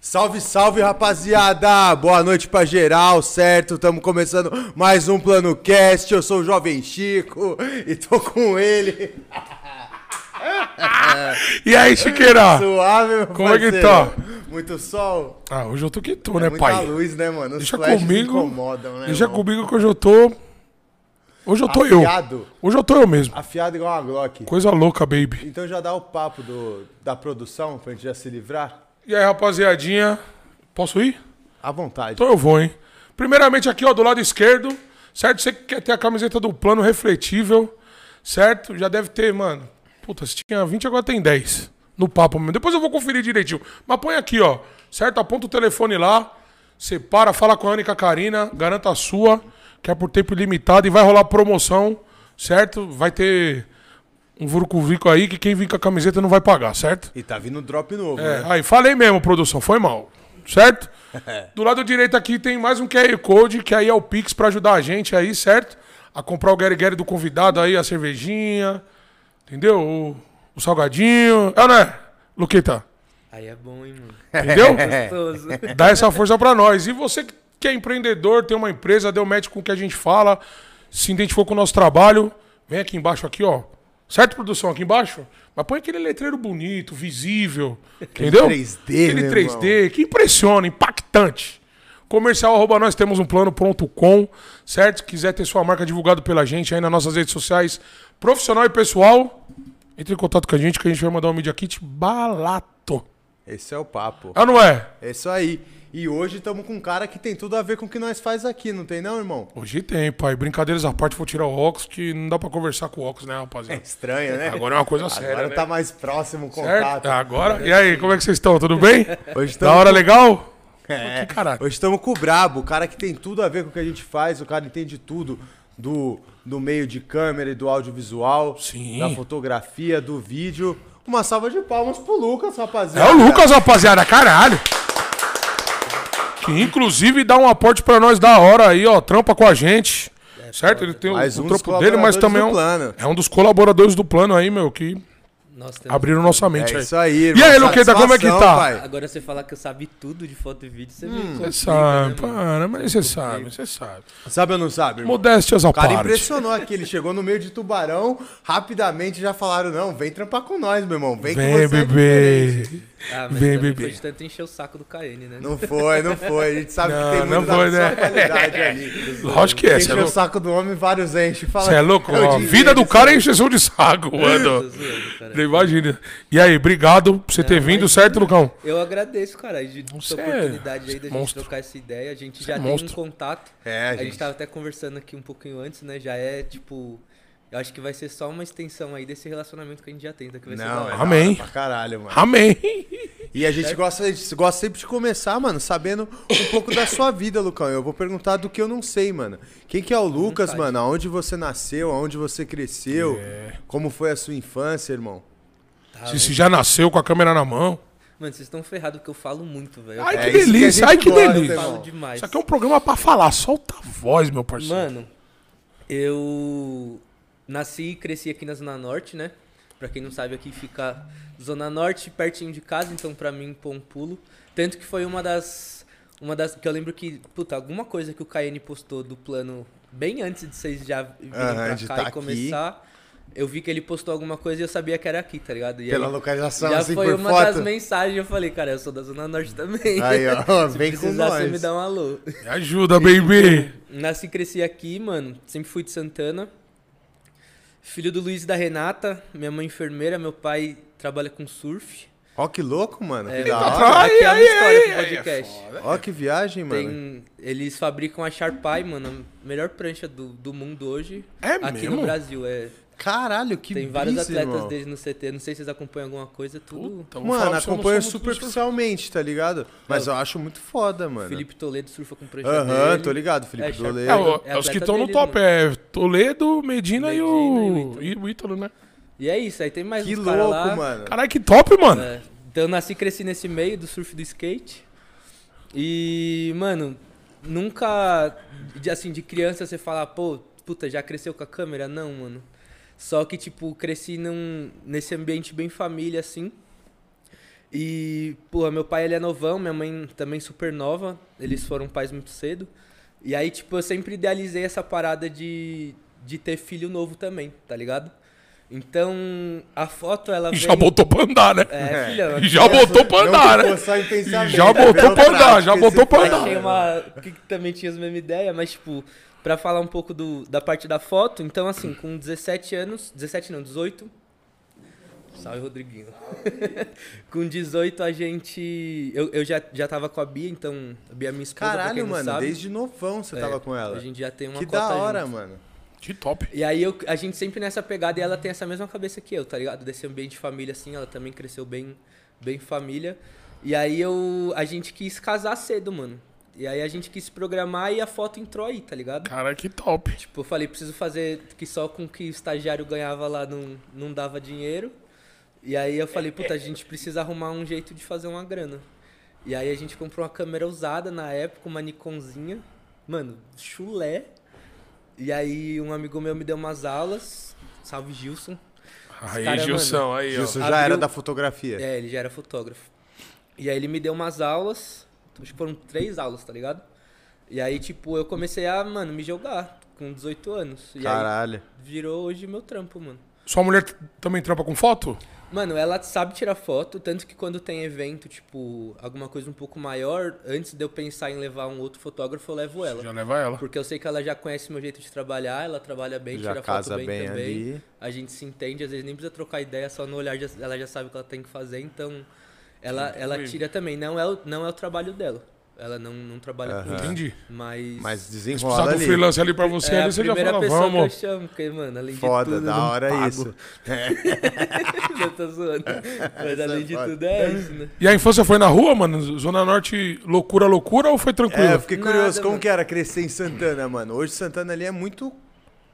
Salve, salve, rapaziada! Boa noite pra geral, certo? Estamos começando mais um Plano Cast. Eu sou o Jovem Chico e tô com ele. E aí, Chiqueira? Suave, meu Como é que parceiro. tá? Muito sol. Ah, hoje eu tô que tô, É né, muita pai? luz, né, mano? Os Deixa comigo. incomodam, né, Deixa irmão? comigo que hoje eu tô. Hoje eu tô eu. Afiado. Hoje eu tô eu mesmo. Afiado igual uma Glock. Coisa louca, baby. Então já dá o papo do, da produção pra gente já se livrar? E aí, rapaziadinha? Posso ir? À vontade. Então eu vou, hein? Primeiramente aqui, ó, do lado esquerdo, certo? Você que quer ter a camiseta do plano refletível, certo? Já deve ter, mano. Puta, se tinha 20, agora tem 10. No papo mesmo. Depois eu vou conferir direitinho. Mas põe aqui, ó. Certo? Aponta o telefone lá. Separa, fala com a Ana e com a Karina. Garanta a sua, que é por tempo ilimitado. E vai rolar promoção, certo? Vai ter um vurucuvico aí que quem vir com a camiseta não vai pagar, certo? E tá vindo drop novo, É, né? aí, falei mesmo, produção, foi mal. Certo? Do lado direito aqui tem mais um QR Code, que aí é o Pix pra ajudar a gente aí, certo? A comprar o Gary Gary do convidado aí, a cervejinha, entendeu? O, o salgadinho. É, né, Luquita? Aí é bom, hein, mano. Entendeu? Gostoso. Dá essa força pra nós. E você que é empreendedor, tem uma empresa, deu match com o que a gente fala, se identificou com o nosso trabalho, vem aqui embaixo aqui, ó. Certo, produção? Aqui embaixo? Mas põe aquele letreiro bonito, visível, entendeu? 3D, Aquele meu 3D, que impressiona, impactante. Comercial arroba nós temos um plano.com, certo? Se quiser ter sua marca divulgada pela gente aí nas nossas redes sociais, profissional e pessoal, entre em contato com a gente que a gente vai mandar um Media Kit balato. Esse é o papo. Ah, não é? É isso aí. E hoje estamos com um cara que tem tudo a ver com o que nós faz aqui, não tem não, irmão? Hoje tem, pai. Brincadeiras à parte, vou tirar o óculos, que não dá pra conversar com o óculos, né, É rapaziada? estranho, né? Agora é uma coisa séria, Agora né? tá mais próximo o Certo? contato. Agora. E aí, como é que vocês estão? Tudo bem? Hoje Da hora com- legal? É. Que caralho. Hoje estamos com o Brabo, o cara que tem tudo a ver com o que a gente faz, o cara entende tudo do, do meio de câmera e do audiovisual, Sim. da fotografia, do vídeo. Uma salva de palmas pro Lucas, É rapaziada. o Lucas, rapaziada, caralho. Que inclusive dá um aporte pra nós da hora aí, ó. Trampa com a gente. Certo? Ele tem o, Mais o um dos trampo dele, mas também é um, plano. é um dos colaboradores do plano aí, meu, que Nós temos... abriram nossa mente É aí. isso aí, E irmão. aí, Luqueta, como é que tá? pai. Agora você falar que eu sabe tudo de foto e vídeo, você me Você complica, sabe, né, mano? para, mas você sabe, você sabe. Sabe ou não sabe, irmão? Modéstias à O cara parte. impressionou aqui, ele chegou no meio de tubarão, rapidamente já falaram, não, vem trampar com nós, meu irmão, vem, Vem, você é bebê. Diferente." Ah, mas Vem, também bebê. foi de tanto encher o saco do KN, né? Não foi, não foi, a gente sabe Não, que tem da foi, né? qualidade ali. Lógico que é, você é o louco. saco do homem, vários enche. Fala, Você é louco? A vida do cara é encheção de saco, Tô mano. zoando, cara. Imagina. E aí, obrigado por você ter Não, vindo, certo, Lucão? Eu agradeço, cara, de Você essa é oportunidade aí da gente monstro. trocar essa ideia. A gente já é tem monstro. um contato. É, a gente. gente tava até conversando aqui um pouquinho antes, né? Já é tipo. Eu acho que vai ser só uma extensão aí desse relacionamento que a gente já tem, tá? Que vai ser Não, é hora. da Amém. pra caralho, mano. Amém. E a gente gosta, a gente gosta sempre de começar, mano, sabendo um pouco da sua vida, Lucão. Eu vou perguntar do que eu não sei, mano. Quem que é o Lucas, vontade. mano? Aonde você nasceu? Aonde você cresceu? É. Como foi a sua infância, irmão? Tá, Se, né? se já nasceu com a câmera na mão. Mano, vocês estão ferrados porque eu falo muito, velho. Ai, É que que delícia, gente ai, que gosta, delícia. Eu falo demais. Isso aqui é um programa pra falar. Solta a voz, meu parceiro. Mano, eu nasci e cresci aqui na Zona Norte, né? Pra quem não sabe, aqui fica Zona Norte, pertinho de casa, então pra mim, pô, um pulo. Tanto que foi uma das. Uma das. Que eu lembro que, puta, alguma coisa que o KN postou do plano bem antes de vocês já virem Aham, pra de cá tá e aqui. começar. Eu vi que ele postou alguma coisa e eu sabia que era aqui, tá ligado? E Pela aí, localização, já assim, foi uma foto. das mensagens, eu falei, cara, eu sou da Zona Norte também. Aí, ó, Se vem com precisar, você nós. me dá um alô. Me ajuda, baby. Nasci e cresci aqui, mano. Sempre fui de Santana. Filho do Luiz e da Renata. Minha mãe enfermeira, meu pai trabalha com surf. Ó, que louco, mano. É, que da hora. aqui é uma história pro podcast. é. Ó, que viagem, mano. Tem, eles fabricam a Sharpie, mano, a melhor prancha do, do mundo hoje. É aqui mesmo? no Brasil. É, Caralho, que tem vários brisa, atletas irmão. deles no CT. Não sei se vocês acompanham alguma coisa. Tudo. Puta, Mano, acompanho superficialmente, tá ligado? Mas eu acho muito foda, mano. Felipe Toledo surfa com prancha Aham, tô ligado, Felipe É. Doleiro. É, o- É é os que estão no top. mano. É Toledo, Medina, e, Medina o... e o Ítalo, né? E é isso, aí tem mais Que uns louco, lá. mano. Caralho, que top, mano. É, então eu nasci e cresci nesse meio do surf e do skate. E, mano, nunca, de- assim, de criança você fala, pô, puta, já cresceu com a câmera? Não, mano. Só que, tipo, cresci num, nesse ambiente bem família, assim. E, porra, meu pai ele é novão, minha mãe também super nova. Eles foram pais muito cedo. E aí, tipo, eu sempre idealizei essa parada de, de ter filho novo também, tá ligado? Então, a foto, ela E vem... já botou pra andar, né? É, filha, E já botou pra andar, né? Já botou pra andar, já botou pra andar. Achei uma. Que que também tinha as mesmas ideias, mas, tipo, pra falar um pouco do, da parte da foto, então, assim, com 17 anos. 17 não, 18. Salve, Rodriguinho. com 18 a gente. Eu, eu já, já tava com a Bia, então. A Bia é minha esposa. pra quem Caralho, não mano, sabe. desde novão você É, tava com ela. A gente já tem uma Que cota da hora, junto. mano. Que top. E aí eu, a gente sempre nessa pegada e ela tem essa mesma cabeça que eu, tá ligado? Desse ambiente de família, assim, ela também cresceu bem, bem família. E aí eu. A gente quis casar cedo, mano. E aí a gente quis se programar e a foto entrou aí, tá ligado? Cara, que top. Tipo, eu falei, preciso fazer que só com o que o estagiário ganhava lá não, não dava dinheiro. E aí eu falei, puta, a gente precisa arrumar um jeito de fazer uma grana. E aí a gente comprou uma câmera usada na época, uma Nikonzinha. Mano, chulé. E aí um amigo meu me deu umas aulas. Salve Gilson. Aí, cara, Gilson, aí, ó. Isso já Abriu- era da fotografia. É, ele já era fotógrafo. E aí ele me deu umas aulas. Acho que foram três aulas, tá ligado? E aí, tipo, eu comecei a, mano, me jogar com 18 anos. E aí Caralho. virou hoje meu trampo, mano. Sua mulher também trampa com foto? Mano, ela sabe tirar foto, tanto que quando tem evento, tipo, alguma coisa um pouco maior, antes de eu pensar em levar um outro fotógrafo, eu levo ela. Já leva ela. Porque eu sei que ela já conhece meu jeito de trabalhar, ela trabalha bem, Já tira casa foto bem, bem também. ali. A gente se entende, às vezes nem precisa trocar ideia, só no olhar já- ela já sabe o que ela tem que fazer, então ela, ela tira também. Não é, o, não é o trabalho dela. Ela não, não trabalha com isso. Entendi. Mas. Mas Se precisar desenrola do ali. freelance ali pra você, é a ali você já primeira fala, pessoa que eu vamos. chamo, porque, mano, além Foda, de tudo. da hora pago. isso. eu tô zoando. Mas Essa além é de foda. tudo é isso, né? E a infância foi na rua, mano? Zona Norte, loucura, loucura ou foi tranquilo? É, eu fiquei curioso, Nada, como mano. que era crescer em Santana, mano? Hoje Santana ali é muito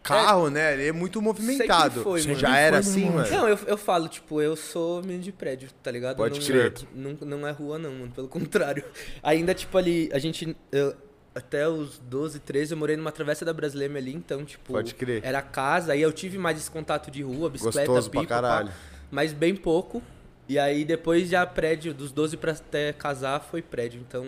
carro, né? Ele é muito movimentado. Foi, mano. Já era foi, assim, mano. Não, eu, eu falo, tipo, eu sou menino de prédio, tá ligado? Pode não, crer. Não, não é rua, não, mano. Pelo contrário. Ainda, tipo, ali, a gente. eu- até os 12, 13, eu morei numa travessa da Brasileira ali, então, tipo. Pode crer. Era casa, aí eu tive mais esse contato de rua, bicicleta, Gostoso pra pipa, pá, caralho. mas bem pouco. E aí depois já prédio, dos 12 pra até casar, foi prédio. Então,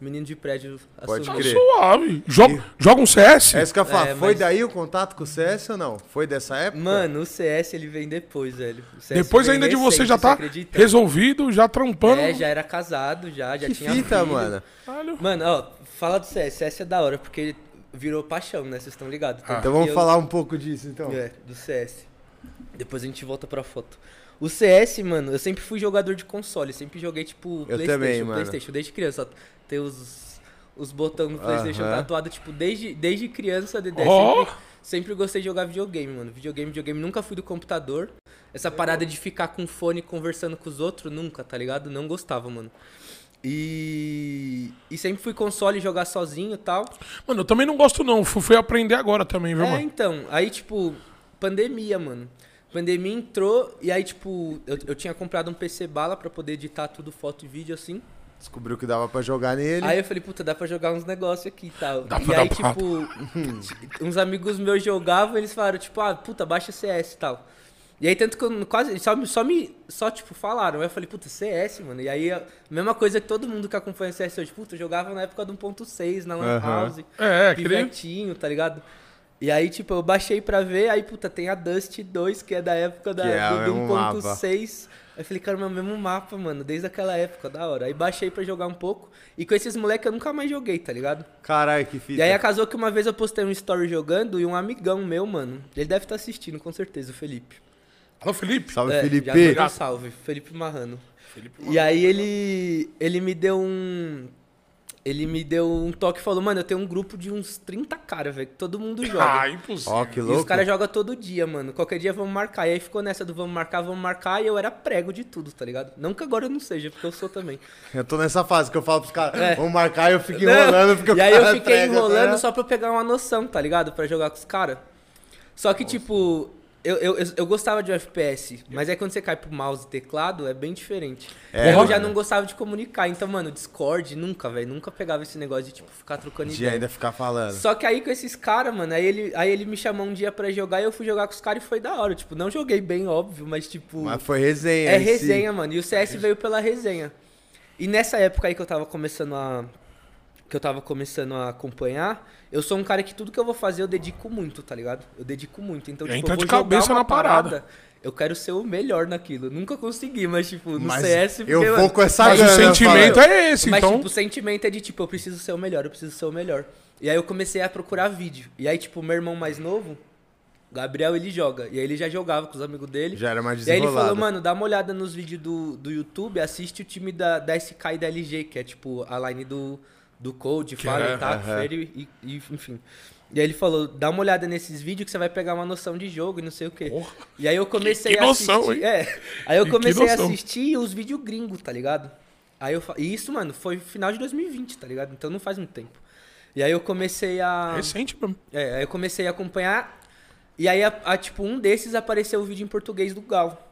menino de prédio Pode assumiu. Tá crer. suave. Joga, joga um CS? É isso que eu falo. É, Foi mas- daí o contato com o CS ou não? Foi dessa época? Mano, o CS ele vem depois, velho. O CS Depois vem ainda de você recente, já tá acredita? resolvido, já trampando. É, já era casado, já, já que tinha fita, filho. mano. Caralho. Mano, ó, fala do CS. CS é da hora, porque virou paixão, né? Vocês estão ligados. Tanto Então vamos que eu- falar um pouco disso, então. É, do CS. Depois a gente volta pra foto. O CS, mano, eu sempre fui jogador de console. Sempre joguei, tipo, Eu Playstation, também, mano. Playstation, desde criança. Tem os, os botões do Playstation tatuado, tipo, desde, desde criança, Dedé. Ó. Sempre, sempre gostei de jogar videogame, mano. Videogame, videogame. Nunca fui do computador. Essa parada de ficar com fone conversando com os outros, nunca, tá ligado? Não gostava, mano. E, e sempre fui console jogar sozinho e tal. Mano, eu também não gosto não. Fui, aprender agora também, viu, É, mano? então, aí, tipo, pandemia, mano. Pandemia entrou e aí, tipo, eu, eu tinha comprado um PC bala pra poder editar tudo, foto e vídeo assim. Descobriu que dava pra jogar nele. Aí eu falei, puta, dá pra jogar uns negócios aqui e tal. Dá e aí, tipo, uns amigos meus jogavam eles falaram, tipo, ah, puta, baixa CS e tal. E aí, tanto que eu quase, só, me- só me, só, tipo, falaram. Aí eu falei, puta, CS, mano. E aí, a mesma coisa que todo mundo que acompanha CS hoje, puta, eu jogava na época do 1.6, na Lan Aham. House. É, aquele... pivetinho, tá ligado? E aí, tipo, eu baixei pra ver, aí, puta, tem a Dust 2, que é da época da, Que é do, do mesmo mapa. 1.6. Aí eu falei, cara, é o mesmo mapa, mano, desde aquela época, da hora. Aí baixei pra jogar um pouco, e com esses moleques eu nunca mais joguei, tá ligado? Caralho, que fita. E aí casou que uma vez eu postei um story jogando, e um amigão meu, mano, ele deve estar assistindo, com certeza, o Felipe. Alô, Felipe? Salve, É, Felipe. Já um salve, Felipe Marrano. Felipe E aí ele ele me deu um ele me deu um toque e falou: "Mano, eu tenho um grupo de uns 30 caras, velho, que todo mundo joga". Ah, impossível. Ó, que E os louco. caras jogam todo dia, mano. Qualquer dia vamos marcar. E aí ficou nessa do vamos marcar, vamos marcar. E eu era prego de tudo, tá ligado? Não que agora eu não seja, porque eu sou também. Eu tô nessa fase que eu falo pros caras, É. vamos marcar e eu fico enrolando porque o E aí eu fiquei prega, enrolando né? só pra eu pegar uma noção, tá ligado? Pra jogar com os caras. Só que, tipo, Eu, eu, eu, gostava de FPS, mas aí quando você cai pro mouse e teclado, é bem diferente. É, eu já mano. não gostava de comunicar. Então, mano, Discord, nunca, velho. Nunca pegava esse negócio de, tipo, ficar trocando De ideia. ainda ficar falando. Só que aí com esses caras, mano, aí ele, aí ele me chamou um dia pra jogar e eu fui jogar com os caras e foi da hora. Tipo, não joguei bem, óbvio, mas tipo. Mas foi resenha. É resenha, mano. E o CS veio pela resenha. E nessa época aí que eu tava começando a. Que eu tava começando a acompanhar, eu sou um cara que tudo que eu vou fazer eu dedico muito, tá ligado? Eu dedico muito. Então, tipo, Entra eu vou de cabeça na parada. Eu quero ser o melhor naquilo. Nunca consegui, mas, tipo, no Mas CS. eu porque, vou mano, com essa Mas o sentimento é esse, mas, então. tipo, o sentimento é de, tipo, eu preciso ser o melhor, eu preciso ser o melhor. E aí eu comecei a procurar vídeo. E aí, tipo, meu irmão mais novo, o Gabriel, ele joga. E aí ele já jogava com os amigos dele. Já era mais E aí ele desenrolado. falou, mano, dá uma olhada nos vídeos do, do YouTube, assiste o time da, da SK e da LG, que é, tipo, a line do, do Code, Que é, tá? aham. Freddy e, e, enfim. E aí ele falou, dá uma olhada nesses vídeos que você vai pegar uma noção de jogo e não sei o quê. Porra. E aí eu comecei Que a noção, assistir. hein? É. Aí eu Que comecei a assistir os vídeos gringos, tá ligado? Aí eu E isso, mano, foi final de 2020, tá ligado? Então não faz muito tempo. E aí eu comecei a. Recente mesmo. É, aí eu comecei a acompanhar. E aí, a, a, tipo, um desses apareceu o vídeo em português do Gal.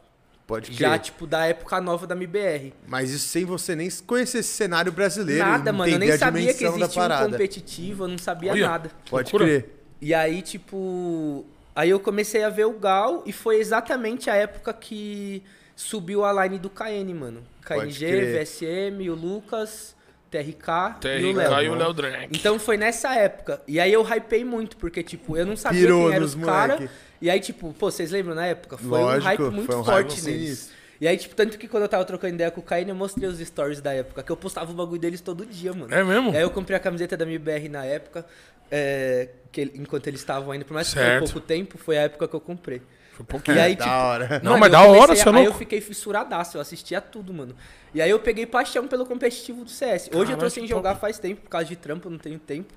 Pode crer. Já, tipo, da época nova da MBR. Mas isso sem você nem conhecer esse cenário brasileiro. Nada, mano. Eu nem sabia que existia um competitivo, eu não sabia Olha. nada. Pode Loucura. crer. E aí, tipo. Aí eu comecei a ver o Gal e foi exatamente a época que subiu a line do KN, mano. KNG. VSM, o Lucas, TRK, e o TRK Léo. e o Léo Drake. Então foi nessa época. E aí eu hypei muito, porque, tipo, eu não sabia Pirou quem nos os. E aí, tipo, pô, vocês lembram na época? Foi Lógico, um hype muito foi um hype forte neles. sinistro. E aí, tipo, tanto que quando eu tava trocando ideia com o Caio, eu mostrei os stories da época, que eu postava o bagulho deles todo dia, mano. É mesmo? E aí eu comprei a camiseta da MBR na época, é, que ele- enquanto eles estavam ainda, por mais que foi pouco tempo, foi a época que eu comprei. Foi um pouquinho. E aí, da tipo, hora. Não, Mano, mas eu da hora, você é a- Aí eu fiquei fissuradaço, eu assistia tudo, mano. E aí eu peguei paixão pelo competitivo do CS. Hoje eu tô sem jogar faz tempo, por causa de trampo, eu não tenho tempo.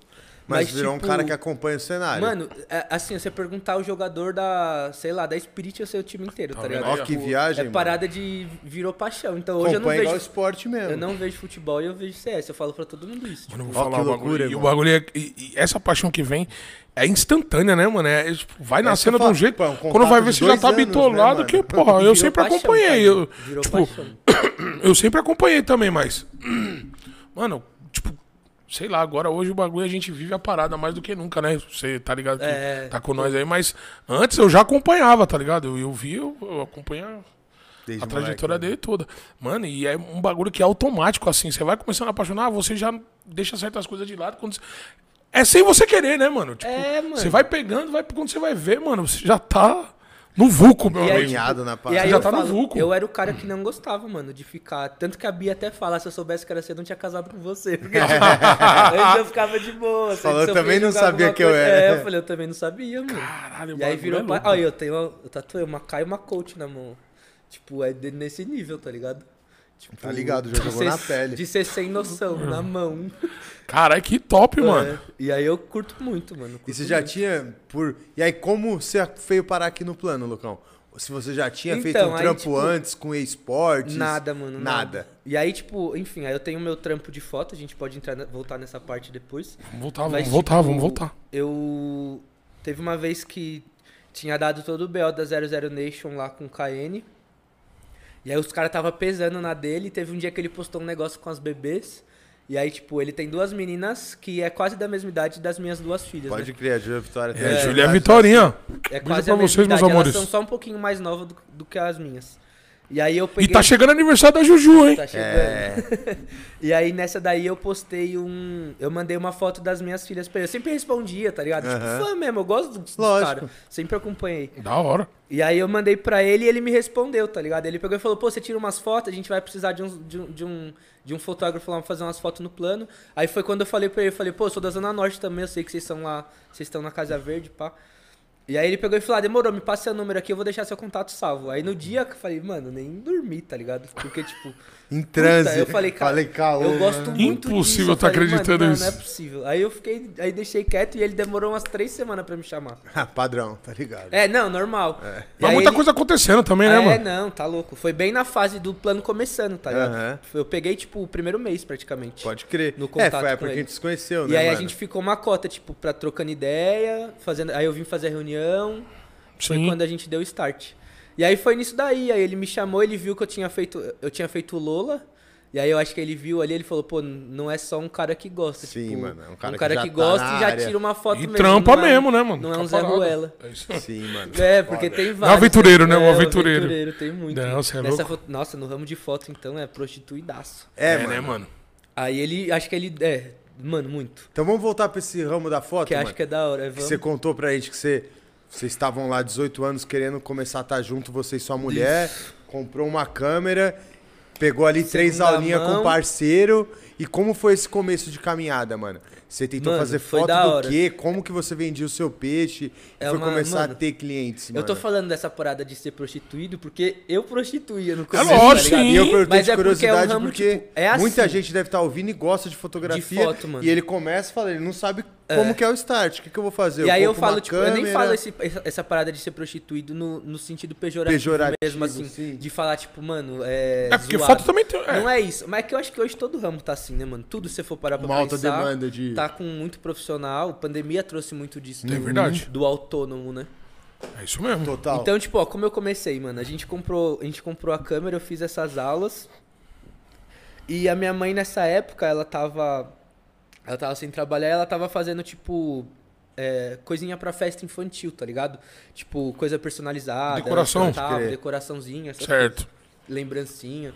Mas, virou tipo, um cara que acompanha o cenário. Mano, é, assim, você perguntar o jogador da, sei lá, da Spirit, eu sei o time inteiro, tá, Tá ligado? ó? que Tipo, viagem, É mano. parada de virou paixão. Então hoje eu não acompanha igual vejo esporte mesmo. eu não vejo futebol e eu vejo CS. Eu falo pra todo mundo isso. Mano, eu tipo, vou Ó, falar que o bagulho. e o bagulho é. E, e essa paixão que vem é instantânea, né, mano? É, é, tipo, vai nascendo que de um jeito. pô, é um quando vai ver, você já tá né, bitolado. mano? que, porra, eu sempre paixão, acompanhei. cara. Eu, Virou tipo, paixão. eu sempre acompanhei também, mas. Mano, tipo, sei lá, agora hoje o bagulho a gente vive a parada mais do que nunca, né? Você tá ligado que É. tá com nós aí, mas antes eu já acompanhava, tá ligado? Eu, eu vi, eu, eu acompanhava Desde a trajetória moleque, né? dele toda. Mano, e é um bagulho que é automático, assim. Você vai começando a apaixonar, você já deixa certas coisas de lado. Quando É sem você querer, né, mano? Tipo, É, mano. Você vai pegando, vai quando você vai ver, mano, você já tá no vulco, meu E aí, amigo. Na E parada. aí já eu, tá no falo, vulco. eu era o cara que não gostava, mano, de ficar. Tanto que a Bia até fala, se eu soubesse que era você, eu não tinha casado com você. Porque antes eu ficava de boa. assim, Falou, eu também não sabia que eu era. É, eu falei, eu também não sabia, mano. Caralho, E aí virou. é. Olha, eu tenho. uma- Eu tatuei uma K e uma coach na mão. Tipo, é nesse nível, tá ligado? Tipo, Tá ligado, já jogou ser- na pele. De ser sem noção, na mão. Caralho, que top, mano. É, E aí eu curto muito, mano. E curto você já muito. tinha por. E aí, como você veio parar aqui no plano, Lucão? Se você já tinha feito Então, um aí, trampo tipo, antes com esportes? Nada, mano. Nada. E aí, tipo, enfim, aí eu tenho meu trampo de foto, a gente pode entrar, na- voltar nessa parte depois. Vamos voltar, Mas, vamos voltar, tipo, vamos voltar. Eu. Teve uma vez que tinha dado todo o BO da 00 Nation lá com o KN. E aí os caras tava pesando na dele. e Teve um dia que ele postou um negócio com as bebês. E aí, tipo, ele tem duas meninas que é quase da mesma idade das minhas duas filhas. Pode né? criar, Júlia Vitória. tem É, Júlia idade, Vitorinha. É Beijo quase pra a mesma vocês, meus idade. amores. Elas são só um pouquinho mais novas do, do que as minhas. E aí eu E peguei. tá chegando o aniversário da Juju, hein? Tá chegando. É. E aí nessa daí eu postei um. Eu mandei uma foto das minhas filhas pra ele. Eu sempre respondia, tá ligado? Aham. Tipo, fã mesmo, eu gosto dos, Lógico. caras. Sempre acompanhei. Da hora. E aí eu mandei pra ele e ele me respondeu, tá ligado? Ele pegou e falou, pô, você tira umas fotos, a gente vai precisar de um, de um, de um, de um fotógrafo lá pra fazer umas fotos no plano. Aí foi quando eu falei pra ele, eu falei, pô, eu sou da Zona Norte também, eu sei que vocês estão lá, vocês estão na Casa Verde, pá. E aí ele pegou e falou, ah, demorou, me passa seu número aqui, eu vou deixar seu contato salvo. Aí no dia que eu falei, mano, nem dormi, tá ligado? Porque, tipo, Em transe. Puta, eu falei, cara, Falei, eu gosto muito Impossível disso. Eu tá acreditando nisso. Não, não é possível. Aí eu fiquei, aí deixei quieto e ele demorou umas três semanas pra me chamar. Padrão, tá ligado? É, não, normal. E Mas muita ele- coisa acontecendo também, né, é, mano? não, tá louco. Foi bem na fase do plano começando, tá ligado? Aham. Eu peguei, tipo, o primeiro mês praticamente. Pode crer. No é, contato foi a época que a gente se conheceu, né? E aí a mano? gente ficou uma cota, tipo, pra trocando ideia, fazendo. Aí eu vim fazer reunião. Foi Sim. quando a gente deu o start. E aí foi nisso daí, aí ele me chamou, ele viu que eu tinha feito, eu tinha feito Lola. E aí eu acho que ele viu ali, ele falou, pô, não é só um cara que gosta, Sim, tipo, mano, é um cara um que cara já que, tá gosta na e já tira uma foto E mesmo. trampa não é- mesmo, né, mano? Não é um Zé. Ruela. É isso. Sim, mano. É, porque tem vários. aventureiro, né? Um É, aventureiro. tem muito. Não, cê é louco. foto- Nossa, no ramo de foto, então, é prostituidaço. É, É, mano. né, mano? Aí ele, acho que ele, é, mano, muito. Então vamos voltar pra esse ramo da foto, Que mano. acho que é da hora. Que Vamos. você contou pra gente que você, vocês estavam lá 18 anos querendo começar a estar junto, você e sua mulher, comprou uma câmera, pegou ali três Segunda aulinhas com parceiro. E como foi esse começo de caminhada, mano? Você tentou Mano, fazer foto do hora. quê? Como que você vendia o seu peixe? É foi uma- começar a mano, ter clientes, Eu mano? tô falando dessa parada de ser prostituído porque eu prostituía no É começo. lógico, tá? E eu perguntei Mas de é porque é um curiosidade ramo, porque tipo, é muita assim. gente deve estar ouvindo e gosta de fotografia. foto, mano. E ele começa e fala, ele não sabe como que é o start, o que, que eu vou fazer? E aí eu falo, tipo, eu nem câmera, falo esse- essa, essa parada de ser prostituído no, no sentido pejorativo, Pejorativo, mesmo, assim. sim. De falar, tipo, mano, é. É porque zoado. foto também tem. É. Não é isso. Mas é que eu acho que hoje todo ramo tá assim, né, mano? Tudo se você for parar pra Uma alta pensar, demanda de... Tá com muito profissional. A pandemia trouxe muito disso. É do- verdade. Do autônomo, né? É isso mesmo. Total. Então, tipo, ó, como eu comecei, mano, a gente comprou, a gente comprou a câmera, eu fiz essas aulas. E a minha mãe nessa época, ela tava ela tava sem trabalhar, ela tava fazendo tipo é, coisinha pra festa infantil, tá ligado? Tipo, coisa personalizada, Decoração. cantava, decoraçãozinha, Certo. lembrancinha.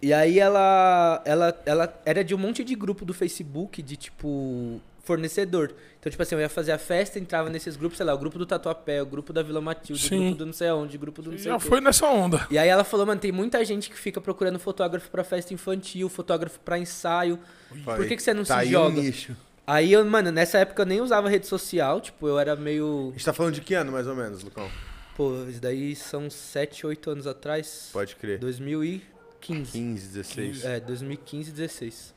E aí ela, ela, ela era de um monte de grupo do Facebook de tipo fornecedor. Então, tipo assim, eu ia fazer a festa, entrava nesses grupos, sei lá, o grupo do Tatuapé, o grupo da Vila Matilde, o Sim. grupo do não sei aonde, o grupo do não sei Já o foi nessa onda. E aí ela falou, mano, tem muita gente que fica procurando fotógrafo pra festa infantil, fotógrafo pra ensaio. Por que, que você não tá se aí joga? Um nicho. Aí eu, mano, nessa época eu nem usava rede social, tipo, eu era meio. A gente tá falando de que ano, mais ou menos, Lucão? Pô, isso daí são 7, 8 anos atrás. Pode crer. 2015. 15, 16. É, 2015, 16.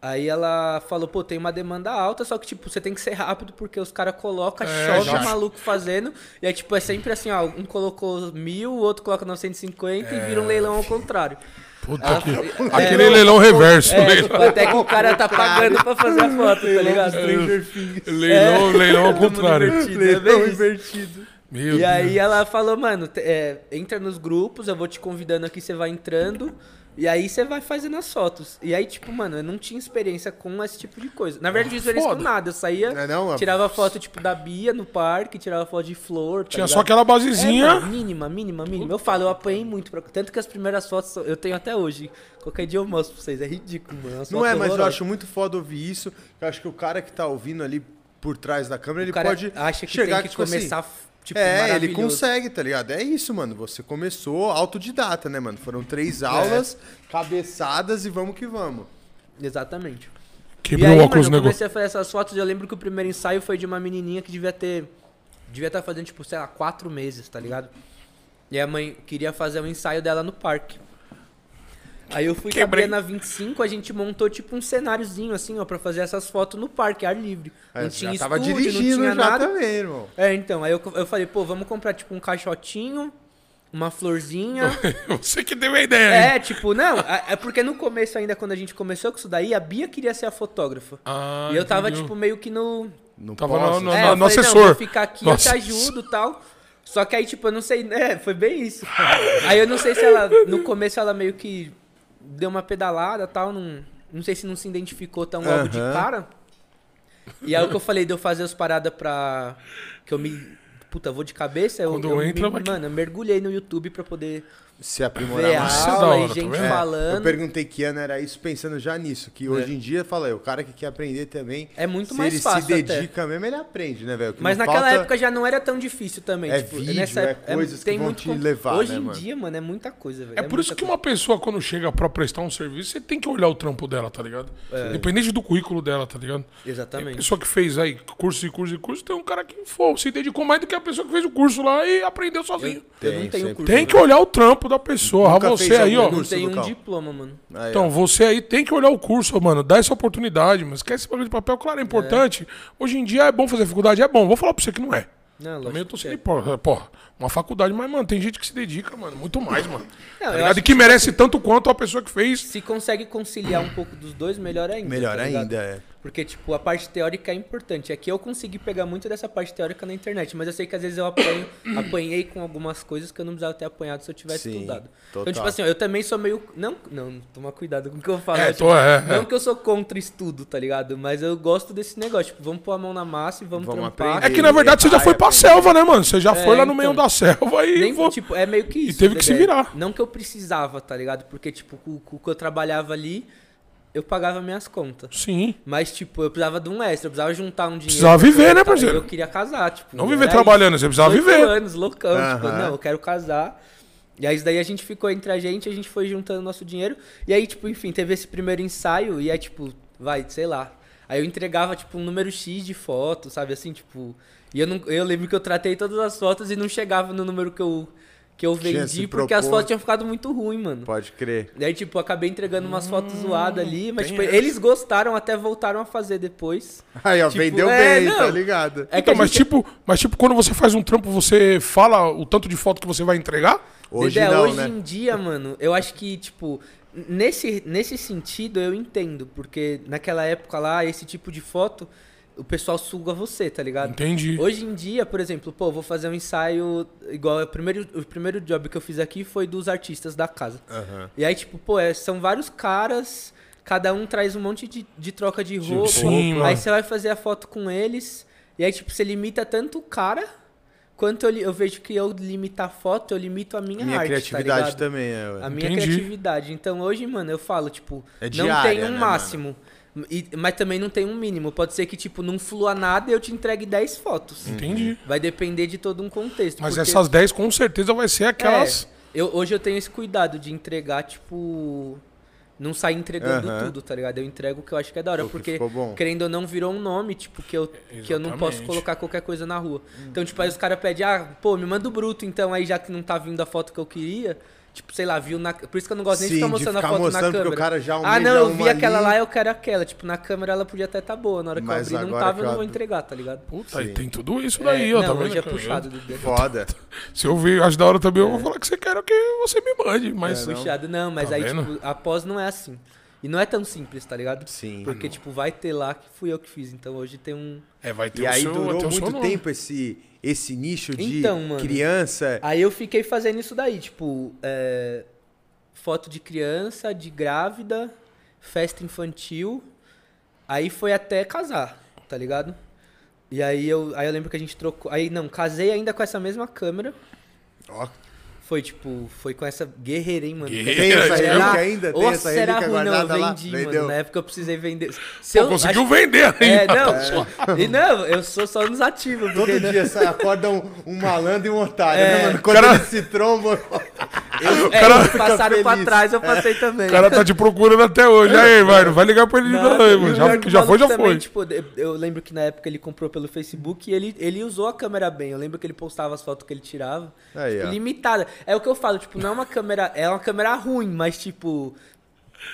Aí ela falou, pô, tem uma demanda alta, só que, tipo, você tem que ser rápido porque os caras colocam, É, chove já. o maluco fazendo. E aí, tipo, é sempre assim, ó, um colocou mil, o outro coloca 950 e vira um leilão ao contrário. Puta Ela- que. é, Aquele leilão reverso. É, leilão, tipo, até que o cara tá pagando pra fazer a foto, tá ligado? leilão, leilão ao contrário. invertido, é Leilão invertido. Meu E aí Deus. ela falou, mano, é, entra nos grupos, eu vou te convidando aqui, você vai entrando. E aí você vai fazendo as fotos. E aí, tipo, mano, eu não tinha experiência com esse tipo de coisa. Na verdade, não tinha experiência com nada. Eu saía, Não é não? tirava foto, tipo, da Bia no parque, tirava foto de flor. tá Tinha ligado? só aquela É, basezinha. mano, mínima, mínima, mínima. Eu falo, eu apanhei muito. Pra... Tanto que as primeiras fotos eu tenho até hoje. Qualquer dia eu mostro pra vocês. É ridículo, mano. Umas Não é, mas eu horrorosas. acho muito foda ouvir isso. Eu acho que o cara que tá ouvindo ali por trás da câmera, O ele cara pode acha que chegar tem que tipo assim, começar, tipo, é, ele consegue, tá ligado? É isso, mano. Você começou autodidata, né, mano? Foram três aulas, cabeçadas e vamos que vamos. Exatamente. Quebrou e aí, o óculos, mano, eu negócio. comecei a fazer essas fotos e eu lembro que o primeiro ensaio foi de uma menininha que devia ter... Devia estar fazendo, tipo, sei lá, quatro meses, tá ligado? E a mãe queria fazer um ensaio dela no parque. Aí eu fui com a Quebrei. Brena 25, a gente montou, tipo, um cenáriozinho, assim, ó, pra fazer essas fotos no parque, ar livre. Aí não você tinha já tava estúdio, dirigindo não tinha já nada. também, irmão. É, então, aí eu, eu falei, pô, vamos comprar, tipo, um caixotinho, uma florzinha... Você que deu a ideia, hein? É, tipo, não, é é porque no começo ainda, quando a gente começou com isso daí, a Bia queria ser a fotógrafa. Ah, e eu tava, entendeu. tipo, meio que no... Não Tava posso. no- é, no- eu no falei, assessor. Não, vou ficar aqui, eu Nossa. te ajudo e tal. Só que aí, tipo, eu não sei, né, foi bem isso. Aí eu não sei se ela, no começo ela meio que deu uma pedalada e tal, não, não sei se não se identificou tão logo de Aham. cara. E aí o que eu falei de eu fazer as paradas pra... Que eu me... Puta, vou de cabeça, eu, Quando eu entra, me- mano, eu mergulhei no YouTube pra poder Se aprimorar ver a mais. É aula e tá gente? É, falando. Eu perguntei que ano era isso pensando já nisso, que hoje em dia, fala aí, o cara que quer aprender também, É muito se mais ele fácil se até. dedica mesmo, ele aprende, né, velho? Mas naquela falta- época já não era tão difícil também. É tipo, vídeo, nessa é época- coisas que tem vão muito te levar, Hoje né, em mano? dia, mano, é muita coisa, velho. É por isso que uma pessoa, quando chega pra prestar um serviço, você tem que olhar o trampo dela, tá ligado? Independente do currículo dela, tá ligado? coisa. Exatamente. pessoa que fez aí curso e curso e curso, tem um cara que se dedicou mais do que a pessoa que fez o curso lá e aprendeu sozinho. Eu não Tem, tenho curso. Tem que olhar o trampo da pessoa. Nunca você fez aí, ó. Não tenho um diploma, mano. Aí, Então, ó. você aí tem que olhar o curso, mano. Dá essa oportunidade, mas esquece esse bagulho de papel. Claro, é importante. Hoje em dia é bom fazer faculdade, é bom. Vou falar pra você que não é. Não, Também eu tô que sendo é. hipócrita. Porra, uma faculdade. Mas, mano, tem gente que se dedica, mano, muito mais, mano. Não, tá eu ligado? acho E que merece tanto quanto a pessoa que fez. Se consegue conciliar um pouco dos dois, melhor ainda. Melhor tá ainda, é. Porque, tipo, a parte teórica é importante. Aqui eu consegui pegar muito dessa parte teórica na internet, mas eu sei que às vezes eu apanho, apanhei com algumas coisas que eu não precisava ter apanhado se eu tivesse Sim, estudado. total. Então, tipo assim, ó, eu também sou meio. Não, não, toma cuidado com o que eu falo. É, né? tô, é, Não é. que eu sou contra estudo, tá ligado? Mas eu gosto desse negócio. Tipo, vamos pôr a mão na massa e vamos, Vamos trampar. aprender. É que na verdade você já foi pra selva, né, mano? Você já É, foi lá no meio então. da selva e. Nem, vo- tipo, é meio que E isso. teve que se Dedé. virar. Não que eu precisava, tá ligado? Porque, tipo, o que eu trabalhava ali, eu pagava minhas contas. Sim. Mas, tipo, eu precisava de um extra, eu precisava juntar um dinheiro. Precisava viver, né, parceiro? Eu queria casar, tipo. Não viver trabalhando, isso. você precisava 18 viver. anos, loucão, tipo, não, eu quero casar. E aí, isso daí a gente ficou entre a gente, a gente foi juntando nosso dinheiro. E aí, tipo, enfim, teve esse primeiro ensaio e aí, tipo, vai, sei lá. Aí eu entregava, tipo, um número X de fotos, sabe, assim, tipo... E eu, não, eu lembro que eu tratei todas as fotos e não chegava no número que eu, que eu vendi, porque as fotos tinham ficado muito ruim, mano. Pode crer. Daí, tipo, acabei entregando umas fotos zoadas ali, mas, Hum, tipo, eles gostaram, até voltaram a fazer depois. Aí, ó, Tipo, vendeu é, bem, não. tá ligado? É Então, mas gente- tipo, mas tipo, quando você faz um trampo, você fala o tanto de foto que você vai entregar? Hoje Dedé, não, hoje né? em dia, mano, eu acho que, tipo, nesse, nesse sentido eu entendo, porque naquela época lá, esse tipo de foto, o pessoal suga você, tá ligado? Entendi. Hoje em dia, por exemplo, pô, vou fazer um ensaio igual o primeiro, o primeiro job que eu fiz aqui foi dos artistas da casa. Aham. E aí, tipo, pô, é, são vários caras, cada um traz um monte de, de troca de roupa. sim, aí mano. você vai fazer a foto com eles, e aí, tipo, você limita tanto o cara, quanto eu, eu vejo que eu limitar a foto, eu limito a minha, Minha arte, criatividade tá também é. A minha Entendi. criatividade. Então hoje, mano, eu falo, tipo, É não diária, tem um né, máximo. E- mas também não tem um mínimo. Pode ser que, tipo, não flua nada e eu te entregue 10 fotos. Entendi. Vai depender de todo um contexto. Mas porque- essas 10 com certeza vai ser aquelas. é, eu, hoje eu tenho esse cuidado de entregar, tipo. Não sair entregando Aham. tudo, tá ligado? Eu entrego o que eu acho que é da hora. Que porque, querendo ou não, virou um nome, tipo, que eu, que eu não posso colocar qualquer coisa na rua. Então, tipo, aí os caras pedem, ah, pô, me manda o bruto, então, aí já que não tá vindo a foto que eu queria. Tipo, sei lá, viu na. Por isso que eu não gosto nem de Sim, ficar de mostrando a ficar foto na mostrando, porque câmera. o cara já ah, não, eu vi aquela ali. lá, eu quero aquela. Tipo, na câmera ela podia até tá boa. Na hora que Mas eu abri não tava, eu não vou entregar, tá ligado? Puta, e Sim. tem tudo isso daí, É, ó. não, tá hoje é puxado. Dedé. Foda. Se eu ver, acho da hora também, eu vou falar que você quer que você me mande. Mas. É, não. Puxado, não, mas Tá aí, vendo? tipo, após não é assim. E não é tão simples, tá ligado? Sim. Porque, tipo, vai ter lá que fui eu que fiz. Então hoje tem um. É, vai ter E o aí seu, durou seu muito tempo esse, esse nicho de Então, mano. criança. Aí eu fiquei fazendo isso daí, tipo, é, foto de criança, de grávida, festa infantil. Aí foi até casar, tá ligado? E aí eu, aí eu lembro que a gente trocou. Aí não, casei ainda com essa mesma câmera. Ó, Foi tipo, foi com essa guerreira, hein, mano. Guerreira, Tem essa relíquia ainda? Tem Nossa, essa será relíquia ruim, não, eu guardada lá? vendi, Vendeu. mano. Na época eu precisei vender. Se Pô, eu, conseguiu acho- vender É, ainda. não. E não, eu sou só nos ativos. Todo dia sai, acorda um, um malandro e um otário, É. né, mano? Quando Cara- eles se trombam. Eu, é, cara passaram pra trás, eu passei também. O cara tá te procurando até hoje. Aí, vai, não vai ligar pra ele não, aí, mano. e o Já, já foi, já também, foi. Tipo, eu- lembro que na época ele comprou pelo Facebook e ele, ele usou a câmera bem. Eu lembro que ele postava as fotos que ele tirava. Aí, tipo, limitada. É o que eu falo, tipo, não é uma câmera. É uma câmera ruim, mas tipo.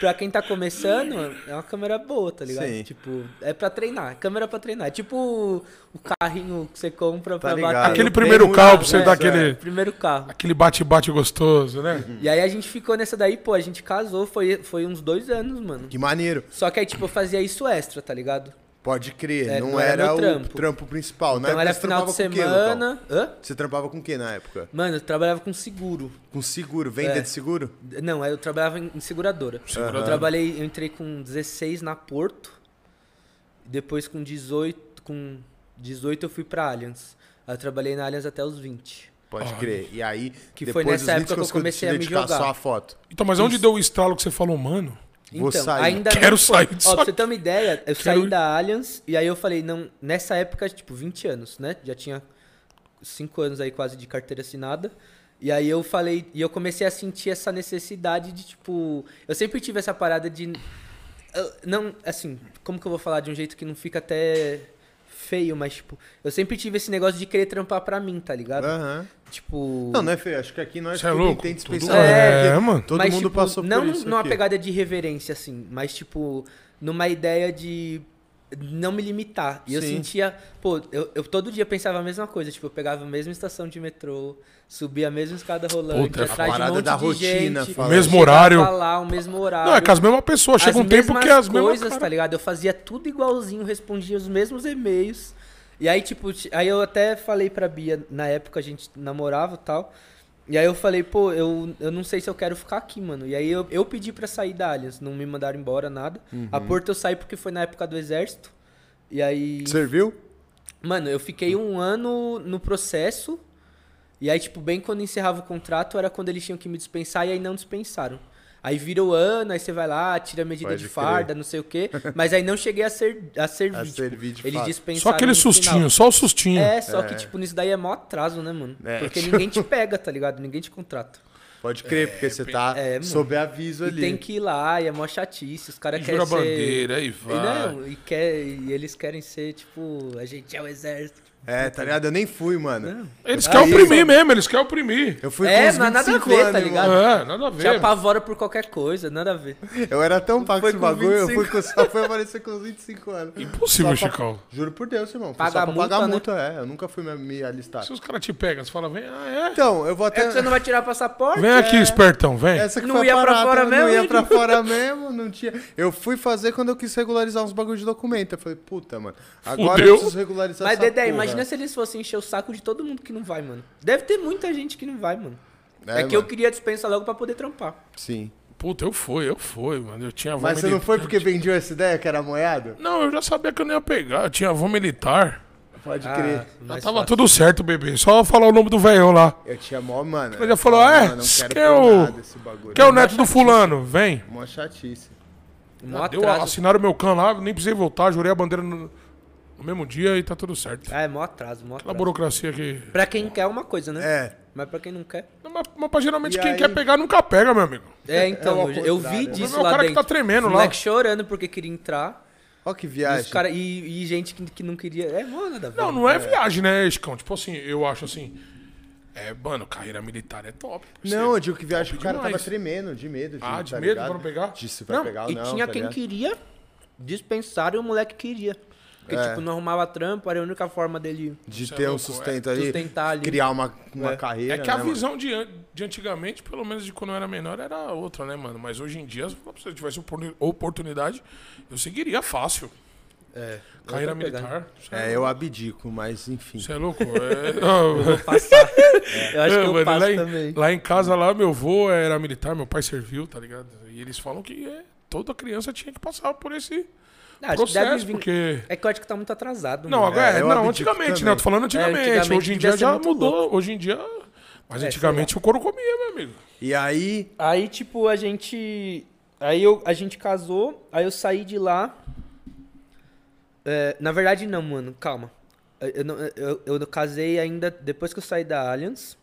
Pra quem tá começando, é uma câmera boa, tá ligado? Sim. Tipo, é pra treinar. Câmera pra treinar. É tipo o, carrinho que você compra pra Tá ligado. bater. Aquele primeiro carro pra você né? dar É. aquele, Primeiro carro. aquele bate-bate gostoso, né? E aí a gente ficou nessa daí, pô, a gente casou, foi, foi uns dois anos, mano. Que maneiro. Só que aí, tipo, eu fazia isso extra, tá ligado? Pode crer. É, não, não era era, meu o trampo. trampo, principal. Na Então época era você final de com semana. Hã? Você trampava com o que na época? Mano, eu trabalhava com seguro. Com seguro, venda É. de seguro? Não, eu trabalhava em seguradora. Seguradora. Eu trabalhei, eu entrei com 16 na Porto. Depois com 18, com 18 eu fui pra Allianz. Aí eu trabalhei na Allianz até os 20. Pode crer. E aí, Que depois foi nessa dos 20 época que eu comecei a me dedicar jogar. só a foto. Então, mas onde Isso. deu o estralo que você falou, mano? Vou Então, sair. ainda Quero não sair disso Ó, pra você ter uma ideia, eu Quero saí da Allianz e aí eu falei, não, nessa época, tipo, 20 anos, né? Já tinha 5 anos aí quase de carteira assinada. E aí eu falei, e eu comecei a sentir essa necessidade de, tipo, eu sempre tive essa parada de não, assim, como que eu vou falar de um jeito que não fica até feio, mas tipo, eu sempre tive esse negócio de querer trampar pra mim, tá ligado? Aham. Tipo, Não, não é feio. Acho que aqui nós Cê é louco? Tudo- especialmente. É, porque mano. Todo mas, mundo tipo, passou não por isso numa aqui. pegada de reverência, assim, mas tipo, numa ideia de não me limitar. E eu Sim. sentia, pô, eu, eu todo dia pensava a mesma coisa, tipo, eu pegava a mesma estação de metrô, subia a mesma escada rolante, Puta, é atrás de um parada monte da de rotina, gente, fala. Mesmo horário. lá, o mesmo horário. Não, é com as mesmas pessoas. Chega As um tempo mesmas que as mesmas. coisas, tá ligado? Eu fazia tudo igualzinho, respondia os mesmos e-mails. E aí, tipo, ti- aí eu até falei pra Bia, na época a gente namorava e tal. E aí eu falei, pô, eu, eu não sei se eu quero ficar aqui, mano. E aí eu, eu pedi pra sair da Allianz, não me mandaram embora, nada. A Porto eu saí porque foi na época do exército. E aí. Serviu? Mano, eu fiquei um ano no processo. E aí, tipo, bem quando encerrava o contrato, era quando eles tinham que me dispensar e aí não dispensaram. Aí vira o ano, aí você vai lá, tira a medida Pode de crer. farda, não sei o quê. Mas aí não cheguei a, ser, a servir. A tipo, servir de eles dispensaram. Só aquele no final. sustinho, só o sustinho. É, só que, tipo, nisso daí é mó atraso, né, mano? É. Porque ninguém te pega, tá ligado? Ninguém te contrata. Pode crer, porque você tá É, sob aviso E ali. tem que ir lá, e é mó chatice. Os caras E querem jura ser... a bandeira, aí E, vai. não, e, quer, e eles querem ser, tipo, a gente é o exército. É, tá ligado? Eu nem fui, mano. Eles Aí, querem oprimir mesmo, eles querem oprimir. Eu fui É, com não é nada a 25 ver, tá anos, ligado? mano. É, nada a Te ver. apavora por qualquer coisa, nada a ver. Eu era tão pago esse bagulho, eu 25. fui com, só fui aparecer com uns 25 anos. Impossível, Só pra- Chicão. Juro por Deus, irmão. Foi Paga só a pra multa, pagar né? multa, é. Eu nunca fui me, me alistar. Se os caras te pegam, você fala, vem, ah, Então, eu vou É até... que você não vai tirar passaporte? é? Vem aqui, espertão, vem. Essa que Não foi ia a pra parada, fora Não mesmo, ia né? pra fora mesmo, não tinha... Eu fui fazer quando eu quis regularizar uns bagulhos de documento. Eu falei, puta, mano, agora eu preciso regularizar Mas, Dedé, porra. Imagina se eles fossem encher o saco de todo mundo que não vai, mano. Deve ter muita gente que não vai, mano. É, É, que eu mano. queria dispensar logo pra poder trampar. Sim. Puta, eu fui, eu fui, mano. Eu tinha avó Mas você não foi porque vendiu essa ideia que era moeado? Não, eu já sabia que eu não ia pegar. Eu tinha avô militar. Pode Ah, crer. Já tava fácil. tudo certo, bebê. Só falar o nome do velhão lá. Eu tinha mó, mano. Ele já falou, ah, é? Mano, não quero Quer por o- nada esse bagulho. Quer o neto do fulano? Vem. Mó chatice. Mó deu, assinaram meu can lá, nem precisei voltar, jurei a bandeira no, no mesmo dia e tá tudo certo. É mó atraso, mó Aquela atraso. burocracia que. Pra quem quer uma coisa, né? É. Mas pra quem não quer... Não, Mas, mas pra geralmente E quem aí- quer pegar nunca pega, meu amigo. É, então, ao eu, eu vi O disso problema é o lá cara que dentro. tá tremendo Os lá. moleque chorando porque queria entrar. Ó que E, viagem. os cara, e, e gente que, que não queria... É, mano, nada a ver. Não, não é viagem, né, Escão? Tipo assim, eu acho assim. É, mano, carreira militar é top. Não, eu digo que viagem que o cara tava demais. tremendo, de medo. De, Ah, de tá medo ligado? pra não pegar? De se vai Não, pegar ou e não. tinha tá quem ligado? queria dispensar e o moleque queria. Porque, É. tipo, não arrumava trampo, era a única forma dele De é ter um sustento é. ali, Sustentar ali. criar uma, uma É. carreira, É que a né, mano? visão de, de antigamente, pelo menos de quando eu era menor, era outra, né, mano? Mas hoje em dia, se eu tivesse opor- oportunidade, eu seguiria fácil. É. Carreira militar. Cê É, eu abdico, mas enfim. Você é louco? É, não, Vou passar. Eu acho É, que eu mano, passo lá, em, também. lá em casa, lá, meu avô era militar, meu pai serviu, tá ligado? E eles falam que é, toda criança tinha que passar por esse Processo, vir- porque... É que eu acho que tá muito atrasado. Não, agora É, é, eu não, antigamente, também. né? Eu tô falando antigamente. antigamente hoje em dia já mudou. louco. Hoje em dia. Mas É, antigamente o couro comia, meu amigo. E aí, Aí, tipo, a gente. Aí eu, a gente casou, aí eu saí de lá. É, na verdade, não, mano, calma. Eu, não- eu, eu casei ainda depois que eu saí da Allianz.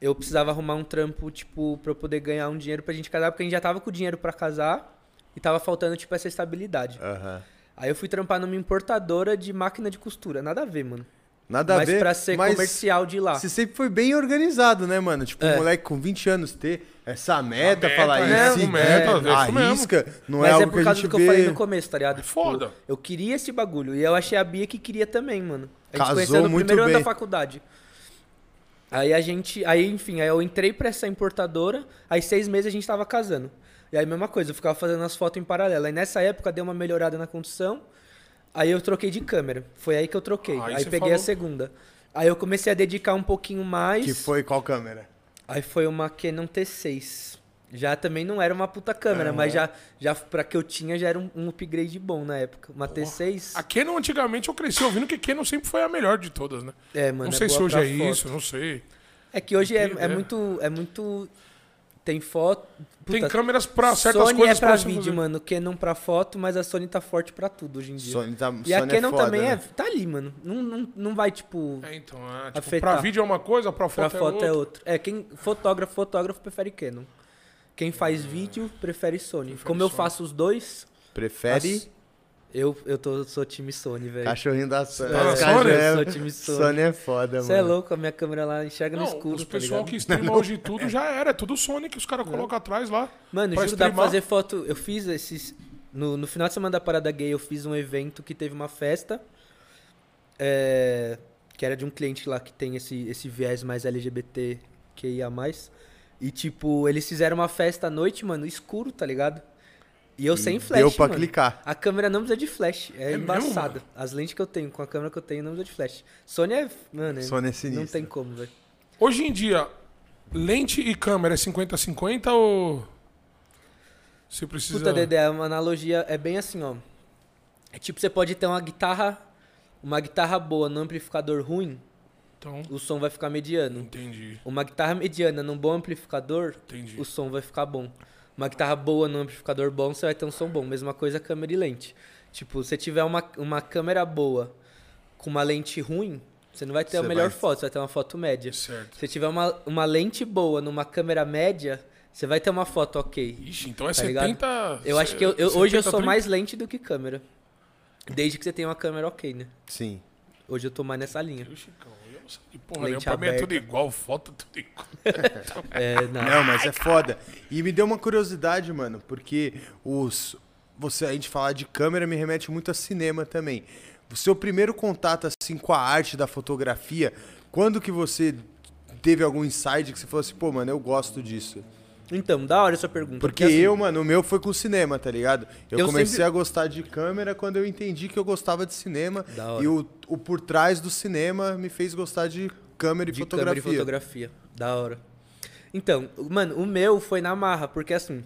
Eu precisava arrumar um trampo, tipo, pra eu poder ganhar um dinheiro pra gente casar, porque a gente já tava com dinheiro pra casar e tava faltando, tipo, essa estabilidade. aham. Aí eu fui trampar numa importadora de máquina de costura. Nada a ver, mano. nada a Mas ver. pra ser mas comercial de lá. Você sempre foi bem organizado, né, mano? Tipo, É. um moleque com 20 anos ter essa meta, meta, falar né? isso, meta, é mesmo. arrisca, não Mas é é, algo por que a causa gente do que eu falei vê. no começo, tá ligado? Tipo, foda. eu queria esse bagulho. E eu achei a Bia que queria também, mano. A gente Casou conheceu no muito primeiro ano bem. da faculdade. Aí a gente. Aí, enfim, aí eu entrei pra essa importadora, aí seis meses a gente tava casando. E aí, mesma coisa, eu ficava fazendo as fotos em paralelo. Aí nessa época deu uma melhorada na condição. Aí eu troquei de câmera. Foi aí que eu troquei. Aí Aí, peguei a falou- segunda. Aí eu comecei a dedicar um pouquinho mais. Que foi qual câmera? Aí foi uma Canon T6. Já também não era uma puta câmera, mas já, já pra que eu tinha já era um, um upgrade bom na época. Uma T6. A Canon, antigamente, eu cresci ouvindo que Canon sempre foi a melhor de todas, né? É, mano. não é sei se hoje é foto. isso, não sei. É que hoje é, é é. muito. É muito. Tem foto. Tem puta, câmeras pra certas Sony coisas é pra você vídeo, fazer. mano. Canon pra foto, mas a Sony tá forte pra tudo hoje em dia. Sony tá, e a Sony Canon é foda, também né? é. Tá ali, mano. Não, não, não vai, tipo. É, então, é, tipo, Afetar. pra vídeo é uma coisa, pra Pra foto, foto é é outra. outro. É, quem. Fotógrafo, fotógrafo prefere Canon. Quem faz vídeo prefere Sony. Como eu Sony. faço os dois, Prefere as- eu, eu tô, sou time Sony, velho. cachorrinho da Sony. tá na Os Sony? Eu sou é- time Sony. Sony é foda, Você é mano. louco, a minha câmera lá enxerga no Não, escuro, os tá pessoal ligado? que streama hoje tudo já era, é tudo Sony que os caras colocam atrás lá. Mano, pra juro, dá pra fazer foto. Eu fiz esses. No, no final de semana da Parada Gay, eu fiz um evento que teve uma festa. é, que era de um cliente lá que tem esse, esse viés mais LGBT que ia mais. E, tipo, eles fizeram uma festa à noite, mano, escuro, tá ligado? E eu sem flash. Deu pra mano. clicar. A câmera não precisa de flash. É, É mesmo, embaçada. As lentes que eu tenho, com a câmera que eu tenho, não precisa de flash. Sony é. Mano, é- Sony é não sinistro. tem como, velho. Hoje em dia, lente e câmera é 50-50 ou. Você precisa. Puta, Dedé, uma analogia é bem assim, ó. É tipo, você pode ter uma guitarra. Uma guitarra boa no amplificador ruim, Então, o som vai ficar mediano. entendi. Uma guitarra mediana num bom amplificador, Entendi. o som vai ficar bom. Uma guitarra boa num amplificador bom, você vai ter um som bom. Mesma coisa câmera e lente. Tipo, se tiver uma, uma câmera boa com uma lente ruim, você não vai ter a Você melhor vai- foto, você vai ter uma foto média. Certo. Se tiver uma, uma lente boa numa câmera média, você vai ter uma foto ok. Ixi, então é Tá ligado? 70. Eu acho que eu, eu- hoje eu 70, sou 30? mais lente do que câmera. Desde que você tenha uma câmera ok, né? Sim. Hoje eu tô mais nessa linha. Eu, De porra Lente. Pra mim é tudo igual, foto tudo igual. É, não. Não, mas é foda. E me deu uma curiosidade, mano, porque os. Você, a gente falar de câmera me remete muito a cinema também. O seu primeiro contato, assim, com a arte da fotografia, quando que você teve algum insight que você falou assim, pô, mano, eu gosto disso? Então, da hora essa pergunta. Porque assim, eu, mano, o meu foi com o cinema, tá ligado? Eu, Eu comecei sempre- a gostar de câmera quando eu entendi que eu gostava de cinema. Da hora. E o, o por trás do cinema me fez gostar de câmera e de fotografia. câmera e fotografia. Da hora. Então, mano, o meu foi na marra, porque assim,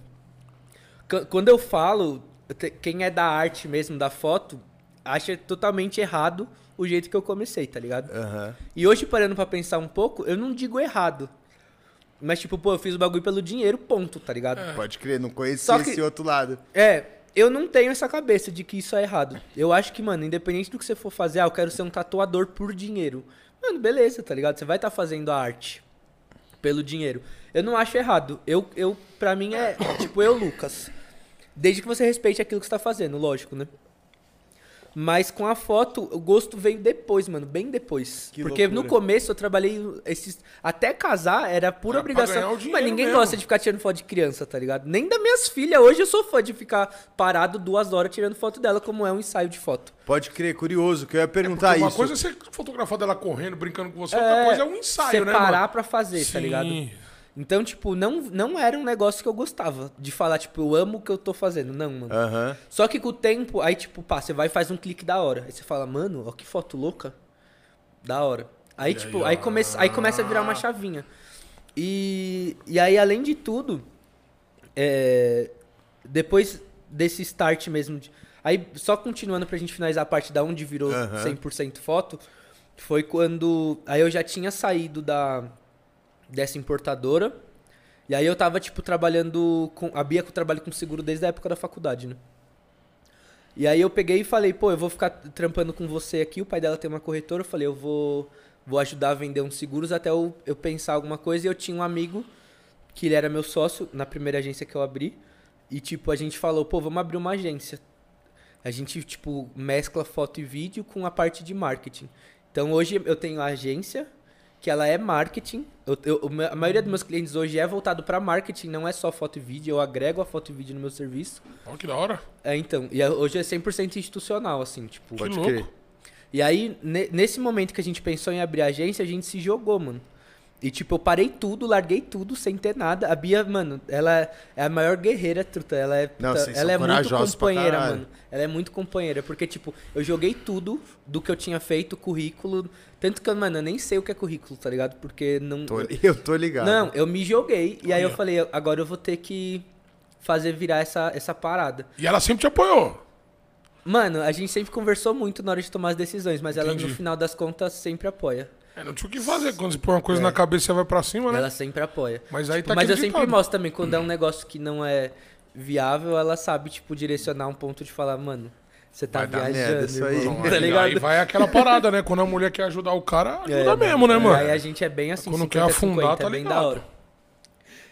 quando eu falo, quem é da arte mesmo, da foto, acha totalmente errado o jeito que eu comecei, tá ligado? Aham. E hoje, parando pra pensar um pouco, eu não digo errado. Mas, tipo, pô, eu fiz o bagulho pelo dinheiro, ponto, tá ligado? Pode crer, não conhecia que- esse outro lado. É, eu não tenho essa cabeça de que isso é errado. Eu acho que, mano, independente do que você for fazer, ah, eu quero ser um tatuador por dinheiro. Mano, beleza, tá ligado? Você vai estar fazendo a arte pelo dinheiro. Eu não acho errado. Eu, eu pra mim é, tipo, eu, Lucas. Desde que você respeite aquilo que você tá fazendo, lógico, né? Mas com a foto, o gosto veio depois, mano, bem depois. Que Porque no loucura. começo eu trabalhei esses. Até casar era pura Era pra obrigação. Mas ninguém mesmo. gosta de ficar tirando foto de criança, tá ligado? Nem das minhas filhas. Hoje eu sou fã de ficar parado duas horas tirando foto dela, como é um ensaio de foto. Pode crer, curioso, que eu ia perguntar Uma isso. coisa é você fotografar dela correndo, brincando com você, outra coisa é um ensaio, né, Separar pra fazer, tá ligado? Então, tipo, não, não era um negócio que eu gostava de falar, tipo, eu amo o que eu tô fazendo. Não, mano. Aham. Só que com o tempo, aí, tipo, pá, você vai e faz um clique da hora. Aí você fala, mano, ó que foto louca. Da hora. Aí, E tipo, aí, aí, começa, aí começa a virar uma chavinha. E, e aí, além de tudo, é, depois desse start mesmo. de- aí, só continuando pra gente finalizar a parte da onde virou Aham. 100% foto, foi quando. Aí eu já tinha saído da dessa importadora. E aí eu tava, tipo, trabalhando com. A Bia que eu trabalho com seguro desde a época da faculdade, né? E aí eu peguei e falei, pô, eu vou ficar trampando com você aqui, o pai dela tem uma corretora, eu falei, eu vou, vou ajudar a vender uns seguros até eu, eu pensar alguma coisa. E eu tinha um amigo, que ele era meu sócio na primeira agência que eu abri. E tipo, a gente falou, pô, vamos abrir uma agência. A gente, tipo, mescla foto e vídeo com a parte de marketing. Então hoje eu tenho a agência, que ela é marketing. Eu, eu- a maioria dos meus clientes hoje é voltado para marketing, não é só foto e vídeo. Eu agrego a foto e vídeo no meu serviço. Olha que da hora. É, então. E é- hoje é 100% institucional, assim, tipo. Pode louco. crer. E aí, ne- nesse momento que a gente pensou em abrir a agência, a gente se jogou, mano. E, tipo, eu parei tudo, larguei tudo, sem ter nada. A Bia, mano, ela é a maior guerreira, truta. Ela é, Não, puta, ela é muito companheira, mano. Ela é muito companheira. Porque, tipo, eu joguei tudo do que eu tinha feito, currículo. Tanto que, mano, eu nem sei o que é currículo, tá ligado? Porque não. Tô- eu tô ligado. Não, eu me joguei. E aí eu falei, agora eu vou ter que fazer virar essa, essa parada. E ela sempre te apoiou. Mano, a gente sempre conversou muito na hora de tomar as decisões, mas ela, Entendi. no final das contas, sempre apoia. É, não tinha o que fazer. Quando você põe uma coisa na cabeça, você vai pra cima, né? Ela sempre apoia. Mas aí tá mas eu sempre mostro também, quando é um negócio que não é viável, ela sabe, tipo, direcionar um ponto de falar, mano, você tá Vai viajando, merda isso aí. tá ligado? Aí vai aquela parada, né? Quando a mulher quer ajudar o cara, ajuda É, mesmo, né, mano? Aí a gente é bem assim, Quando quer 50, afundar, 50, tá é bem ligado. da hora.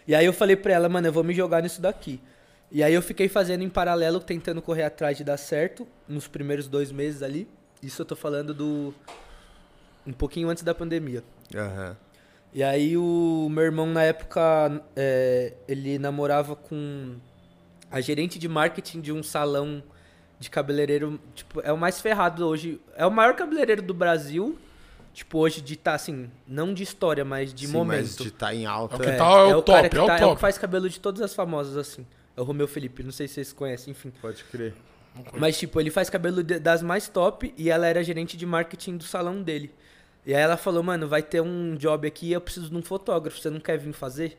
E aí eu falei pra ela, mano, eu vou me jogar nisso daqui. E aí eu fiquei fazendo em paralelo, tentando correr atrás de dar certo, nos primeiros dois meses ali. Isso eu tô falando do... Um pouquinho antes da pandemia. Aham. E aí o meu irmão, na época, é, ele namorava com a gerente de marketing de um salão de cabeleireiro, tipo, é o mais ferrado hoje. É o maior cabeleireiro do Brasil. Tipo, hoje de tá assim, não de história, mas de Sim, momento. mas de tá em alta. É o que É, tá, é, é o o cara top, que é o tá- é o top. que faz cabelo de todas as famosas, assim. É o Romeu Felipe, não sei se vocês conhecem, enfim. Pode crer. Mas, tipo, ele faz cabelo de- das mais top e ela era gerente de marketing do salão dele. E aí ela falou, mano, vai ter um job aqui eu preciso de um fotógrafo, você não quer vir fazer?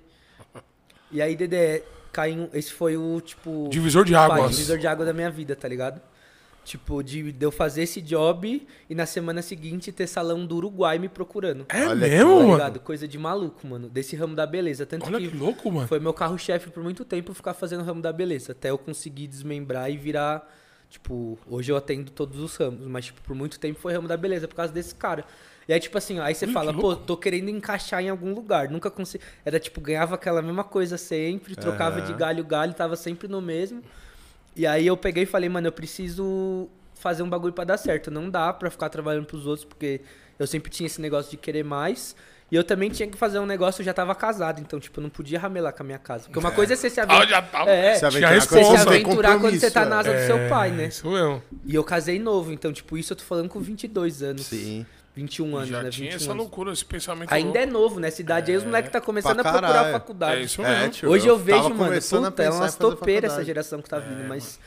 E aí, Dedé, caiu. Esse foi o, tipo. Divisor de pai, águas. divisor de água da minha vida, tá ligado? Tipo, de, de eu fazer esse job e na semana seguinte ter salão do Uruguai me procurando. É Olha mesmo, Tá mano? ligado? Coisa de maluco, mano. Desse ramo da beleza. Tanto Olha que, que louco, mano. foi meu carro-chefe por muito tempo ficar fazendo o ramo da beleza. Até eu conseguir desmembrar e virar. Tipo, hoje eu atendo todos os ramos, mas, tipo, por muito tempo foi ramo da beleza por causa desse cara. E aí, tipo assim, aí você Ih, fala, pô, tô querendo encaixar em algum lugar. Nunca consegui. Era tipo, ganhava aquela mesma coisa sempre, trocava de Aham. galho galho, tava sempre no mesmo. E aí eu peguei e falei, mano, eu preciso fazer um bagulho pra dar certo. Não dá pra ficar trabalhando pros outros, porque eu sempre tinha esse negócio de querer mais. E eu também tinha que fazer um negócio, eu já tava casado, então, tipo, eu não podia ramelar com a minha casa. Porque uma coisa é você se Ah, aventurar. tava. É, Se aventurar se aventurar quando você tá na asa do seu pai, né? Isso mesmo. E eu casei novo, então, tipo, isso eu tô falando com 22 anos. Sim. 21 anos, já né? tinha 21 essa anos. loucura, esse pensamento Ainda é louco. novo, né? Cidade aí os moleques tá começando a procurar a faculdade. É isso É, mesmo. tio, Hoje eu tava vejo, mano, puta, é umas topeiras essa geração que tá vindo, mas.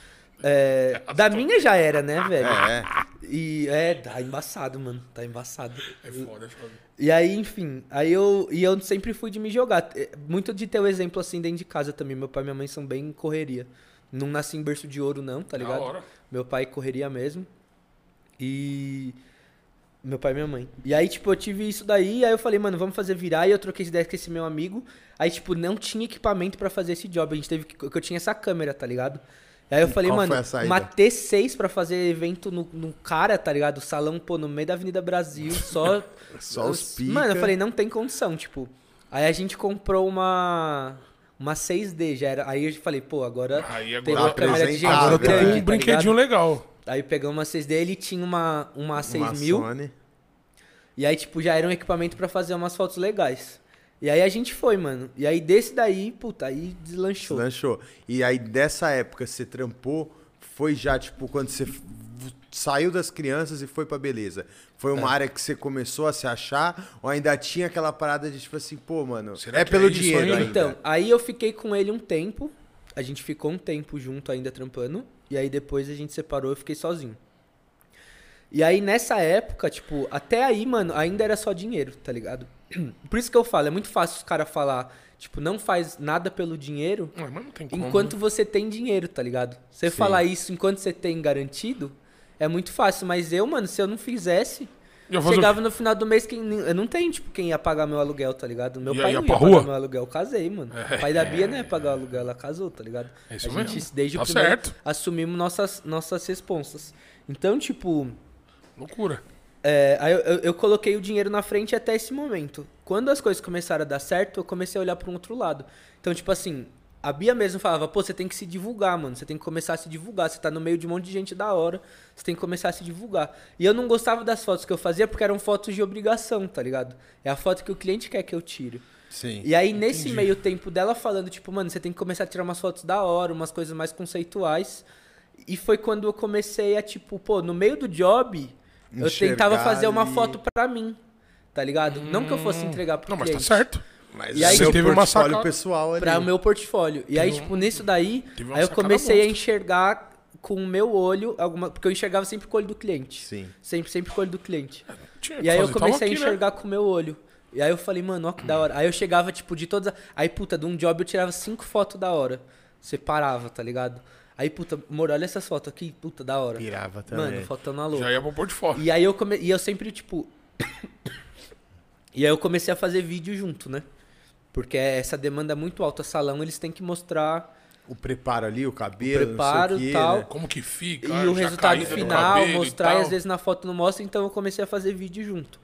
é, da minha já era, né, velho? É. E é, tá embaçado, mano. Tá embaçado. É foda, é foda. E aí, enfim, aí eu. E eu sempre fui de me jogar. É, Muito de ter o exemplo assim dentro de casa também. Meu pai e minha mãe são bem correria. Não nasci em berço de ouro, não, tá Da ligado? hora. Meu pai correria mesmo. E. Meu pai e minha mãe. E aí, tipo, eu tive isso daí, aí eu falei, mano, vamos fazer virar. E eu troquei essa ideia com esse meu amigo. Aí, tipo, não tinha equipamento pra fazer esse job. A gente teve que. Eu tinha essa câmera, tá ligado? E aí eu E falei, mano, a uma T6 pra fazer evento no, no cara, tá ligado? Salão, pô, no meio da Avenida Brasil, só. Só os pica. Mano, eu falei, não tem condição, tipo. Aí a gente comprou uma. Uma 6D, já era. Aí eu falei, pô, agora. Aí tem agora- uma câmera de gente apresentável, Agora né? tem um tá brinquedinho ligado? legal. Aí pegamos uma 6D, ele tinha uma, uma Uma 6000. Sony. E aí, tipo, já era um equipamento pra fazer umas fotos legais. E aí a gente foi, mano. E aí desse daí, puta, aí deslanchou. Lanchou. E aí, dessa época, você trampou, foi já, tipo, quando você saiu das crianças e foi pra beleza. Foi É. uma área que você começou a se achar? Ou ainda tinha aquela parada de, tipo assim, pô, mano, Será é pelo é dinheiro ainda? Então, aí eu fiquei com ele um tempo. A gente ficou um tempo junto ainda trampando. E aí depois a gente separou e eu fiquei sozinho. E aí nessa época, tipo, até aí, mano, ainda era só dinheiro, tá ligado? Por isso que eu falo, é muito fácil os caras falar, tipo, não faz nada pelo dinheiro mas não como. enquanto né? você tem dinheiro, tá ligado? Você Sim. falar isso enquanto você tem garantido é muito fácil, mas eu, mano, se eu não fizesse, chegava no final do mês quem eu não tenho, tipo, quem ia pagar meu aluguel, tá ligado? Meu Ia- pai ia não ia pagar meu aluguel, eu casei, mano. O pai da Bia não ia pagar o aluguel, ela casou, tá ligado? É isso a gente, mesmo. desde Tá o primeiro, certo. assumimos nossas, nossas responsas. Então, tipo, Loucura. é, aí eu, eu- eu coloquei o dinheiro na frente até esse momento. Quando as coisas começaram a dar certo, eu comecei a olhar para um outro lado. Então, tipo assim, a Bia mesmo falava, pô, você tem que se divulgar, mano. Você tem que começar a se divulgar. Você tá no meio de um monte de gente da hora. Você tem que começar a se divulgar. E eu não gostava das fotos que eu fazia porque eram fotos de obrigação, tá ligado? É a foto que o cliente quer que eu tire. Sim. E aí, nesse Entendi. meio tempo dela falando, tipo, mano, você tem que começar a tirar umas fotos da hora, umas coisas mais conceituais. E foi quando eu comecei a, tipo, pô, no meio do job, eu Enxergar tentava fazer uma foto pra mim, tá ligado? Não que eu fosse entregar pro Não, mas tá cliente, certo. Mas E aí- seu teve uma sacada- pessoal ali. pra o meu portfólio. E aí, Teve um- tipo, nisso daí, aí eu comecei a enxergar com o meu olho, alguma, porque eu enxergava sempre com o olho do cliente. Sim. Sempre, sempre com o olho do cliente. Tinha E aí eu fazer, comecei tava a aqui, né? enxergar com o meu olho. E aí eu falei, mano, ó que da hora. Aí eu chegava, tipo, de todas. Aí, puta, de um job eu tirava cinco fotos da hora. Separava, tá ligado? Aí, puta, amor, olha essas fotos aqui, puta, da hora. Pirava também. Mano, fotando a louca. Já ia pro portfólio. E aí eu come... E eu sempre, tipo. e aí eu comecei a fazer vídeo junto, né? Porque essa demanda é muito alta. Salão, eles têm que mostrar O preparo ali, o cabelo, O preparo não sei o e quê, tal. né? Como que fica? e o resultado final, e mostrar e, tal. às vezes na foto não mostra, então eu comecei a fazer vídeo junto.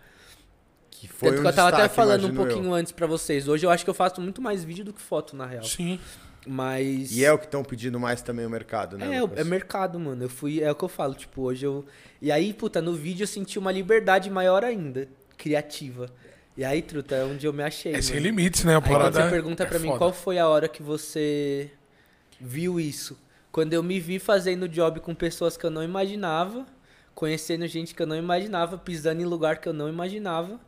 Que foi Tanto um que eu tava até destaque, falando um imagino eu. pouquinho antes pra vocês. Hoje eu acho que eu faço muito mais vídeo do que foto, na real. Sim. Mas. E é o que estão pedindo mais também o mercado, né? É, Lucas? é mercado, mano. Eu fui, é o que eu falo, tipo, hoje eu. E aí, puta, no vídeo eu senti uma liberdade maior ainda, criativa. E aí, truta, é onde eu me achei. É sem mano. limites, né? A Aí quando parada você é- pergunta é pra mim foda. qual foi a hora que você viu isso. Quando eu me vi fazendo job com pessoas que eu não imaginava, conhecendo gente que eu não imaginava, pisando em lugar que eu não imaginava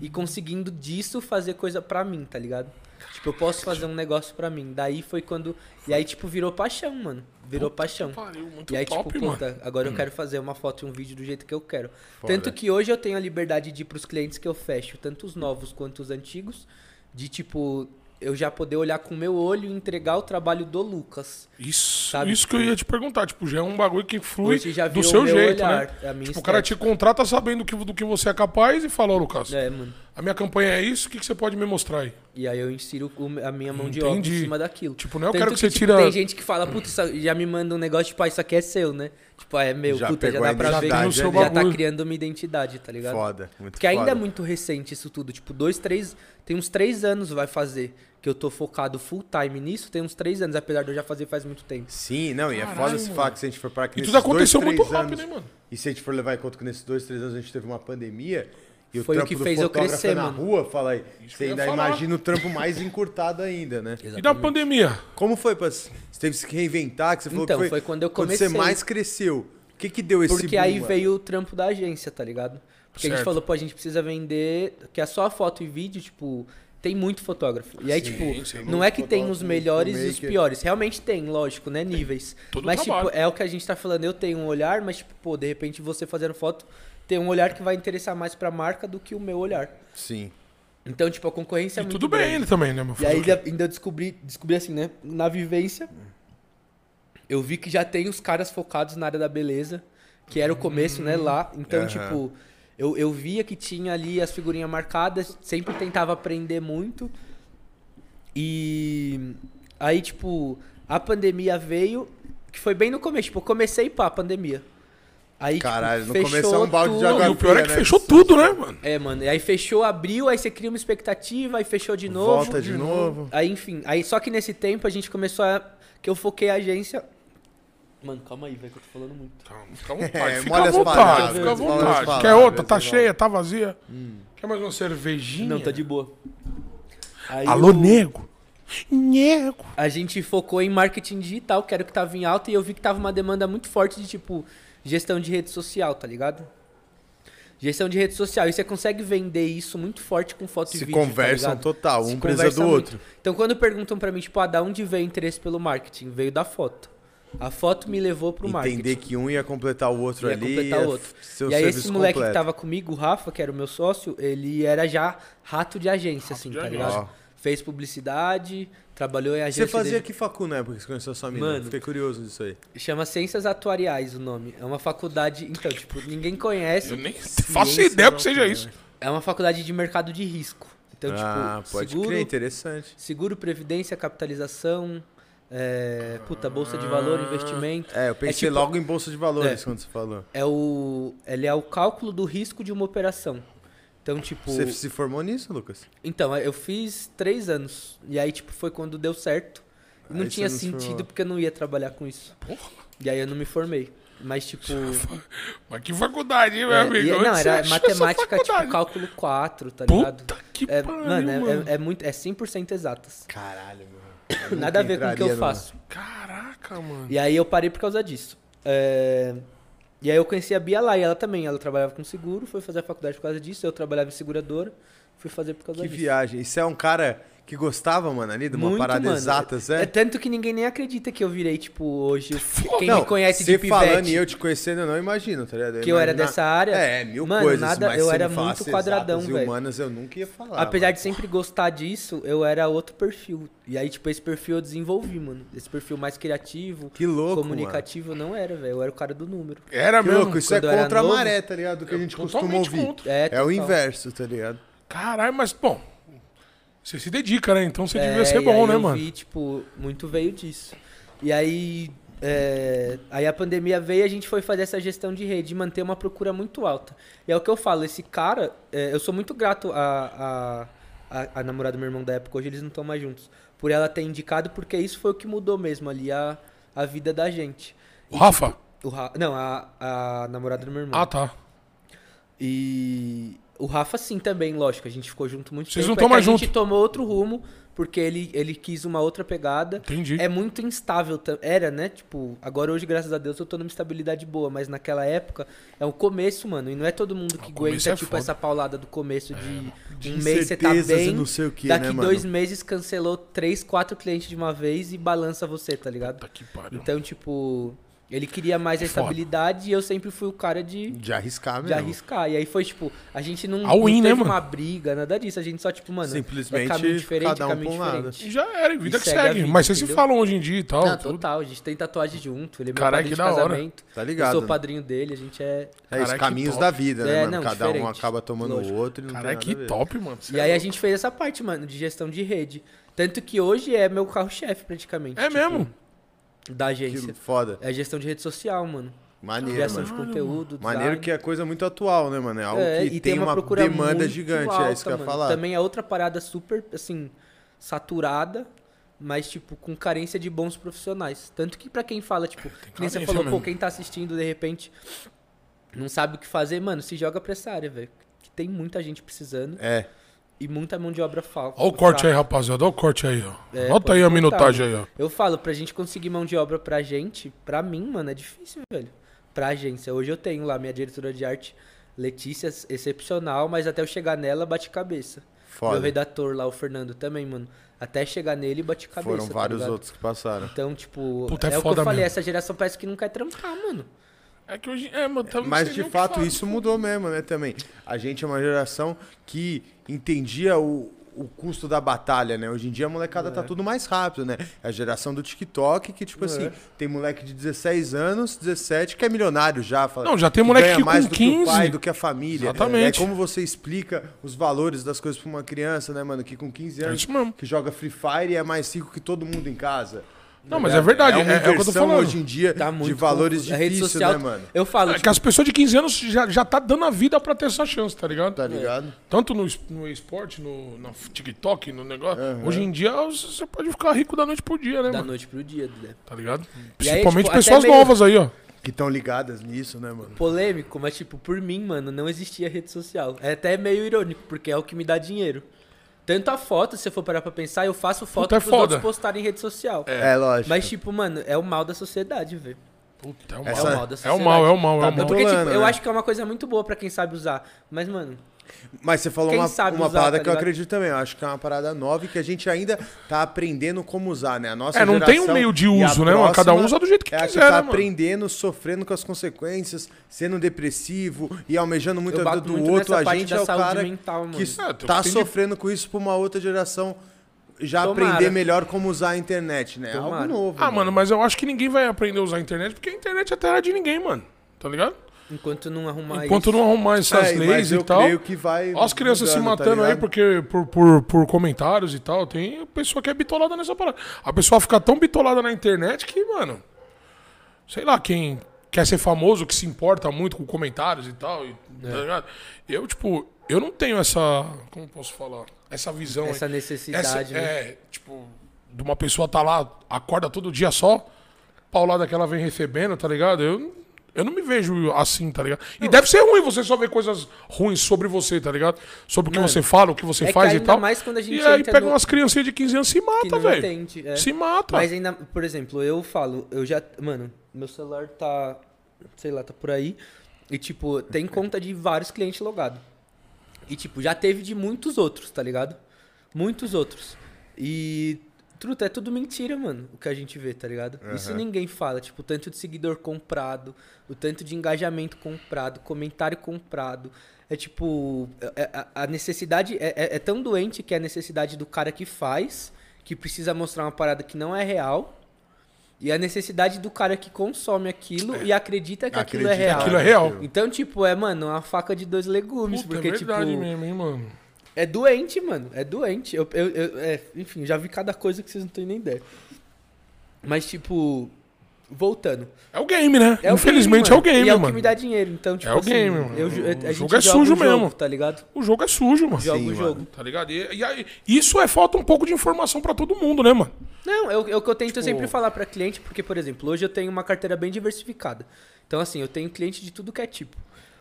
e conseguindo disso fazer coisa pra mim, tá ligado? Tipo, eu posso fazer um negócio pra mim. Daí foi quando. E aí, tipo, virou paixão, mano. Virou paixão. Pariu, muito E aí, top, tipo, mano. puta, agora eu quero fazer uma foto e um vídeo do jeito que eu quero. Foda. Tanto que hoje eu tenho a liberdade de ir pros clientes que eu fecho, tanto os novos quanto os antigos, de tipo, eu já poder olhar com o meu olho e entregar o trabalho do Lucas. Isso, Sabe, isso que eu ia te perguntar. Tipo, já é um bagulho que flui do seu o meu jeito, olhar, né? a minha Tipo, o cara te contrata sabendo que, do que você é capaz e fala, ô Lucas, É, mano. A minha campanha é isso, o que, que você pode me mostrar aí? E aí eu insiro a minha mão de obra em Entendi. cima daquilo. Tipo, não é eu Tanto quero que você tipo, tira- Tem gente que fala, putz, já me manda um negócio, tipo, ah, isso aqui é seu, né? Tipo, ah, é meu, Já puta, já dá pra ver que ali. já tá Bagulho. criando uma identidade, tá ligado? Foda, muito Porque ainda foda. é muito recente isso tudo. Tipo, dois, três. Tem uns três anos vai fazer que eu tô focado full time nisso. Tem uns três anos, apesar de eu já fazer faz muito tempo. Sim, não, e é Caralho, foda esse fato que se a gente for para que E nesses tudo aconteceu dois, muito três rápido, anos, né, mano? E se a gente for levar em conta que nesses dois, três anos a gente teve uma pandemia, e Foi o trampo que do fez eu fotógrafo crescer, na mano. rua, fala aí, que você ainda imagina o trampo mais encurtado ainda, né? E da pandemia? Como foi, pra, você teve que se reinventar, que você falou Então, que foi, foi quando eu Quando comecei. você mais cresceu, o que que deu esse Porque boom, aí mano? veio o trampo da agência, tá ligado? Porque a Certo. gente falou, pô, a gente precisa vender. Que é só foto e vídeo, tipo. Tem muito fotógrafo. E aí, Sim, tipo, sim. não é que tem os melhores e os piores. Realmente tem, lógico, né? Níveis. Todo mas, trabalho. tipo, é o que a gente tá falando. Eu tenho um olhar, mas, tipo, pô, de repente você fazendo foto tem um olhar que vai interessar mais pra marca do que o meu olhar. Sim. Então, tipo, a concorrência é E muito tudo bem grande. ainda também, né, meu E aí ainda- eu descobri, descobri assim, né? Na vivência, eu vi que já tem os caras focados na área da beleza, que era o começo, né, lá. Então, Aham. tipo, eu, eu via que tinha ali as figurinhas marcadas, sempre tentava aprender muito. E aí, tipo, a pandemia veio, que foi bem no começo. Tipo, eu comecei pá, a pandemia. Aí, Caralho, tipo, no começo é um balde de água e o pior é que né? fechou tudo, né, mano? É, mano. E aí fechou, abriu, aí você cria uma expectativa, aí fechou de novo. Volta de novo. Aí, enfim, aí só que nesse tempo a gente começou a. Que eu foquei a agência. Mano, calma aí, velho, que eu tô falando muito. Calma, fica à vontade, É, fica à vontade, palavras, fica à vontade. palavras, Quer outra? Tá cheia, tá vazia? Hum. Quer mais uma cervejinha? Não, tá de boa. Aí Alô, o- nego? Nego. A gente focou em marketing digital, que era o que tava em alta, e eu vi que tava uma demanda muito forte de, tipo, gestão de rede social, tá ligado? Gestão de rede social. E você consegue vender isso muito forte com foto e Se vídeo. tá conversam ligado? total, Se um precisa do muito. outro. Então, quando perguntam pra mim, tipo, ah, da onde veio o interesse pelo marketing? Veio da foto. A foto me levou pro marketing. Entender que um ia completar o outro ia ali. completar ia o outro. E aí esse moleque completo. que tava comigo, o Rafa, que era o meu sócio, ele era já rato de agência, assim, de tá agência. ligado? Ó. Fez publicidade, trabalhou em agência. Você fazia dele. que facu na época que você conheceu a sua mina? Mano. Fiquei curioso disso aí. Chama Ciências Atuariais o nome. É uma faculdade. Então, tipo, ninguém conhece. Eu nem faço ideia que seja isso. É uma faculdade de mercado de risco. Então, ah, tipo, pode seguro, crer, interessante. seguro, previdência, capitalização, é, puta, bolsa de valor, investimento. É, eu pensei tipo- logo em bolsa de valores É. quando você falou. É o. Ele é o cálculo do risco de uma operação. Então, tipo. Você se formou nisso, Lucas? Então, eu fiz três anos. E aí, tipo, foi quando deu certo. E não Aí tinha não se sentido formou. porque eu não ia trabalhar com isso. E aí eu não me formei. Mas, tipo. Mas que faculdade, hein, meu é, amigo? e- não, era matemática, tipo, cálculo 4, tá ligado? Puta que É, pariu, mano, é, mano. é, é muito, é 100% exatas. Caralho, meu. Eu Nada a ver com o que eu faço. Caraca, mano. E aí eu parei por causa disso. É, E aí eu conheci a Bia lá, e ela também. Ela trabalhava com seguro, foi fazer a faculdade por causa disso. Eu trabalhava em seguradora, fui fazer por causa Que disso. viagem. Isso é um cara que gostava, mano, ali de uma Muito, parada mano. exatas, É é? tanto que ninguém nem acredita que eu virei, tipo, hoje. Quem Não, me conhece de pivete, falando e eu te conhecendo, eu não imagino, tá ligado? que eu era dessa área. É, mil Mano, coisas, nada, mas eu era muito quadradão, velho. humanas, eu nunca ia falar. Apesar mano. de sempre gostar disso, eu era outro perfil. E aí, tipo, esse perfil eu desenvolvi, mano. Esse perfil mais criativo, Que louco, comunicativo, eu não era, velho. Eu era o cara do número. Era mesmo. louco, isso é eu contra a novo- maré, tá ligado? Do que a gente costuma ouvir. É, É o inverso, tá ligado? Caralho, mas, bom, você se dedica, né? Então você É, devia ser bom, aí né, eu mano? Vi, tipo, muito veio disso. E aí, é, aí a pandemia veio e a gente foi fazer essa gestão de rede, manter uma procura muito alta. E é o que eu falo, esse cara, é, eu sou muito grato a, a, a, a namorada do meu irmão da época, hoje eles não estão mais juntos, por ela ter indicado, porque isso foi o que mudou mesmo ali a, a vida da gente. O Rafa? O Ra- não, a, a namorada do meu irmão. Ah, tá. E, O Rafa sim também, lógico, a gente ficou junto muito Vocês tempo. não é mais a gente tomou outro rumo, porque ele, ele quis uma outra pegada. Entendi. É muito instável, era, né? Tipo, agora hoje, graças a Deus, eu tô numa estabilidade boa, mas naquela época é o começo, mano. E não é todo mundo que aguenta, é tipo, foda. essa paulada do começo de, De um mês você tá bem. não sei o que, daqui né, mano? dois meses cancelou três, quatro clientes de uma vez e balança você, tá ligado? Puta que pariu. Então, tipo, ele queria mais a É foda. estabilidade e eu sempre fui o cara de, De arriscar de mesmo. arriscar. E aí foi, tipo, a gente não, All não in, né, teve mano? uma briga, nada disso. A gente só, tipo, mano, Simplesmente é caminho diferente, cada um caminho um diferente. E já era, e vida E que segue vida, Mas vocês se falam hoje em dia e tal. Não, tudo. total, a gente tem tatuagem junto. Ele é meu Caralho, padrinho que de da hora. casamento. Tá Eu ligado? sou o padrinho dele, a gente é. É os caminhos da vida, né, É, mano? não, Cada um diferente. acaba tomando o outro e Caralho, tem que nada top, mano. E aí a gente fez essa parte, mano, de gestão de rede. Tanto que hoje é meu carro-chefe, praticamente. É tipo, mesmo? Da agência. Que foda. É gestão de rede social, mano. Maneiro, Criação mano. de conteúdo, Maneiro design. que é coisa muito atual, né, mano? É algo É, que e tem, uma, procura demanda gigante, alta, é isso que eu ia mano. falar. Também é outra parada super, assim, saturada, mas, tipo, com carência de bons profissionais. Tanto que pra quem fala, tipo, que nem você falou, mesmo. pô, quem tá assistindo, de repente, não sabe o que fazer, mano, se joga pra essa área, velho. Que tem muita gente precisando É. e muita mão de obra falta. Olha o corte aí, rapaziada. Olha o corte aí, ó. É, Nota aí a minutagem aí, ó. Eu falo, pra gente conseguir mão de obra pra gente, pra mim, mano, é difícil, velho. Pra agência. Hoje eu tenho lá minha diretora de arte, Letícia, excepcional, mas até eu chegar nela, bate cabeça. Meu Foda. redator lá, o Fernando, também, mano. Até chegar nele, bate cabeça. Foram tá vários ligado? outros que passaram. Então, tipo, Puta, é é, o que eu falei, mesmo. essa geração parece que não quer trampar, mano. É que hoje. É, mano, tá- Mas de que fato isso mudou mesmo, né, também. A gente é uma geração que entendia o, o custo da batalha, né? Hoje em dia a molecada É. tá tudo mais rápido, né? É a geração do TikTok que, tipo assim, tem moleque de 16 anos, 17, que é milionário já. fala- Não, já tem moleque ganha que mais com do que o 15. pai, do que a família. Exatamente. É como você explica os valores das coisas pra uma criança, né, mano? Que com 15 É anos, mesmo. que joga Free Fire e é mais rico que todo mundo em casa. Não, mas é verdade, É uma é- é o que eu tô falando. hoje em dia Tá de valores. A rede difíceis, social, né, mano? Eu falo, É tipo, que as pessoas de 15 anos já, já tá dando a vida pra ter essa chance, tá ligado? Tá ligado? Tanto no, no esporte, no, no TikTok, no negócio. Hoje em dia você pode ficar rico da noite pro dia, né, da mano? noite pro dia, né? Tá ligado? E aí, Principalmente tipo, pessoas meio- novas aí, ó. Que estão ligadas nisso, né, mano? polêmico, mas tipo, por mim, mano, não existia rede social. É até meio irônico, porque é o que me dá dinheiro. Tanto a foto, se eu for parar pra pensar, eu faço foto Puta, é pros foda. outros postarem em rede social. É, lógico. Mas, tipo, mano, é o mal da sociedade, velho. Puta, é o Essa- mal. É o mal da É sociedade. o mal, é o mal, é Tá o mal. bom. Porque, tipo, eu né? acho que é uma coisa muito boa pra quem sabe usar. Mas, mano, Mas você falou Quem uma, sabe uma usar, parada tá que eu acredito também. Eu acho que é uma parada nova e que a gente ainda tá aprendendo como usar, né? A nossa É, não tem um geração meio de e a uso, né? Cada um usa do jeito que é a quiser, que tá né, mano? aprendendo, sofrendo com as consequências, sendo depressivo e almejando muito Eu a vida do outro. A gente é o cara mental, que É, tá sofrendo com isso pra uma outra geração já Tomara. aprender melhor como usar a internet, né? É algo Tomara. novo. Ah, mano, mas eu acho que ninguém vai aprender a usar a internet, porque a internet é terra de ninguém, mano. Tá ligado? Enquanto não arrumar Enquanto isso... não arrumar essas É, mas leis eu e tal. creio que vai Ó, as crianças se tá matando aí ligado? porque por, por, por comentários e tal. Tem pessoa que é bitolada nessa parada. A pessoa fica tão bitolada na internet que, mano. Sei lá, quem quer ser famoso, que se importa muito com comentários e tal. e- É. tá ligado? Eu, tipo, eu não tenho essa. Como posso falar? Essa visão. Essa aí. necessidade, né? É, tipo, de uma pessoa tá lá, acorda todo dia só, paulada que ela vem recebendo, tá ligado? Eu, eu não me vejo assim, tá ligado? E deve ser ruim você só ver coisas ruins sobre você, tá ligado? Sobre o que Mano, você fala, o que você é que faz e ainda tal. mais quando a gente e aí pega no- umas criancinhas de 15 anos e se que mata, não velho. é. Se mata. Mas ainda, por exemplo, eu falo, eu já. Mano, meu celular tá. Sei lá, tá por aí. E, tipo, tem conta de vários clientes logados. E, tipo, já teve de muitos outros, tá ligado? Muitos outros. E. Truta, é tudo mentira, mano, o que a gente vê, tá ligado? Isso ninguém fala. Tipo, o tanto de seguidor comprado, o tanto de engajamento comprado, comentário comprado. É tipo. é- é- a necessidade é, é- é tão doente que é a necessidade do cara que faz, que precisa mostrar uma parada que não é real. E a necessidade do cara que consome aquilo e acredita que aquilo é Acredita real. que aquilo é real. Então, tipo, é, mano, uma faca de dois legumes. Puta, porque, é verdade tipo. mesmo, hein, mano. É doente, mano. É doente. Eu, eu, eu- é, enfim, já vi cada coisa que vocês não têm nem ideia. Mas, tipo, voltando. É o game, né? É o Infelizmente game, é o game, E é o mano. que me dá dinheiro. Então, tipo, É o assim, game, mano. eu, O jogo é sujo o jogo, mesmo. tá ligado? O jogo é sujo, mano. Joga Sim, o mano. jogo. Tá ligado? E, e aí, isso é falta um pouco de informação pra todo mundo, né, mano? Não, é o, é o que eu tento Tipo- sempre falar pra cliente, porque, por exemplo, hoje eu tenho uma carteira bem diversificada. Então, assim, eu tenho cliente de tudo que é tipo.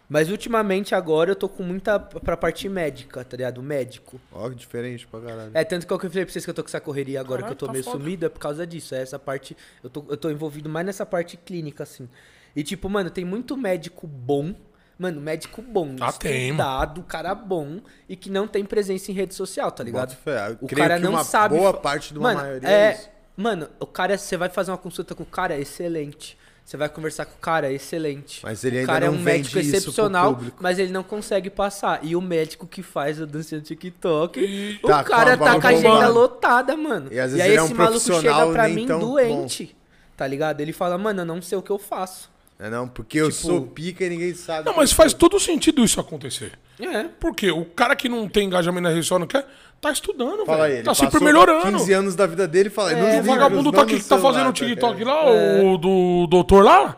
Mas ultimamente agora eu tô com muita pra parte médica, tá ligado? Médico. Ó, que diferente pra caralho. É, tanto que eu falei pra vocês que eu tô com essa correria agora, Caralho, que eu tô tá meio foda. sumido, é por causa disso. É essa parte. Eu tô, eu tô envolvido mais nessa parte clínica, assim. E tipo, mano, tem muito médico bom. Mano, médico bom, Ah, estudado, cara bom, e que não tem presença em rede social, tá ligado? O creio cara que não uma sabe boa parte de uma Mano, maioria é, é isso. Mano, o cara, você vai fazer uma consulta com o cara, é excelente. Você vai conversar com o cara, é excelente. Mas ele o ainda cara é não um vende médico excepcional, mas ele não consegue passar. E o médico que faz a dancinha no TikTok, o Tá com cara tá com a agenda bombada. lotada, mano. E às vezes aí ele é um esse maluco chega pra mim doente, tá ligado? Ele fala, mano, eu não sei o que eu faço. É não, porque eu Tipo- sou pica e ninguém sabe. Não, mas eu faz sou. todo sentido isso acontecer. É. Por quê? O cara que não tem engajamento na rede social não quer, tá estudando, Fala velho. ele Tá sempre melhorando. 15 anos da vida dele e fala, É, O vagabundo tá não aqui que tá fazendo o TikTok ligado? lá, o do doutor lá.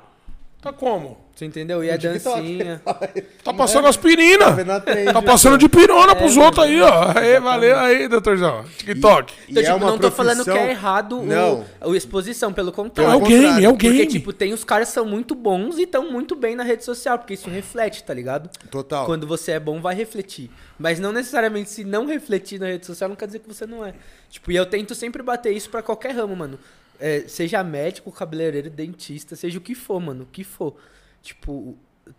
Tá como? Você entendeu? E é TikTok. dancinha. Tá passando aspirina. vendo a trend, Tá passando de pirona pros É, outros aí, ó. Aí, valeu aí, doutorzão. TikTok. E Então, é tipo, não tô falando que é errado Não. o, a exposição, pelo É contrário. o game, é o Porque, game. tipo, tem os caras que são muito bons e estão muito bem na rede social, porque isso reflete, tá ligado? Total. Quando você é bom, vai refletir. Mas não necessariamente se não refletir na rede social, não quer dizer que você não é. Tipo, e eu tento sempre bater isso pra qualquer ramo, mano. É, seja médico, cabeleireiro, dentista, seja o que for, mano, o que for. Tipo,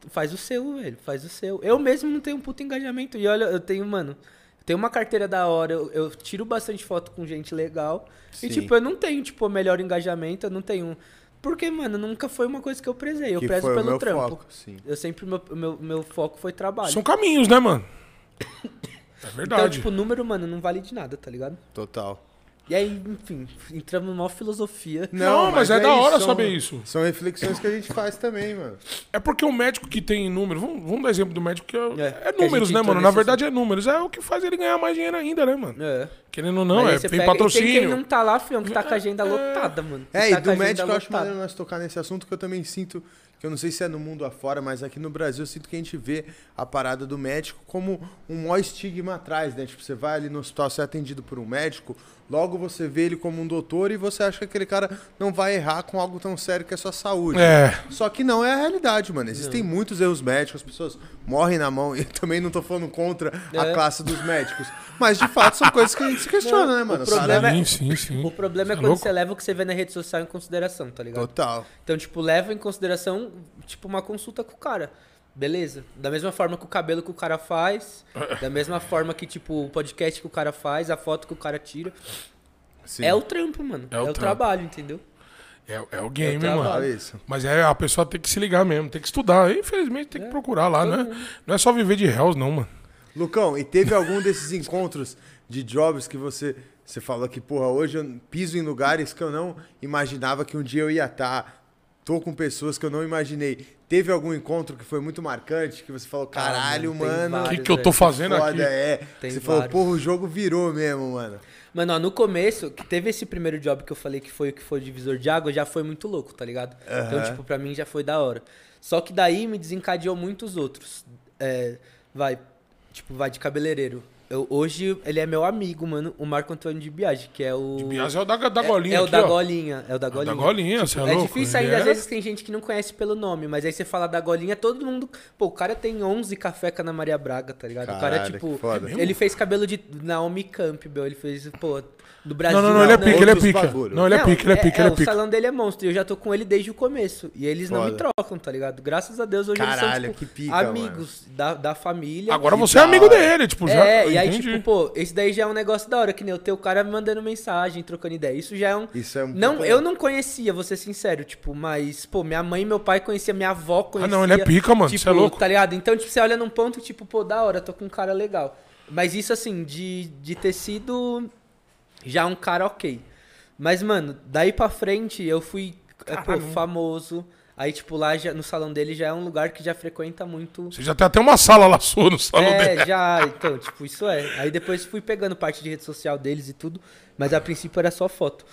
faz o seu, velho, faz o seu. Eu mesmo não tenho um puto engajamento. E olha, eu tenho, mano, eu tenho uma carteira da hora, eu, eu tiro bastante foto com gente legal. Sim. E, tipo, eu não tenho, tipo, o melhor engajamento, eu não tenho. Porque, mano, nunca foi uma coisa que eu prezei. Eu que prezo foi o pelo meu trampo. foco, sim. Eu sempre, meu, meu, meu foco foi trabalho. São caminhos, né, mano? É Então, verdade. tipo, número, mano, não vale de nada, tá ligado? Total. E aí, enfim, entramos numa filosofia. Não, mas é da isso, hora são- saber isso. São reflexões que a gente faz também, mano. É porque o médico que tem números, vamos, vamos dar exemplo do médico que é, É, é números, né, mano? Na verdade é números. É o que faz ele ganhar mais dinheiro ainda, né, mano? É. Querendo ou não, Mas é, você tem pega- patrocínio. Tem quem não tá lá, fião, que tá com a agenda lotada, mano. Que É, tá e do médico eu acho maneiro nós tocar nesse assunto que eu também sinto, que eu não sei se é no mundo afora, mas aqui no Brasil eu sinto que a gente vê a parada do médico como um maior estigma atrás, né? Tipo, você vai ali no hospital ser atendido por um médico, logo você vê ele como um doutor e você acha que aquele cara não vai errar com algo tão sério que é a sua saúde. É. Só que não é a realidade, mano. Existem muitos erros médicos, as pessoas morrem na mão. E eu também não tô falando contra a É. classe dos médicos. Mas de fato são coisas que a gente se questiona, né, mano? problema Cara, é- Sim, sim, sim. O problema é Cê quando louco? você leva o que você vê na rede social em consideração, tá ligado? Total. Então, tipo, leva em consideração, tipo, uma consulta com o cara. Beleza? Da mesma forma que o cabelo que o cara faz, da mesma forma que, tipo, o podcast que o cara faz, a foto que o cara tira. Sim. É o trampo, mano. É É o o, trampo. trabalho, entendeu? É, é o game, trabalho. mano. Fala isso. Mas é, a pessoa tem que se ligar mesmo, tem que estudar. Infelizmente tem que procurar lá, né? Não é só viver de réus, não, mano. Lucão, e teve algum desses encontros de jobs que você, você falou que, porra, hoje eu piso em lugares que eu não imaginava que um dia eu ia estar. Tô com pessoas que eu não imaginei. Teve algum encontro que foi muito marcante, que você falou, caralho, mano, tem mano, O que, que eu tô fazendo foda, aqui? é. Tem você falou, vários. porra, o jogo virou mesmo, mano. Mano, ó, no começo, que teve esse primeiro job que eu falei que foi o que foi o divisor de água, já foi muito louco, tá ligado? Então, Aham. tipo, pra mim já foi da hora. Só que daí me desencadeou muitos outros. É, vai, tipo, vai de cabeleireiro. Eu, hoje ele é meu amigo, mano, o Marco Antônio de Biagi, que é o. Bias é o da, da é- golinha É, o aqui, da ó. golinha. É o da golinha. Da golinha, você é, É louco. difícil Ele ainda, é- às vezes tem gente que não conhece pelo nome, mas aí você fala da golinha, todo mundo. Pô, o cara tem 11 café com a Ana Maria Braga, tá ligado? o cara, Caralho, tipo. que foda. Ele fez cabelo de Naomi Campbell, ele fez, pô, do Brasil. Não, não, não, ele é Não, pica, ele é pica. Não, ele é Não, pica, ele é pica, ele é O pica. salão dele é monstro e eu já tô com ele desde o começo. E eles não me trocam, tá ligado? Graças a Deus hoje Caralho, eles são, tipo, que pica, amigos da, da família. Agora você é amigo dele, tipo, já. É, e aí, tipo, pô, esse daí já é um negócio da hora, que nem o teu cara me mandando mensagem, trocando ideia. Isso já é um. Isso é um Não, eu não conhecia, vou ser sincero, tipo, mas, pô, minha mãe e meu pai conheciam, minha avó Ah, conhecia. não, ele é pica, mano. Tipo, Você é louco. tá ligado? Então, tipo, você olha num ponto, tipo, pô, da hora, tô com um cara legal. Mas isso, assim, de, de ter sido já um cara ok. Mas, mano, daí pra frente eu fui, é, pô, famoso. Aí, tipo, lá já, no salão dele já é um lugar que já frequenta muito. Você já tem até uma sala lá sua no salão dele. É, já, então, tipo, isso é. Aí depois fui pegando parte de rede social deles e tudo, mas a princípio era só foto.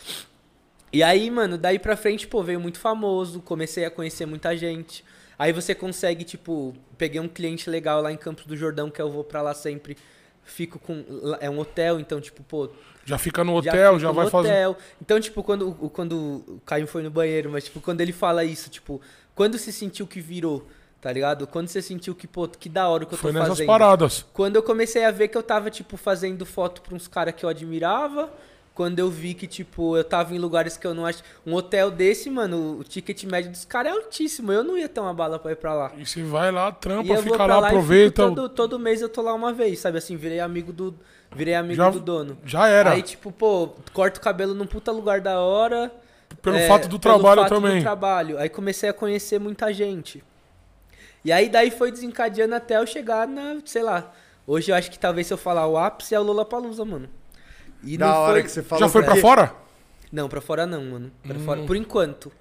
E aí, mano, daí pra frente, pô, veio muito famoso, comecei a conhecer muita gente. Aí você consegue, tipo, peguei um cliente legal lá em Campos do Jordão, que eu vou pra lá sempre. Fico com. lá- É um hotel, então, tipo, pô, Já fica no hotel, já, no vai fazer. hotel. Então, tipo, quando, o- quando o Caio foi no banheiro, mas, tipo, quando ele fala isso, tipo, quando se sentiu que virou, Tá ligado? Quando você sentiu que, pô, que da hora que eu Foi tô nessas fazendo. paradas. Quando eu comecei a ver que eu tava, tipo, fazendo foto pra uns caras que eu admirava. Quando eu vi que, tipo, eu tava em lugares que eu não acho. Um hotel desse, mano, o ticket médio dos caras é altíssimo. Eu não ia ter uma bala pra ir pra lá. E você vai lá, E trampa, fica lá, lá aproveita. todo, todo mês eu tô lá uma vez, sabe? Assim, virei amigo do. Virei amigo Já- do dono. Já era. Aí, tipo, pô, corto o cabelo num puta lugar da hora. pelo é, fato do pelo trabalho fato também. Do trabalho. Aí comecei a conhecer muita gente. E aí daí foi desencadeando até eu chegar na, sei lá. Hoje eu acho que talvez se eu falar o ápice é o Lollapalooza, mano. E Da não hora foi... que você falou. Já foi pra fora? Não, pra fora não, mano. Pra fora. Hum. Por enquanto.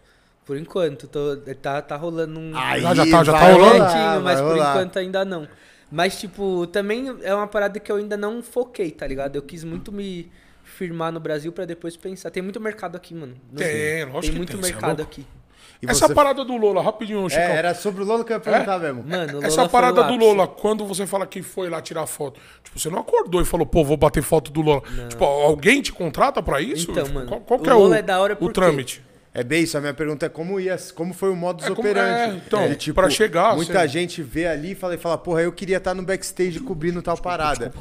Por enquanto. Tô, tá, tá rolando um. Aí Já- já tá- já tá rolando? rolar, mas por rolar. enquanto ainda não. Mas, tipo, também é uma parada que eu ainda não foquei, tá ligado? Eu quis muito me firmar no Brasil pra depois pensar. Tem muito mercado aqui, mano. No Tem, lógico Tem que muito tem, é mercado louco. aqui. E Essa você- parada do Lola, rapidinho, Chicão. É, era sobre o Lola que eu ia perguntar mesmo. Mano, Essa parada do. Lola, quando você fala que foi lá tirar foto, tipo, você não acordou e falou, pô, vou bater foto do Lola. Tipo, alguém te contrata pra isso? Então, Tipo, mano, qual, qual o que é Lola o, é da hora o trâmite? É bem isso, a minha pergunta é como ia, como foi o modus É operandi. é, então, De, pra chegar, Muita você- gente vê ali e fala, e fala, porra, eu queria estar no backstage cobrindo tal parada.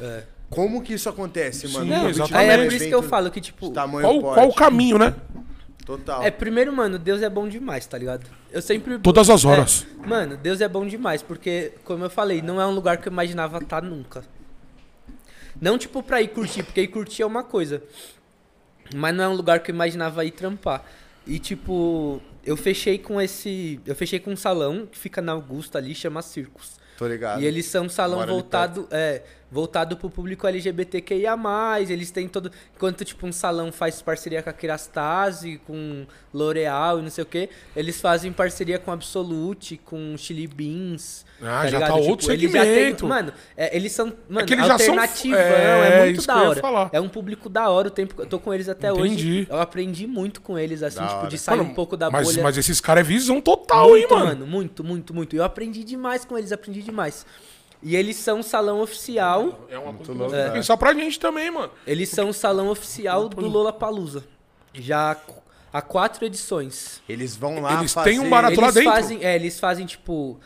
Como que isso acontece, mano? Sim, Como exatamente. É um por isso que eu falo que, tipo. Qual, qual o caminho, né? Total. É, primeiro, mano, Deus é bom demais, tá ligado? Eu sempre. Todas as horas. É, mano, Deus é bom demais, porque, como eu falei, não é um lugar que eu imaginava estar nunca. Não, tipo, pra ir curtir, porque ir curtir é uma coisa. Mas não é um lugar que eu imaginava ir trampar. E, tipo, eu fechei com esse. Eu fechei com um salão que fica na Augusta ali, chama Circus. Tô ligado. E eles são um salão voltado, é, voltado pro público LGBTQIA+, eles têm todo... Enquanto, tipo, um salão faz parceria com a Kerastase, com L'Oreal e não sei o quê, eles fazem parceria com Absolute, com Chili Beans, Ah, já ligado? tá outro eles já têm- segmento. mano, é, eles são, mano, que eles já são- alternativão, é, é, muito isso que da eu ia hora. falar. É um público da hora, o tempo eu tô com eles até Entendi. hoje. Eu aprendi muito com eles, assim, Da tipo, hora. de sair Mano, um pouco da mas, bolha. mas esses caras é visão total, Muito, hein, mano? Muito, muito, muito. Eu aprendi demais com eles, aprendi demais. E eles são um salão oficial. É uma que louco, né? pensar pra gente também, mano. Eles são o salão oficial do Lollapalooza. Já há quatro edições. Eles vão lá Eles fazer... têm um barato lá Eles dentro? fazem, é, eles fazem tipo,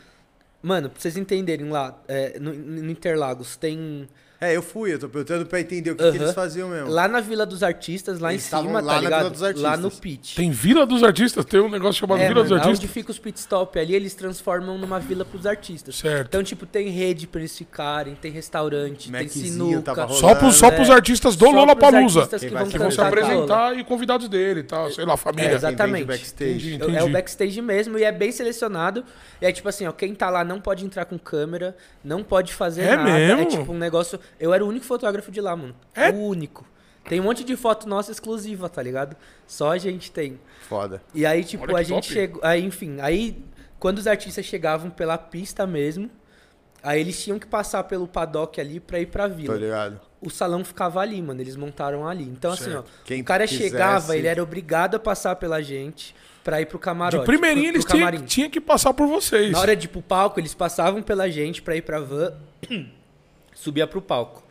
mano, pra vocês entenderem lá, é, no, no Interlagos tem É, eu fui, eu tô perguntando pra entender o que, que eles faziam mesmo. lá na Vila dos Artistas, lá Eles em cima, lá tá na ligado? Vila dos Artistas. Lá no pit. Tem Vila dos Artistas, tem um negócio chamado É, Vila dos mano, Artistas. onde fica os pit stop ali, eles transformam numa vila pros artistas. Certo. Então, tipo, tem rede pra eles ficarem, tem restaurante, tem Maczinho sinuca. tava rolando. Só pros, só É, pros artistas do só pros Lollapalooza. artistas Quem que vai vão se Que vão se Lola. apresentar e convidados dele e tal, sei lá, família. É, exatamente. backstage. Entendi. É o backstage mesmo e é bem selecionado. E é tipo assim, ó, quem tá lá não pode entrar com câmera, não pode fazer É nada. mesmo? É tipo um negócio. Eu era o único fotógrafo de lá, mano. É? O único. Tem um monte de foto nossa exclusiva, tá ligado? Só a gente tem. Foda. E aí, tipo, a gente top. chegou. Aí, enfim, aí quando os artistas chegavam pela pista mesmo, aí eles tinham que passar pelo paddock ali pra ir pra Tô vila. ligado. O salão ficava ali, mano. Eles montaram ali. Então, assim, ó, Quem o cara quisesse- chegava, ele era obrigado a passar pela gente pra ir pro camarote. De primeirinho pro- eles pro tinham, camarim. tinham que passar por vocês. Na hora de ir pro palco, eles passavam pela gente pra ir pra van, subia pro palco.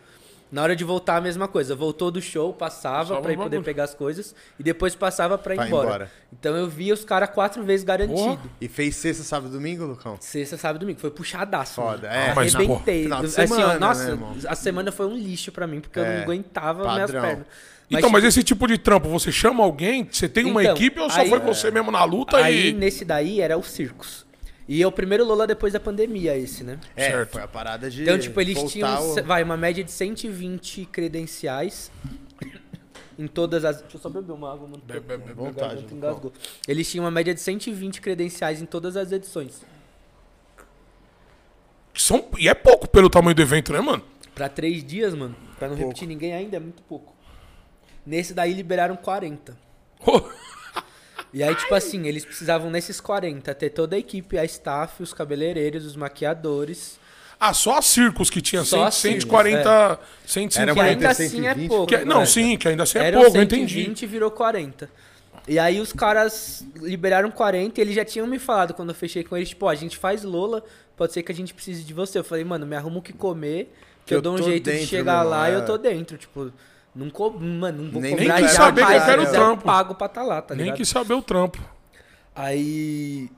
Na hora de voltar, a mesma coisa. Voltou do show, passava o poder pegar as coisas e depois passava pra ir embora. embora. Então eu via os caras quatro vezes garantido. Porra. E fez sexta, sábado e domingo, Lucão? Sexta, sábado e domingo. Foi puxadaço. Foda, mano. é. Mas, pô, Arrebentei. final de assim, ó, semana, nossa, né, a semana foi um lixo pra mim, porque eu É, não aguentava minhas padrão. pernas. então, mas esse tipo de trampo, você chama alguém, você tem uma Então, equipe ou só aí- foi você mesmo na luta Aí e. nesse daí era o Circus. E é o primeiro Lola depois da pandemia, esse, né? É, Certo. foi a parada de Então, tipo, eles tinham, vai, uma média de 120 credenciais em todas as... Deixa eu só beber uma água, mano. Bebe, bebe, Vontade, engasgou. Eles tinham uma média de 120 credenciais em todas as edições. São... E é pouco pelo tamanho do evento, né, mano? Pra três dias, mano, pra não Pouco. repetir ninguém ainda, é muito pouco. Nesse daí liberaram 40. E aí, tipo assim, eles precisavam nesses 40 ter toda a equipe, a staff, os cabeleireiros, os maquiadores. ah, só a Circos que tinha Só 100, a Circus, 140. 150. Era Que ainda assim é 120, pouco. Que é- não, né? sim, que ainda assim é Eram pouco, eu 120 entendi. e virou 40. E aí os caras liberaram 40 e eles já tinham me falado quando eu fechei com eles, tipo, ó, a gente faz Lola, pode ser que a gente precise de você. Eu falei, mano, me arruma o que comer, que, Que eu, eu dou um jeito de dentro, chegar meu, lá e é. eu tô dentro, tipo, não co... mano, não vou Nem- cobrar nem quis saber que era o eles é trampo. pago pra tá lá, tá Nem ligado? quis saber o trampo. Aí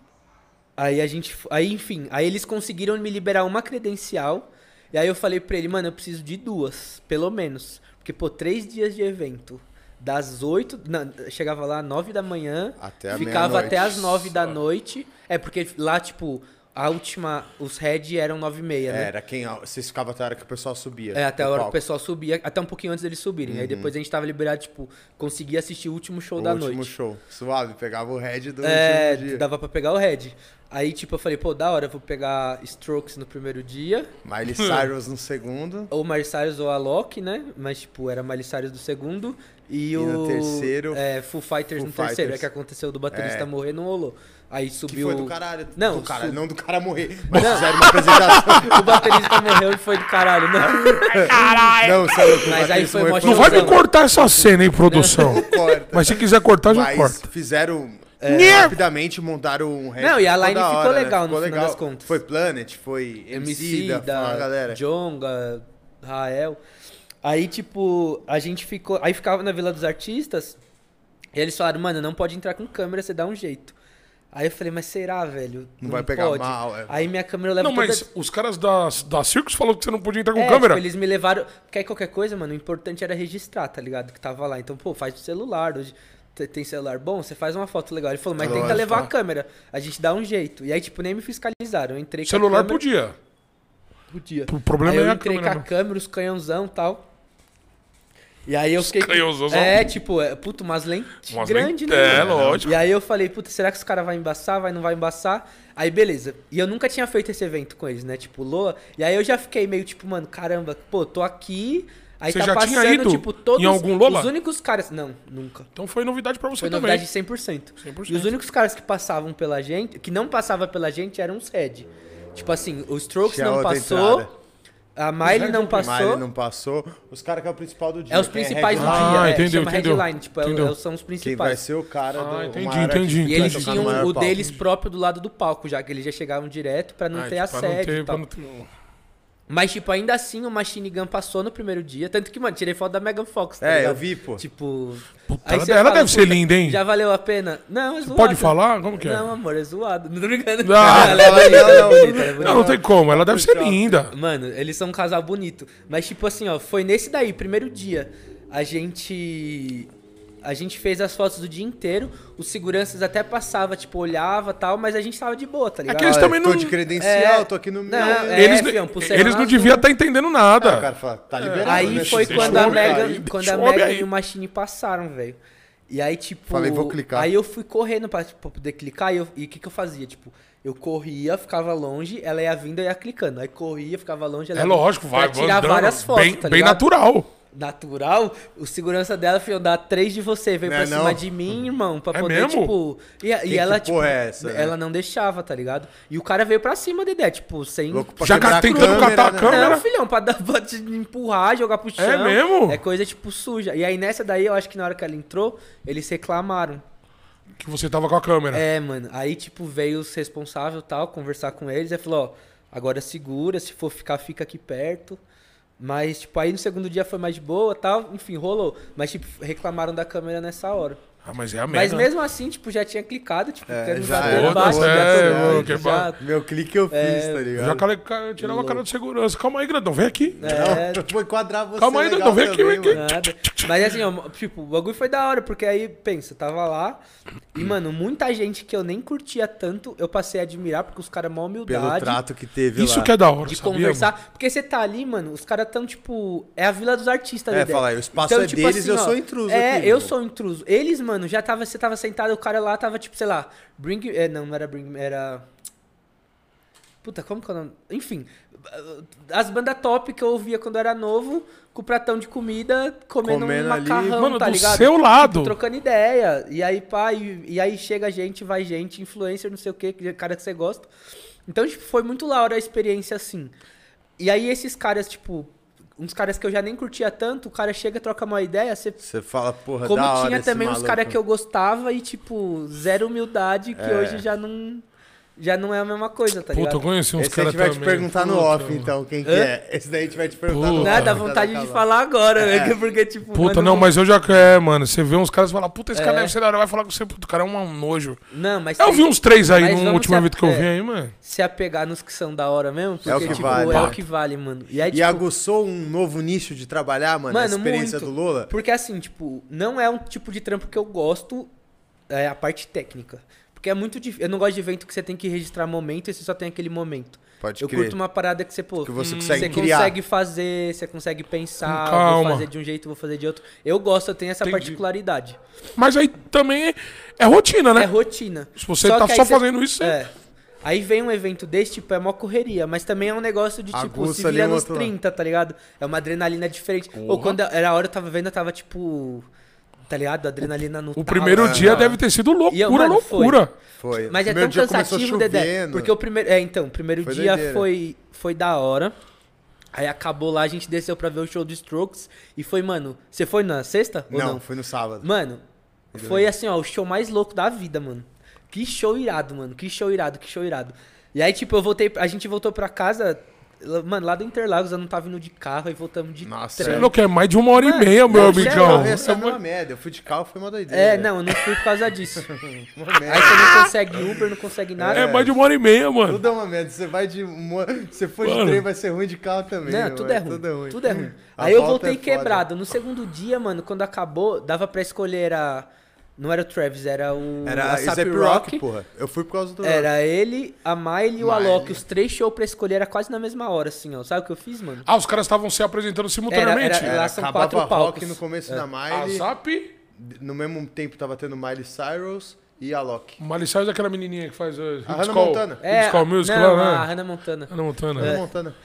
Aí a gente. Aí, enfim, aí eles conseguiram me liberar uma credencial. E aí eu falei pra ele, mano, eu preciso de duas, pelo menos. Porque, pô, três dias de evento. Das oito. não, chegava lá às nove da manhã. Até a Ficava até às nove da noite. É, porque lá, tipo, a última. Os head eram nove e meia, né? Era quem. Vocês ficavam até a hora que o pessoal subia. É, até a hora que o pessoal subia, até um pouquinho antes deles subirem. Aí depois a gente tava liberado, tipo, conseguia assistir o último show O da último noite. show. Suave, pegava o head do É, último dia. dava pra pegar o head. Aí, tipo, eu falei, pô, da hora, eu vou pegar Strokes no primeiro dia, Miley Cyrus no segundo. ou Miley Cyrus ou Alok, né? Mas, tipo, era Miley Cyrus do segundo. E, E o. no terceiro, É, Full Fighters Foo no terceiro. Fighters. É que aconteceu do baterista É. morrer, não rolou. Aí Que subiu. foi do caralho. Não, do caralho, não do cara morrer. Mas fizeram uma apresentação. o baterista morreu e foi do caralho, não. não, sabe o que o Mas aí foi Não vai me cortar essa cena, hein, produção. corta. Mas se quiser cortar, já Mas corta. fizeram É. rapidamente, montaram um head. Não, e a line da ficou hora, né? legal no Ficou final das contas. Foi Planet, foi MC, da, foi uma galera. Jonga, Rael. Aí, tipo, a gente ficou. Aí ficava na Vila dos Artistas. E eles falaram, mano, não pode entrar com câmera, você dá um jeito. Aí eu falei, mas será, velho? Não vai pegar pode. mal, é. Aí minha câmera leva Não, toda... mas os caras da, da Circus falaram que você não podia entrar com É, câmera. tipo, eles me levaram. Quer qualquer coisa, mano? O importante era registrar, tá ligado? Que tava lá. Então, pô, faz no celular. Hoje te- tem celular bom, você faz uma foto legal. Ele falou, mas Lógico, tenta levar tá. a câmera. A gente dá um jeito. E aí, tipo, nem me fiscalizaram. Eu entrei com Celular a câmera. podia. Podia. O problema aí é eu a entrei câmera. com a câmera, os canhãozão e tal. E aí eu fiquei. canhãozão. É, tipo, é, puto, umas lentes Umas grandes, lentes- né? é, lógico. E aí eu falei, puta, será que os caras vão embaçar? Vai, não vai embaçar? Aí beleza. E eu nunca tinha feito esse evento com eles, né? Tipo, Loa. E aí eu já fiquei meio tipo, mano, caramba, pô, tô aqui. Aí Você tá já tinha passando, ido tipo, todos em algum Lola? os únicos caras. Não, nunca. Então foi novidade pra você Foi também. novidade 100%. 100%. E os únicos caras que passavam pela gente, que não passava pela gente, eram os Red. Tipo assim, o Strokes Tinha não passou, entrada. A Miley não passou. Miley não passou. Os caras que é o principal do dia. É os que principais do headline. dia, Ah, é, entendeu, chama entendeu. headline, tipo, é- Entendeu. é- são os Quem vai principais. ser o cara do. Ah, o entendi, entendi, E eles tocar tinham o palco. deles próprio do lado do palco, já que eles já chegavam direto pra não Ah, ter tipo, pra não assédio ter- e tal. pra não ter- Mas, tipo, ainda assim o Machine Gun passou no primeiro dia. Tanto que, mano, tirei foto da Megan Fox, tá É, ligado? eu vi, pô. Tipo. Puta, ela- fala, deve ser linda, hein? Já valeu a pena? Não, é zoado. Pode falar? Como que é? Não, amor, é zoado. Não tô brincando. Ah, ela é fala bonita, não, ela é bonita, ela é bonita. Não, não tem como. Ela deve ser linda. Mano, eles são um casal bonito. Mas, tipo assim, ó, foi nesse daí, primeiro dia. A gente. A gente fez as fotos do dia inteiro. Os seguranças até passava, tipo, olhava e tal, mas a gente tava de boa, tá ligado? que eles Ah, também tô não- de credencial, É. tô aqui no meu. Não, é, eles fião, pulseira eles não deviam estar entendendo nada. Ah, o cara fala, tá liberado. Aí né? foi Esse quando a Megan, aí. quando a Megan e o Machine passaram, velho. E aí, tipo. Falei, vou clicar. Aí eu fui correndo pra, pra poder clicar e e o que, que eu fazia? Tipo, eu corria, ficava longe, ela ia vindo, eu ia clicando. Aí corria, ficava longe, ela É ia vindo lógico, vai pra tirar andando, várias fotos, bem, tá bem natural. Natural, o segurança dela foi dar três de você, veio Não pra é cima não? de mim, irmão, pra É poder, mesmo? tipo. E, e ela, que tipo. porra é essa, né? Ela não deixava, tá ligado? E o cara veio pra cima, Dedé, tipo, sem. Já ca- tentando catar a né? câmera. Não, filhão, pra, dar, pra te empurrar, jogar pro chão. mesmo? É coisa, tipo, suja. E aí nessa daí, eu acho que na hora que ela entrou, eles reclamaram. Que você tava com a câmera. É, mano. Aí, tipo, veio os responsáveis e tal, conversar com eles. Aí falou, ó, agora segura, se for ficar, fica aqui perto. Mas, tipo, aí no segundo dia foi mais de boa tal. Enfim, rolou. Mas, tipo, reclamaram da câmera nessa hora. Ah, mas é a Mas merda. mesmo assim, tipo, já tinha clicado, tipo, É, quero já era, baixo, é, mano, já- Meu clique eu fiz, É, tá ligado? Já cale- ca- tirava a cara de segurança. Calma aí, grandão. Vem aqui. É, Não, vou enquadrar você Calma aí, Dodô, vem aqui, vem aqui. mano. Nada. Mas assim, ó, tipo, o bagulho foi da hora, porque aí, pensa, tava lá e, mano, muita gente que eu nem curtia tanto, eu passei a admirar, porque os caras mó Pelo humildade trato que teve Isso lá. que é da hora, de sabia, conversar. Porque você tá ali, mano, os caras tão, tipo, é a vila dos artistas, É, Dedé. fala aí, o espaço é deles, eu sou intruso É, aqui, eu mano. sou intruso. Eles, mano, já tava, você tava sentado, o cara lá tava, tipo, sei lá, Bring... É, não, não era Bring... Era... Puta, como que é o nome? Enfim, as bandas top que eu ouvia quando eu era novo, com o pratão de comida, comendo, Comendo um ali. macarrão, Mano, tá do ligado? seu lado. Trocando ideia. E aí, pá, e, e aí chega gente, vai gente, influencer, não sei o que, cara que você gosta. Então, tipo, foi muito da hora a experiência assim. E aí esses caras, tipo, uns caras que eu já nem curtia tanto, o cara chega, troca uma ideia, você Você fala, porra, como da hora tinha esse também uns caras que eu gostava e, tipo, zero humildade, que É. hoje já não. Já não é a mesma coisa, tá Puta, eu ligado? conheci uns Esse a caras gente vai também. te perguntar no Puta, off, mano. então, quem que é. Esse daí a gente vai te perguntar no Puta. off. Não, dá vontade de falar agora, É. né? Porque, tipo. Puta, mano, não, mas eu já quero, mano. Você vê uns caras e fala, puta, esse cara É. deve ser da hora. Vai falar com você, puta, o cara é um nojo. Não, mas. Eu vi uns três aí no último a- evento que eu vi é. aí, mano. Se apegar nos que são da hora mesmo, porque, É o que tipo, vale. é o que vale, mano. E aí, E tipo, aguçou um novo nicho de trabalhar, mano, a Mano, experiência muito. do Lola? Porque assim, tipo, não é um tipo de trampo que eu gosto, é a parte técnica. Porque é muito difícil. Eu não gosto de evento que você tem que registrar momento e você só tem aquele momento. Pode eu crer. curto uma parada que você, pô, Que você hum, consegue você criar. consegue fazer, você consegue pensar, calma. vou fazer de um jeito, vou fazer de outro. Eu gosto, eu tenho essa Entendi. particularidade. Mas aí também é, é rotina, né? É rotina. Se você tá que aí só você- fazendo isso, você... É. Aí vem um evento desse, tipo, é mó correria, mas também é um negócio de, tipo, Aguça se vira nos outro lado. 30, tá ligado? É uma adrenalina diferente. Ou Porra. quando era a hora eu tava vendo, eu tava, tipo, tá ligado? Adrenalina no O talo, primeiro tá dia deve ter sido loucura, eu, mano, foi. loucura. Foi. Mas é tão cansativo, Dedé. Porque o primeiro. É, então, o primeiro Foi dia doideira. foi, foi da hora. Aí acabou lá, a gente desceu pra ver o show do Strokes. E foi, mano. Você foi na sexta? ou Não, não? foi no sábado. Mano, foi assim, ó, o show mais louco da vida, mano. Que show irado, mano. Que show irado, que show irado. E aí, tipo, eu voltei. A gente voltou pra casa. Lá- Mano, lá do Interlagos, eu não tava indo de carro, aí voltamos de Nossa, Você trem. é louco, é mais de uma hora e Mano, meia, meu não, amigão. sério, Essa é É uma merda. Eu fui de carro, foi uma doideira. É, não, eu não fui por causa disso. Uma aí você não consegue Uber, não consegue nada. É mais de uma hora e meia, mano. Tudo é uma merda. Você vai de. Uma... Se for de trem, vai ser ruim de carro também. Não, tudo é ruim. Tudo é ruim. Tudo é ruim. Aí eu voltei é quebrado. No segundo dia, mano, quando acabou, dava pra escolher a. Não era o Travis, era o. Era a a Sap Zap Rock. Rock, porra. Eu fui por causa do. Era ele, a Miley e o. Alok. Os três shows pra escolher era quase na mesma hora, assim, ó. Sabe o que eu fiz, mano? Ah, os caras estavam se apresentando simultaneamente. Era- Era, Lá são acabava quatro rock palcos. no começo É. da A Miley. Zap, No mesmo tempo tava tendo Miley Cyrus e a Loki. Miley Cyrus é aquela menininha que faz uh, A Hannah Call- Montana. Hits Call Music É, não, lá, a né? Hannah Montana. Hannah Montana. Hannah Montana.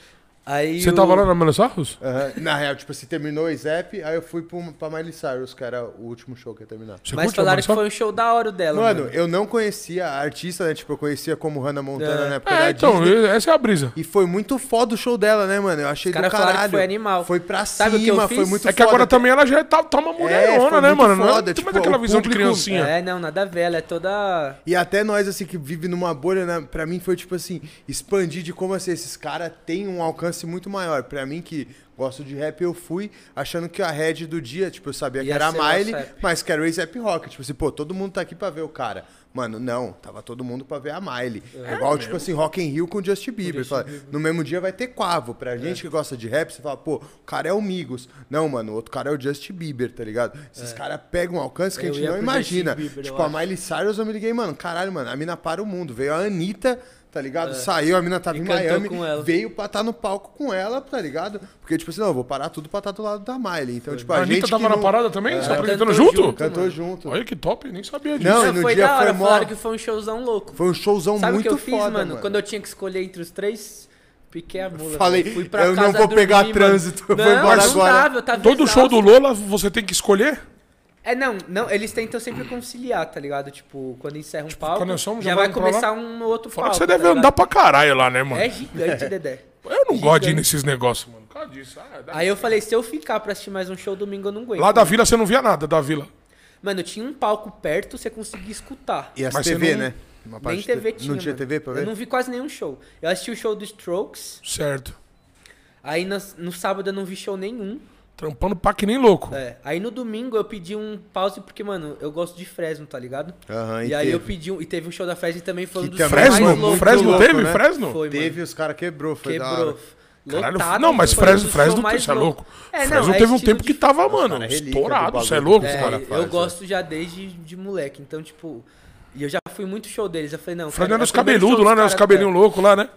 Aí Você o- tava lá na Miley Cyrus? Na real, tipo assim, terminou o Zap, aí eu fui pro, pra Miley Cyrus, que era o último show que ia terminar. Você Mas falaram que foi um show da hora dela, mano. Mano, eu não conhecia a artista, né? Tipo, eu conhecia como Hannah Montana É. na época É, da então, Disney. essa é a brisa. E foi muito foda o show dela, né, mano? Eu achei Os do caralho. foi animal. Foi pra Sabe cima, foi muito É que agora foda. também ela já tá, tá uma mulherona, foi né, mano? Não é foda, tipo, mais aquela visão de público- criancinha. É, não, nada a ver, ela é toda. E até nós, assim, que vive numa bolha, né? Pra mim foi, tipo assim, expandir de como, assim, esses caras têm um alcance muito maior. Pra mim, que gosto de rap, eu fui achando que a head do dia, tipo, eu sabia que Ia era a ser o Miley, mas que era o A$AP Rock. Tipo assim, pô, todo mundo tá aqui pra ver o cara. Mano, não, tava todo mundo pra ver a Miley. É, igual, tipo assim, Rock in Rio com o Justin Bieber. Fala, no mesmo dia vai ter Quavo. Pra gente que gosta de rap, você fala, pô, o cara é o Migos. Não, mano, o outro cara é o Justin Bieber, tá ligado? Esses caras pegam um alcance que a Eu gente ia não imagina. Bieber, tipo, a. Miley Cyrus, eu me liguei, mano, caralho, mano, a mina para o mundo. Veio a Anitta, tá ligado? Saiu, a mina tava É. E em Miami, com ela. veio pra estar no palco com ela, tá ligado? Porque, tipo assim, não, eu vou parar tudo pra estar do lado da Miley. Então, tipo, a, A Anitta gente tava que na não- parada também? Se apresentando Cantou junto? junto. Cantou junto. Olha que top, nem sabia disso. Não, e Não, no foi dia da hora, foi mó- falaram que foi um showzão louco. Foi um showzão Sabe o muito que eu fiz, foda, mano? mano. Quando eu tinha que escolher entre os três, piquei a mula. Falei. Fui pra eu não vou pegar dormir, trânsito, eu mano. vou não, embora não agora. Dava, eu tava Todo show do. Lola você tem que escolher? É, não, não, eles tentam sempre conciliar, tá ligado? Tipo, quando encerra um palco, quando nós somos, já, já vai começar lá? um no outro Fala palco. que você tá deve ligado? andar pra caralho lá, né, mano? É gigante, Dedé. Eu não gosto de ir nesses negócios, mano. Por causa disso. Ah, Aí eu falei, se eu ficar pra assistir mais um show domingo, eu não aguento. Lá da vila você não via nada da vila. Mano, tinha um palco perto, você conseguia escutar. E as Mas TV, você não- né? Uma Nem TV tinha. Não tinha mano. TV pra ver? Eu não vi quase nenhum show. Eu assisti o show do Strokes, Certo. aí no, no sábado eu não vi show nenhum. Trampando pá que nem louco. É, aí no domingo eu pedi um pause porque, mano, eu gosto de Fresno, tá ligado? Aham, e e aí eu teve. pedi um. E teve um show da Fresno e também foi um Que dos também Fresno? mais loucos. Fresno louco, teve? né? Fresno? Foi, mano. Teve, os caras quebrou, foi da hora. Quebrou. Caralho, Lotado, não, mas Fresno, Fresno, você é louco. É, não, Fresno é teve um tempo de- que tava, mano, cara é do estourado, você é louco, É, cara cara. faz, eu né? gosto já desde de moleque, então, tipo. E eu já fui muito show deles. Eu falei, não. Fresno cara, era é os cabeludos lá, né? Os cabelinhos loucos lá, né?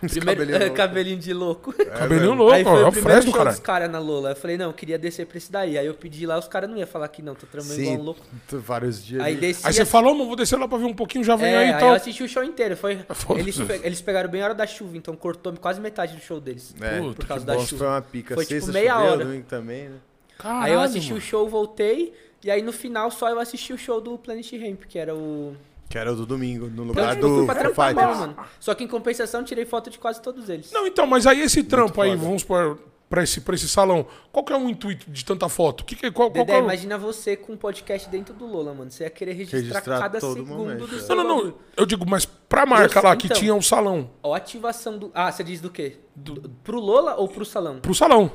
Primeiro, cabelinhos loucos. cabelinho de louco. Cabelinho mano. louco, aí foi ó, é o primeiro show cara. dos caras na Lola. Eu falei, não, eu queria descer pra esse daí. Aí eu pedi lá, os caras não iam falar que não, tô tramando igual um Sim, louco. vários dias. Aí. Aí você falou, mano, vou descer lá pra ver um pouquinho, já vem é, aí então. aí e tal. eu assisti o show inteiro. Foi, eles, pe- eles pegaram bem a hora da chuva, então cortou quase metade do show deles. É, por causa que da chuva. foi uma pica. Foi, tipo, Sexta meia choveu, hora. também, né? Caralho, aí eu assisti mano. o show, voltei. E aí no final só eu assisti o show do Planet Ramp, que era o. Que era o do domingo, no Então, lugar eu do Foo Fighters. mano. Só que em compensação tirei foto de quase todos eles. Não, então, mas aí esse trampo aí, foda. vamos supor, pra esse, pra esse salão. Qual que é o intuito de tanta foto? Que que, qual, qual que Dedé, é o- imagina você com um podcast dentro do Lola, mano. Você ia querer registrar, Registrar cada todo segundo momento, do é. seu Não, não, não. Eu digo, mas pra marca Eu lá sei, que então. tinha um salão. Ó, a ativação do. Ah, você diz do quê? Do... Pro Lola ou pro salão? Pro salão.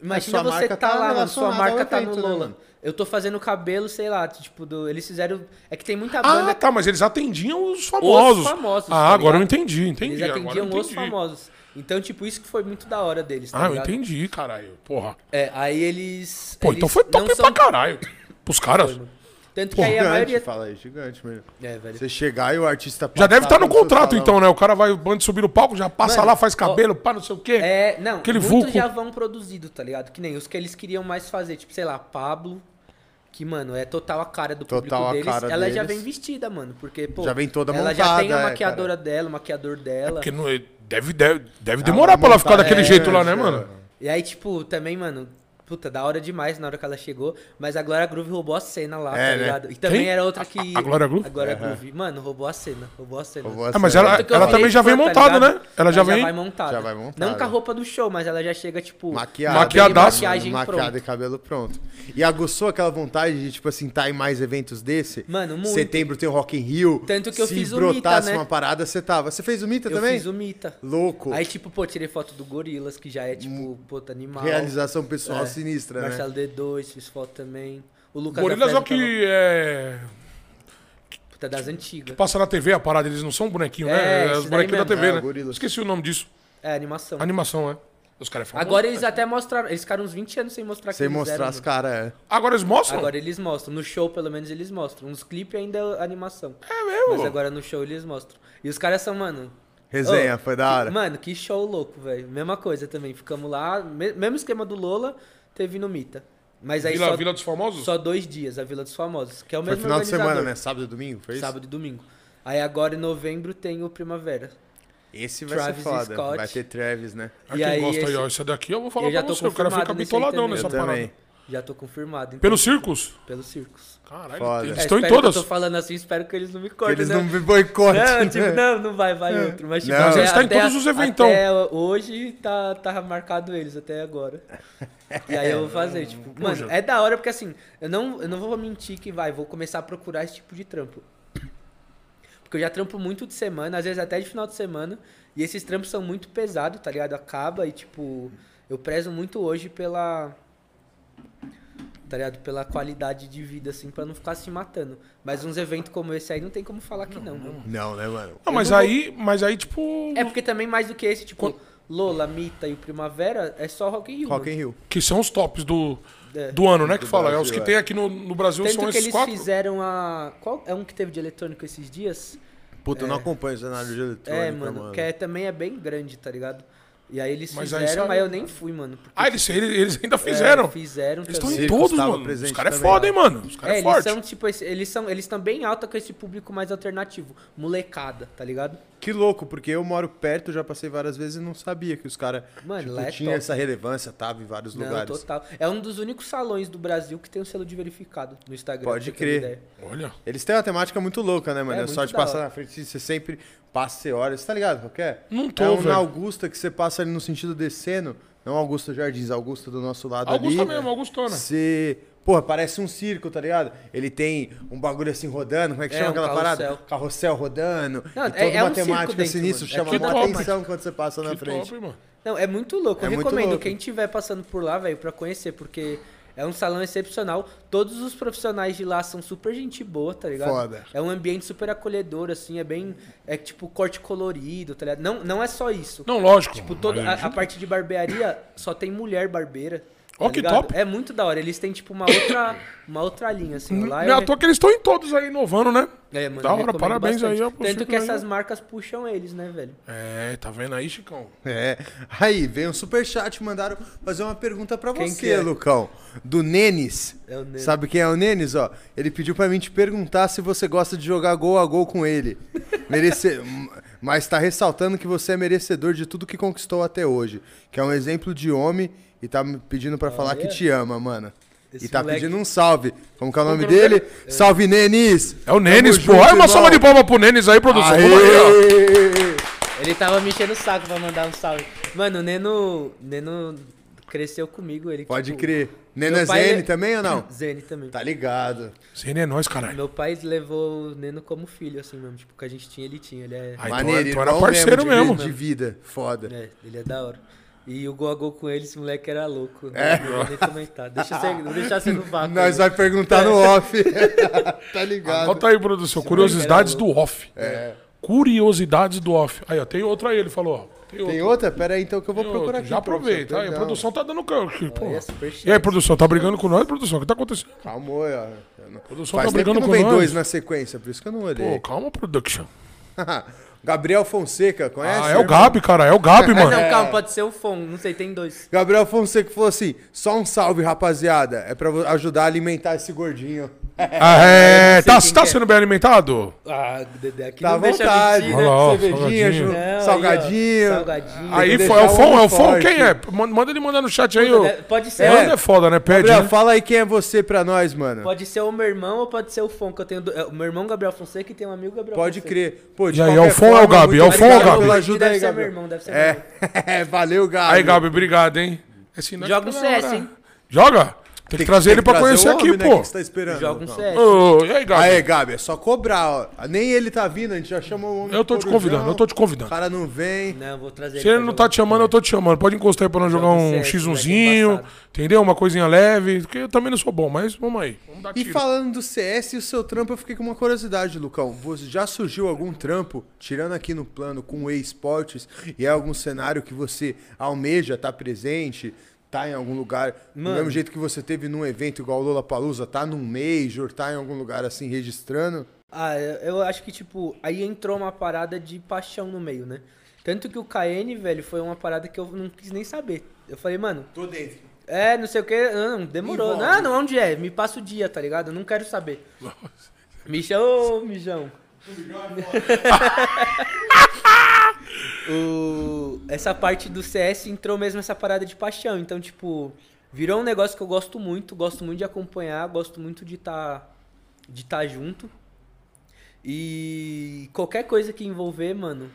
Imagina sua você marca tá tá lá, mano. Sua marca tá no né, Lola. mano? Eu tô fazendo cabelo, sei lá, tipo, do... eles fizeram. É que tem muita banda. Ah, tá, mas eles atendiam os famosos. Os famosos, ah, tá agora eu entendi, entendi. eles atendiam eu os entendi. famosos. Então, tipo, isso que foi muito da hora deles, tá Ah, eu ligado? entendi, caralho. Porra. É, aí eles. Pô, eles então foi top não pra caralho. Pros caras. Tanto que aí a Gigante, maioria. fala aí, gigante mesmo. É, velho. Você chegar e o artista Já deve estar passar no contrato, então, né? O cara vai antes de subir no palco, já passa Mano, lá, faz cabelo, pá, não sei o quê. É, não, Aquele muitos vulco. já vão produzido, tá ligado? Que nem os que eles queriam mais fazer, tipo, sei lá, Pablo, que, mano, é total a cara do público Total a deles. cara ela já deles. vem vestida, mano, porque, pô, Já vem toda ela já tem a montada, é, maquiadora dela, o maquiador dela. Porque não, deve, deve, deve demorar Ah, pra ela ficar daquele é, jeito lá, né, é. mano? E aí, tipo, também, mano, puta, da hora demais na hora que ela chegou, mas a Glória Groove roubou a cena lá, É, tá né? ligado? E também Quem? era outra que... A- a Glória Groove? A Glória Groove. Mano, roubou a cena, roubou a cena. Roubou a Ah, mas cena. ela, que eu ela virei também já vem tá montada, ligado? né? Ela já vem. montada. Já vai montada. Não com a roupa do show, mas ela já chega, tipo... Maquiada. Maquiadaço. Maquiagem Maquiada pronta. e cabelo pronto. E aguçou aquela vontade de, tipo assim, estar em mais eventos desse? Mano, muito. Setembro tem o Rock in Rio. Tanto que eu Se fiz o Mita, brotasse né? uma parada, você tava. Você fez o Mita Eu também? fiz o Mita. Louco. Aí, tipo, pô, tirei foto do Gorilas, que já é, tipo, puta, animal. Realização pessoal É. sinistra, né? Marcelo D2, fiz foto também. O Lucas Gorilas é o que é. Fresno, Puta, das antigas. Passa na TV a parada, eles não são bonequinho, É, né? É esses os daí bonequinhos da. TV, É, né? Gorilas. Esqueci o nome disso. É, animação. Animação, é. Os caras é famoso. Agora eles até mostraram, eles ficaram uns 20 anos sem mostrar que Sem eles mostrar eram, as mano. caras, é. Agora eles mostram? Agora eles mostram. No show, pelo menos, eles mostram. Nos clipes ainda é animação. É mesmo? Mas agora no show eles mostram. E os caras são, mano. Resenha, Ô, foi da hora. que- Mano, que show louco, velho. Mesma coisa também. Ficamos lá, me- mesmo esquema do Lola, teve no Mita. Mas aí Vila, só, Vila dos Famosos? só dois dias, a Vila dos Famosos. Que é o Foi mesmo final de semana, né? Sábado e domingo, foi isso? Sábado e domingo. Aí agora em novembro tem o Primavera. Esse vai Travis ser foda. Scott. Vai ter Travis, né? Ah, E quem aí gosta aí, esse- ó. Esse daqui eu vou falar Eu já pra tô você. O cara fica confirmado nesse aí bitoladão também. nessa Eu parada. também. Já tô confirmado. então- Pelo Circus? Pelo Circus. Caralho, Foda. eles É, estão em espero que todas. Eu tô falando assim, espero que eles não me Que cortem, eles né? não me boicotem. Não, tipo, né? não, não vai, vai outro. Mas, tipo, Não. Eles tá em até- todos os eventão. Até hoje tá, tá marcado eles até agora. E aí eu vou fazer, tipo, mano, Poxa. é da hora porque assim, eu não, eu não vou mentir que vai, vou começar a procurar esse tipo de trampo. Porque eu já trampo muito de semana, às vezes até de final de semana, e esses trampos são muito pesados, tá ligado? Acaba e, tipo, eu prezo muito hoje pela. Tá ligado? Pela qualidade de vida, assim, pra não ficar se matando. Mas uns eventos como esse aí não tem como falar que não, mano. Não, né, mano? Não, mas não vou- aí, mas aí, tipo. É porque também mais do que esse, tipo, Quando- Lola, Mita e o Primavera é só Rock in Rio. Rock in mano. Rio. Que são os tops do, É. do ano, né? Que fala. é os que é. tem aqui no, no Brasil Tanto são que esses eles quatro. fizeram a. Qual é um que teve de eletrônico esses dias? Puta, eu não acompanho o cenário de eletrônica, é, mano. mano, que é, também é bem grande, tá ligado? E aí eles Mas aí fizeram, só- mas eu nem fui, mano. Ah, eles, eles, eles ainda é, fizeram. fizeram Eles estão em todos, mano. Os caras é foda, hein, né? mano. Os É, caras é, eles forte. são, tipo, eles são, eles estão bem alta com esse público mais alternativo. Molecada, tá ligado? Que louco, porque eu moro perto, já passei várias vezes e não sabia que os caras Mano, tipo, é tinha top. essa relevância, tava em vários Não, lugares. total. É um dos únicos salões do Brasil que tem o selo de verificado no Instagram. Pode crer. Olha. Eles têm uma temática muito louca, né, mano? É, É, só de passar na frente, você sempre passa, você olha. Você tá ligado? Qual que é? Não tô, É um velho. na Augusta que você passa ali no sentido descendo. Não Augusta Jardins, Augusta do nosso lado Augusta ali. mesmo, Augustona. Você. Porra, parece um circo, tá ligado? Ele tem um bagulho assim rodando, como é que É, chama um aquela carrossel. parada? Carrossel rodando. Não, e é- toda é uma um circo temática dentro, mano. É chama que uma top. atenção quando você passa na Que frente. top, mano. Não, é muito louco. É Eu muito recomendo louco. quem estiver passando por lá, velho, pra conhecer, porque é um salão excepcional. Todos os profissionais de lá são super gente boa, tá ligado? Foda. É um ambiente super acolhedor, assim, é bem. É tipo corte colorido, tá ligado? Não, não é só isso. Não, lógico. Tipo, todo, Aí, a, a parte de barbearia só tem mulher barbeira. Ó, tá que ligado? top. É muito da hora. Eles têm, tipo, uma outra, uma outra linha, assim. Lá é eu à toa que eles estão em todos aí inovando, né? É, mano, Da hora, parabéns bastante. aí, ó, pro Tanto que aí, essas marcas puxam eles, né, velho? É, tá vendo aí, Chicão? É. Aí, veio um superchat, mandaram fazer uma pergunta pra Quem você, que é? Lucão. Do Nenes. É o Nenes. Sabe quem é o Nenes, ó? Ele pediu pra mim te perguntar se você gosta de jogar gol a gol com ele. Merece... Mas tá ressaltando que você é merecedor de tudo que conquistou até hoje. Que é um exemplo de homem e tá me pedindo pra falar que te ama, mano. Esse e tá moleque- pedindo um salve. Como que é o nome é dele? Salve, Nenis! É o Tamo pô. junto, Olha uma irmão. salva de palma pro Nenes aí, produção. Aê! Vamos aí, ó. Ele tava me enchendo o saco pra mandar um salve. Mano, o Neno. Neno. cresceu comigo. Ele, Pode tipo, crer. Neno é meu pai Zene é- também ou não? Zene também. Tá ligado. Zene é nós, caralho. Meu pai levou o Neno como filho, assim mesmo. Tipo, o que a gente tinha, ele tinha. Ele é, Ah, então Maneiro, então era irmão parceiro de, mesmo. De vida. Foda. é, ele é da hora. E o Goagol com ele, esse moleque era louco. É. Não vou nem comentar. Deixa ser, vou deixar você no vácuo. Nós aí. vai perguntar no off. tá ligado. Anota aí, produção. Curiosidades do off. Curiosidades do off. Aí, ó, tem outra aí, ele falou, ó. Tem outra. Tem outra? Pera aí então que eu vou Tem procurar aqui. Já aproveita. Aí, a produção tá dando aqui, pô. Superchat. E aí, produção, tá brigando com nós, produção? O que tá acontecendo? Calma, ó. Não- produção Faz tá tempo que brigando não com vem nós. dois na sequência, por isso que eu não Pô, olhei. calma, production. Gabriel Fonseca, conhece? Ah, é o Gabi, cara. É o Gabi, Ah, mano. não, calma, pode ser o Fon. Não sei, tem dois. Gabriel Fonseca falou assim: só um salve, rapaziada. É pra ajudar a alimentar esse gordinho. Ah, é. Tá, tá é. sendo bem alimentado? Ah, Dedé aqui Tá não deixa vontade. mentir, né? Cervejinha, salgadinho. ju- Não, aí, ó, salgadinho. Salgadinho. Aí foi, é o Fon, é o Fon, quem é? Manda manda ele mandar no chat aí, ô. Pode ser, Manda é foda, né? Pede, Gabriel, né? fala aí quem é você pra nós, mano. Pode, pode ser o meu irmão ou pode ser o Fon, que eu tenho. do- é, O meu irmão Gabriel Fonseca e tem um amigo Gabriel Fonseca. crer. Pô, de E aí, é o Fon ou é o Gabi? É o Fon ou o Gabi? pela ajuda deve aí, ser meu irmão, deve ser meu irmão. É, valeu, Gabi. Aí, Gabi, obrigado, hein? É Joga que CS, hein? Joga? Tem que trazer ele pra trazer conhecer aqui, né? pô. O que você tá esperando? Joga um. Ô, e aí, Gabi? Aê, Gabi, é só cobrar, ó. Nem ele tá vindo, a gente já chama o homem Eu tô te Corujão. convidando, eu tô te O convidando. cara não vem. Não, eu vou trazer Se ele não tá te chamando, eu tô te chamando. Pode encostar aí pra nós jogar Joga um CS, X1zinho, moleque embaçado. entendeu? Uma coisinha leve, porque eu também não sou bom, mas vamos aí. Vamos dar E tiro. falando do CS e o seu trampo, eu fiquei com uma curiosidade, Lucão. Você já surgiu algum trampo, tirando aqui no plano com o esportes, e é algum cenário que você almeja estar presente, tá em algum lugar, do Mano. mesmo jeito que você teve num evento igual o Lollapalooza, tá num Major, tá em algum lugar assim registrando? Ah, eu acho que, tipo, aí entrou uma parada de paixão no meio, né? Tanto que o KN, velho, foi uma parada que eu não quis nem saber. Eu falei, mano, Tô dentro. é, não sei o que, não, demorou. Não, não, onde é? Me passa o dia, tá ligado? Eu não quero saber. Mijão, ô, mijão. O, essa parte do CS entrou mesmo essa parada de paixão. Então, tipo, virou um negócio que eu gosto muito, gosto muito de acompanhar, gosto muito de estar de tá junto. E qualquer coisa que envolver, mano.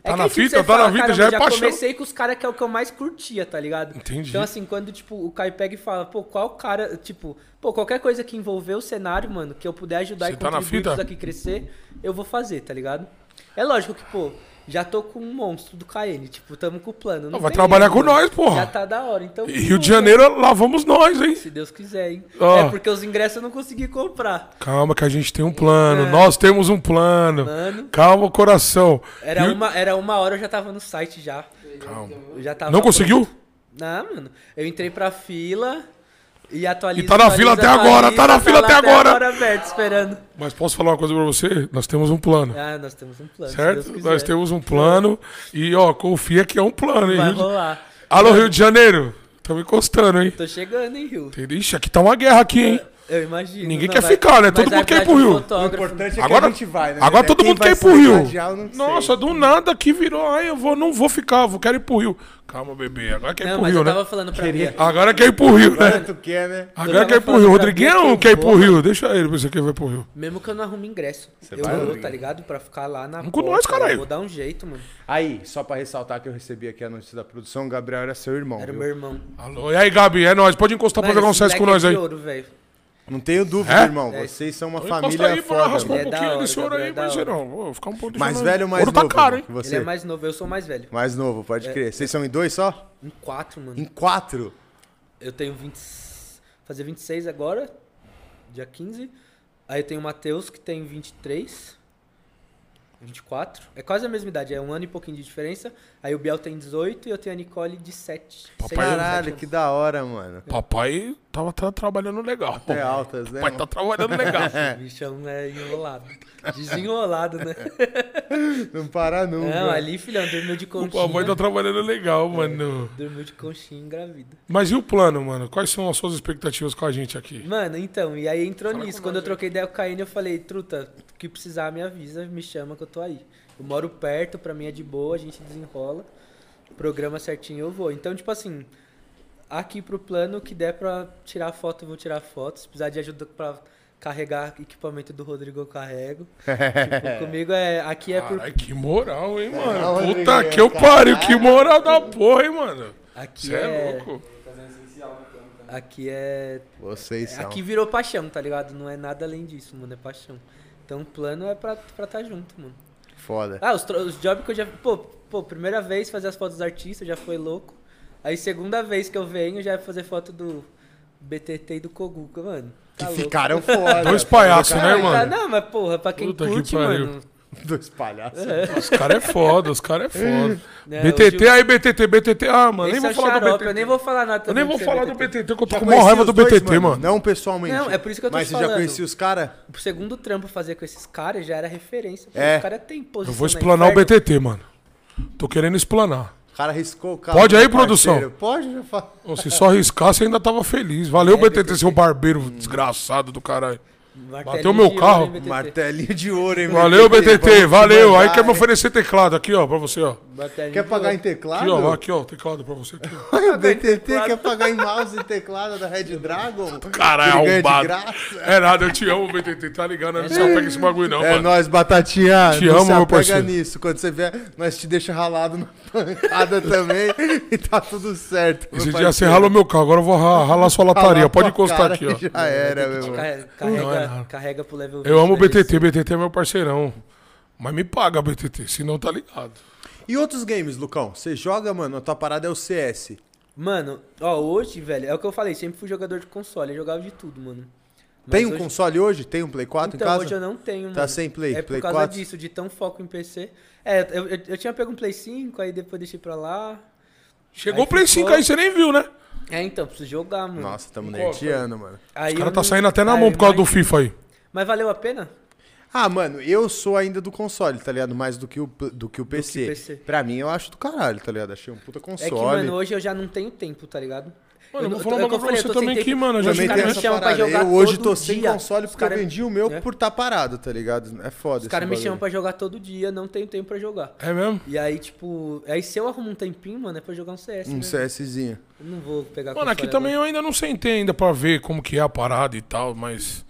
Tá que na tipo, fita, tá na vida, "Caramba, já é já paixão." comecei com os caras que é o que eu mais curtia, tá ligado? Entendi. Então, assim, quando, tipo, o Caio pega e fala, pô, qual cara, tipo, pô, qualquer coisa que envolver o cenário, mano, que eu puder ajudar Você e tá contribuir fita? isso aqui crescer, eu vou fazer, tá ligado? É lógico que, pô, já tô com um monstro do KN, tipo, tamo com o plano. Não Vai tem trabalhar erro, com mano. nós, porra. Já tá da hora, então... E Rio de Janeiro, lá vamos nós, hein? Se Deus quiser, hein? Ó. É porque os ingressos eu não consegui comprar. Calma que a gente tem um plano, É. nós temos um plano. Mano. Calma, coração. Era Rio- uma, era uma hora eu já tava no site já. Calma. Eu já tava Não conseguiu? Não, mano. Eu entrei pra fila e atualiza. E tá na fila atualiza, até agora, tá na fila lá até agora. aberto, esperando. Mas posso falar uma coisa pra você? Nós temos um plano. Ah, nós temos um plano. Certo? Nós temos um plano. E, ó, confia que é um plano, hein? Vai rolar. Alô, Rio de Janeiro. Estamos encostando, hein? Tô chegando, hein, Rio? Ixi, aqui tá uma guerra aqui, hein? Eu imagino. Ninguém Não, quer vai- ficar, né? mas Todo mundo quer ir pro Rio. O importante é Agora- que a gente vai, né? agora É, todo mundo quer ir pro Rio. radial, não sei. Nossa, do nada aqui virou. Ai, eu vou, não vou ficar, vou quero ir pro Rio. Calma, bebê. Agora quer ir Não, pro mas Rio, eu né? tava falando pra Queria- mim. Agora quer ir pro Rio, Agora né? tu quer, né? Agora quer ir pro Rio. Rodriguinho quer ir pro Rio. Deixa ele, pra você que vai pro Rio. Mesmo que eu não arrume ingresso. eu vai, vou, tá ligado? Pra ficar lá na. Com nós, caralho. eu Vou dar um jeito, mano. Aí, só pra ressaltar que eu recebi aqui a notícia da produção, o Gabriel era seu irmão. Era meu irmão. Alô, e aí, Gabi? É nóis. Pode encostar pra jogar um CS com moleque nós é aí. ouro, velho. Não tenho dúvida, É? irmão. É. Vocês são uma Encosta família aí foda. raspar um é da pouquinho hora, desse ouro aí, é da parceirão. Vou ficar um pouco Mais velho ou mais Ouro tá novo? caro, hein? que Você. Ele é mais novo, eu sou mais velho. Mais novo, pode crer. Vocês são em dois só? Em quatro, mano. Em quatro? Eu tenho 20. Fazer 26 agora, dia 15. Aí eu tenho o Matheus, que tem 23. 24. É quase a mesma idade, é um ano e pouquinho de diferença. Aí o Biel tem 18 e eu tenho a Nicole de 7. Papai, Caralho, que da hora, mano. Papai tava, tá trabalhando legal. Até altas, né? Papai tá trabalhando legal. O bichão é enrolado. Desenrolado, né? Não para nunca. Não, ali, filhão, dormiu de o conchinha. papai tá trabalhando legal, mano. Dormiu de conchinha engravida. Mas e o plano, mano? Quais são as suas expectativas com a gente aqui? Mano, então, e aí entrou Fala nisso. Quando eu troquei ideia com o Caíne, eu falei, truta, o que precisar me avisa, me chama que eu tô aí. Eu moro perto, pra mim é de boa, a gente desenrola. Programa certinho eu vou. Então, tipo assim, aqui pro plano, o que der pra tirar foto, eu vou tirar foto. Se precisar de ajuda pra carregar equipamento do Rodrigo, eu carrego. tipo, comigo é. Aqui é por. Caralho, que moral, hein, Não, mano? Rodrigo, Puta que eu caralho. pariu, que moral da porra, hein, mano? Aqui Você é é. louco. Aqui é. Vocês são. Aqui virou paixão, tá ligado? Não é nada além disso, mano. É paixão. Então o plano é pra estar tá junto, mano. Foda. Ah, os, os jobs que eu já. Pô, pô, primeira vez fazer as fotos dos artistas já foi louco. Aí segunda vez que eu venho já é fazer foto do BTT e do Koguka, mano. Que Tá louco. ficaram foda. Dois palhaços, né, tá- mano? Não, mas porra, pra quem Puta que curte, pariu. mano. Dois palhaços. Os caras é foda, os caras é foda. BTT, o- aí BTT, BTT. Ah, mano, nem vou é falar do xarope, BTT. Eu nem vou falar nada Eu nem vou do falar do. BTT, que eu tô Já com maior raiva do dois, BTT, mano. Não pessoalmente. Não, é por isso que eu tô Mas te você já falando. conhecia os caras? O segundo trampo fazer com esses caras já era referência. pô. É. Os caras têm posição Eu vou na explanar o. BTT, mano. Tô querendo explanar. O cara riscou o carro. Pode aí, produção? Pode, já fala. Se só riscar, você ainda tava feliz. Valeu, É, BTT. seu barbeiro desgraçado do caralho. Martelinho Bateu meu carro. ouro, hein, BTT? Martelinho de ouro, hein, Valeu, BTT, te valeu. Aí mandar, quer me hein? oferecer teclado aqui, ó, pra você, ó. Martelinho Quer pagar em teclado? Aqui, ó, aqui, ó, teclado pra você aqui. O BTT quer pagar em mouse e teclado da Red Dragon? Caralho, arrombado. É nada, eu te amo, BTT, tá ligado? Não só pega esse bagulho, não, É mano. nóis, Batatinha. Te não amo, meu parceiro. nisso. Quando você vier, nós te deixa ralado na pancada também e tá tudo certo. Esse dia parceiro. você ralou meu carro, agora eu vou ra- ralar sua lataria. Pode encostar aqui, ó. Já era, meu irmão. Carrega, é carrega, nada. carrega pro level Eu amo o 20, né, BTT, BTT é meu parceirão. Mas me paga, BTT, senão tá ligado. E outros games, Lucão? Você joga, mano, a tua parada é o CS. Mano, ó, hoje, velho, é o que eu falei, sempre fui jogador de console, eu jogava de tudo, mano. Mas Tem um hoje- console hoje? Tem um Play 4 então, em casa? hoje eu não tenho, Tá mano. sem Play? É Play por causa 4? disso, de tão foco em PC. É, eu, eu, eu tinha pego um Play 5, aí depois deixei pra lá. Chegou o Play ficou- 5 aí, você nem viu, né? É, então, preciso jogar, mano. Nossa, tamo nerdeando, mano. Aí O eu cara tá não- saindo até na aí mão por causa do. FIFA aí. Mas valeu a pena? Ah, mano, eu sou ainda do console, tá ligado? Mais do que o, do que o PC. PC. Pra mim, eu acho do caralho, tá ligado? Achei um puta console. É que, mano, hoje eu já não tenho tempo, tá ligado? Mano, eu vou falar é uma eu coisa pra você eu também aqui, mano. Eu já Também caras tem me essa parada. jogar Eu hoje todo tô sem dia. console Os porque eu cara- vendi o meu É. por tá parado, tá ligado? É foda Os caras me chamam pra jogar todo dia, não tenho tempo pra jogar. É mesmo? E aí, tipo, aí se eu arrumo um tempinho, mano, é pra jogar um CS. Um né? CSzinho. Eu não vou pegar Mano, aqui console também agora. eu ainda não sentei ainda pra ver como que é a parada e tal, mas.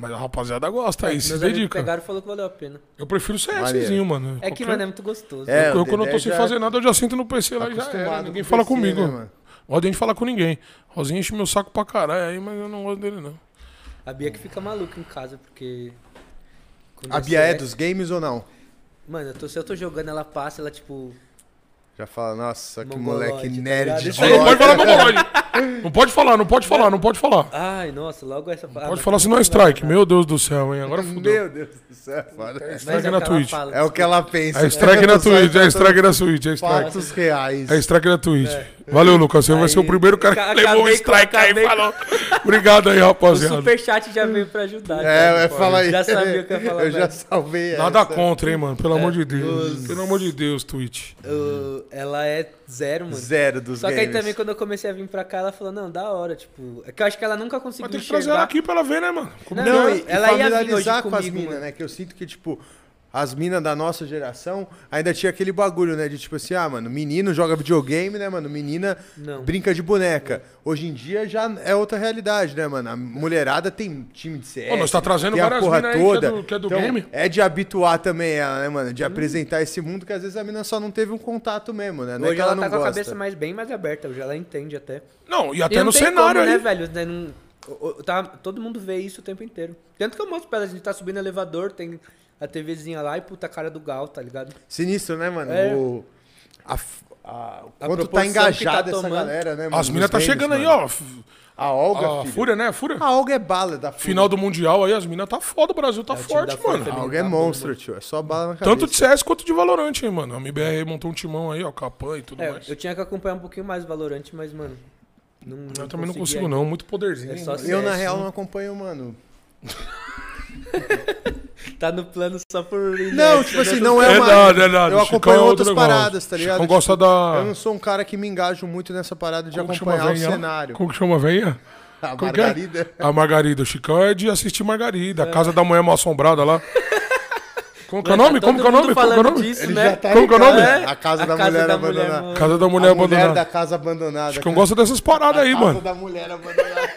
Mas a rapaziada gosta aí, É, se dedica. pegaram e falou que valeu a pena. Eu prefiro o CSzinho, mano. É que, Qualquer- mano, é muito gostoso. É, eu, o quando eu tô sem já fazer nada, eu já sento no PC lá e já acostumado era. Ninguém fala PC, comigo. né, mano? Gosto de gente falar com ninguém. Rosinha enche meu saco pra caralho aí, mas eu não gosto dele, não. A Bia que fica maluca em casa, porque. quando A Bia é CS dos games ou não? Mano, eu tô- se eu tô jogando, ela passa, ela, tipo. Já fala, nossa, que Mongoloide, moleque tá nerd. Isso Não, não pode falar mongoloide. Não pode falar, não pode falar, não pode falar. Ai, nossa, logo essa Pode falar senão é strike. Meu Deus do céu, hein? Agora fudeu. Meu Deus do céu, foda. É strike na Twitch. É o que ela pensa. É strike na Ela só Twitch, é tá strike na Twitch, é strike. Fatos reais. É strike na Twitch. Valeu, Lucas. Você vai Aí, ser o primeiro cara que levou um strike aí e falou. Obrigado aí, O rapaziada. superchat já veio pra ajudar. É, cara. é, fala aí. Já sabia o que eu ia falar. Eu já salvei Nada essa. contra, hein, mano. Pelo amor de Deus. os- Pelo amor de Deus, Twitch. Ela é zero, mano. Zero dos Só que games. aí também quando eu comecei a vir pra cá, ela falou, não, da hora, tipo. É que eu acho que ela nunca conseguiu Mas tem que trazer enxergar. ela aqui pra ela ver, né, mano? Como Não, que Não, é? ela e ia vir hoje com as comigo, minas, mano. né? Que eu sinto que, tipo, as minas da nossa geração ainda tinha aquele bagulho, né? De tipo assim, ah, mano, menino joga videogame, né, mano? Menina Não. brinca de boneca. Hoje em dia já é outra realidade, né, mano? A mulherada tem time de CS. Ô, nós tá trazendo tem a porra aí que é toda. do- que é do Então, game. É de habituar também ela, né, mano? De apresentar esse mundo que às vezes a mina só não teve um contato mesmo, né? Não é Hoje que ela, ela, não tá com a gosta. cabeça mais, bem mais aberta, hoje ela entende até. Não, e E até não no tem cenário como, aí. né, velho? né, não- tá- todo mundo vê isso o tempo inteiro. Tanto que eu mostro pra ela, a gente tá subindo no elevador, tem a TVzinha lá e puta a cara do Gal, tá ligado? Sinistro, né, mano? É. O, a, a- A quanto tá que engajada tá essa galera, né, mano? As minas tá chegando aí, mano. ó. F- A Olga, A filho. Fúria, né? Fúria. A Olga é bala da Fúria. Final do Mundial aí, as minas tá foda, o Brasil tá É, forte, Fúria mano. A. Olga é Tá monstro, tio. É só bala na cabeça. Tanto de CS quanto de Valorant, hein, mano. A MBR montou um timão aí, ó, Capan e tudo É, mais. eu tinha que acompanhar um pouquinho mais o Valorant, mas, mano. Não, Eu também não consigo, ainda. não. Muito poderzinho. É Eu, na real, né? não acompanho, mano. Tá no plano só por. Não, tipo né? assim, não é É uma... nada, é nada. Eu Chicão acompanho é outro outras negócio. paradas, tá ligado? Chicão gosta Tipo, da- Eu não sou um cara que me engajo muito nessa parada de Como acompanhar o cenário. Como que chama a velha? A Como é? Margarida. A Margarida. O Chicão é de assistir Margarida. A Casa da Mulher Mal Assombrada lá. Como que é o Mano, nome? tá Como que é o nome? Como que é o nome? disso, Ele né? tá Como que é o nome? ligado. A Casa da Mulher Abandonada. Casa da Mulher a mulher Abandonada. da casa abandonada. Chicão cara. gosta dessas paradas aí, Casa mano. da mulher abandonada.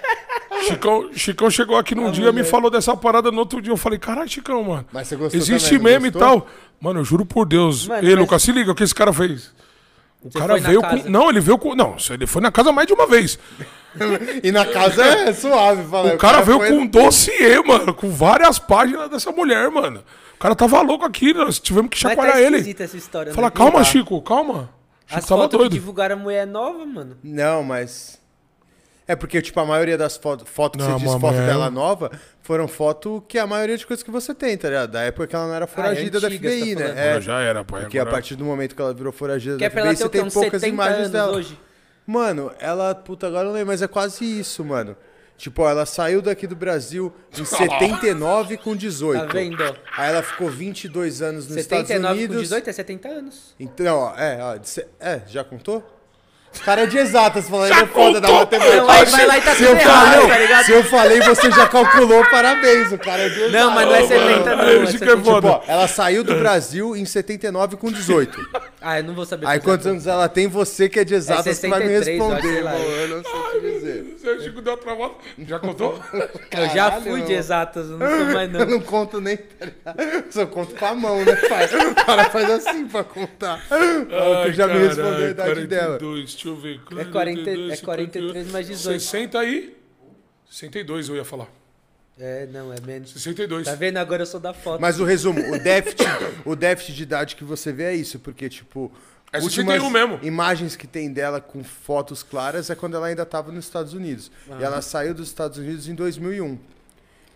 Chicão, Chicão chegou aqui num dia, me falou dessa parada no outro dia. Eu falei, caralho, Chicão, mano. Mas você gostou Existe também, meme e tal. Mano, eu juro por Deus. Mano, Ei, mas- Lucas, se liga o que esse cara fez. O Você cara veio com. Não, ele veio com. Não, ele foi na casa mais de uma vez. E na casa é suave, fala. O cara veio foi- com um dossiê, mano, com várias páginas dessa mulher, mano. O cara tava louco aqui, nós tivemos que Mas chacoalhar tá ele. essa história, Fala, né? calma, tá. Chico, calma. Chico As tava fotos que doido. divulgaram a mulher nova, mano. Não, mas. É porque, tipo, a maioria das fotos foto que Não, você diz foto dela nova foram foto que é a maioria de coisas que você tem, tá ligado? Da época que ela não era foragida da Ah, antiga, FBI, você tá né? É, Agora já era, pai. porque a agora- partir do momento que ela virou foragida Que é da pra ela FBI, você tem poucas 70 imagens dela. hoje? Mano, ela, puta, agora eu não lembro, mas é quase isso, mano. Tipo, ó, ela saiu daqui do Brasil em 79 com 18. Tá vendo, ó? Aí ela ficou 22 anos nos Estados 79 Unidos. com 18 é 70 anos. Então, ó, é, ó, é, já contou? O cara é de exatas, falando, ele é foda da matemática. Não, aí vai lá e tá se, tudo eu errado, falei, tá ligado? se eu falei, você já calculou, parabéns, o cara é de exatas. Não, mas não é 70 não. Aí, É Chico é 70. foda. Tipo, ó, ela saiu do Brasil em 79 com 18. Ah, eu não vou saber. Aí fazer quantos anos ela tem? Você que é de exatas que vai me 63, eu acho, responder, irmão. Eu não sei te dizer. O Chico deu uma travada. Já contou? conta. Eu já Caralho, fui de exatas, eu não sou mais Eu não. não conto nem, tá ligado? Só conto com a mão, né, pai? O cara faz assim pra contar. Ai, já me caralho, respondeu a idade dela. 42, deixa eu ver. É 40 é 43 mais 18. 60 aí. 62 eu ia falar. É, não, é menos. 62. Tá vendo? Agora eu sou da foto. Mas o resumo, o déficit, o déficit de idade que você vê é isso, porque, tipo, É últimas 61 mesmo. imagens que tem dela com fotos claras é quando ela ainda tava nos Estados Unidos. E ela saiu dos Estados Unidos em 2001.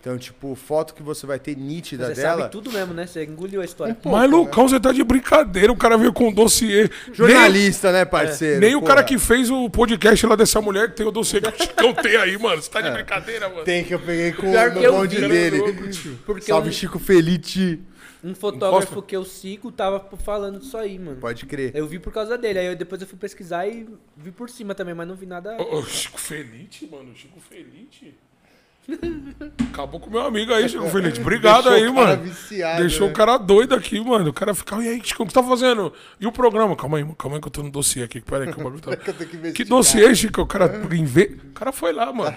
Então, tipo, foto que você vai ter nítida Você dela. sabe tudo mesmo, né? Você engoliu a história. pouco, Mas, né? Lucão, você tá de brincadeira. O cara veio com um dossiê. Jornalista, né, parceiro? Nem, nem o Porra. cara que fez o podcast lá dessa mulher que tem o dossiê que o Chicão tem aí, mano. Você tá de brincadeira, mano. Tem que eu peguei com eu bonde dele. Salve um, Chico Felite. Um fotógrafo Encosta. que eu sigo tava falando disso aí, mano. Pode crer. Eu vi por causa dele. Aí eu- depois eu fui pesquisar e vi por cima também, mas não vi nada. Ô, ô, Chico Felite, mano. Chico Felite. Acabou com meu amigo aí, Chico Felite. Obrigado Deixou aí, o cara mano. viciado, Deixou né? o cara doido aqui, mano. O cara fica, e aí, Chico, o que você tá fazendo? E o programa? Calma aí, mano. calma aí que eu tô no dossiê aqui. Pera aí que o bagulho tá... Que que dossiê, Chico? O cara, inve... o cara foi lá, mano.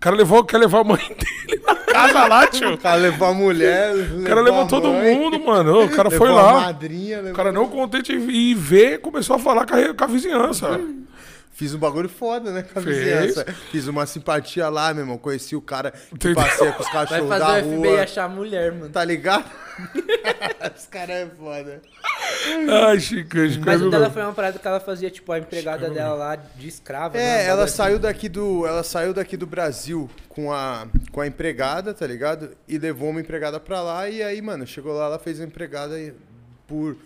O cara levou, quer levar a mãe dele na casa lá, tio. O cara levou a mulher. O cara levou todo mundo, mano. O cara levou foi lá. madrinha. O cara não contente em ver, começou a falar com a, com a vizinhança. Fiz um bagulho foda, né, com a Fez. vizinhança. Fiz uma simpatia lá, meu irmão. Conheci o cara que passeia com os Vai cachorros fazer da o FBI rua. achar a mulher, mano. Tá ligado? Os caras é foda. Ai, Chico, Chico. Mas viu, o dela foi uma parada que ela fazia, tipo, a empregada dela lá de escrava. né? Um É, ela assim. saiu daqui do, ela saiu daqui do Brasil com a, com a empregada, tá ligado? E levou uma empregada pra lá e aí, mano, chegou lá, ela fez a empregada e- por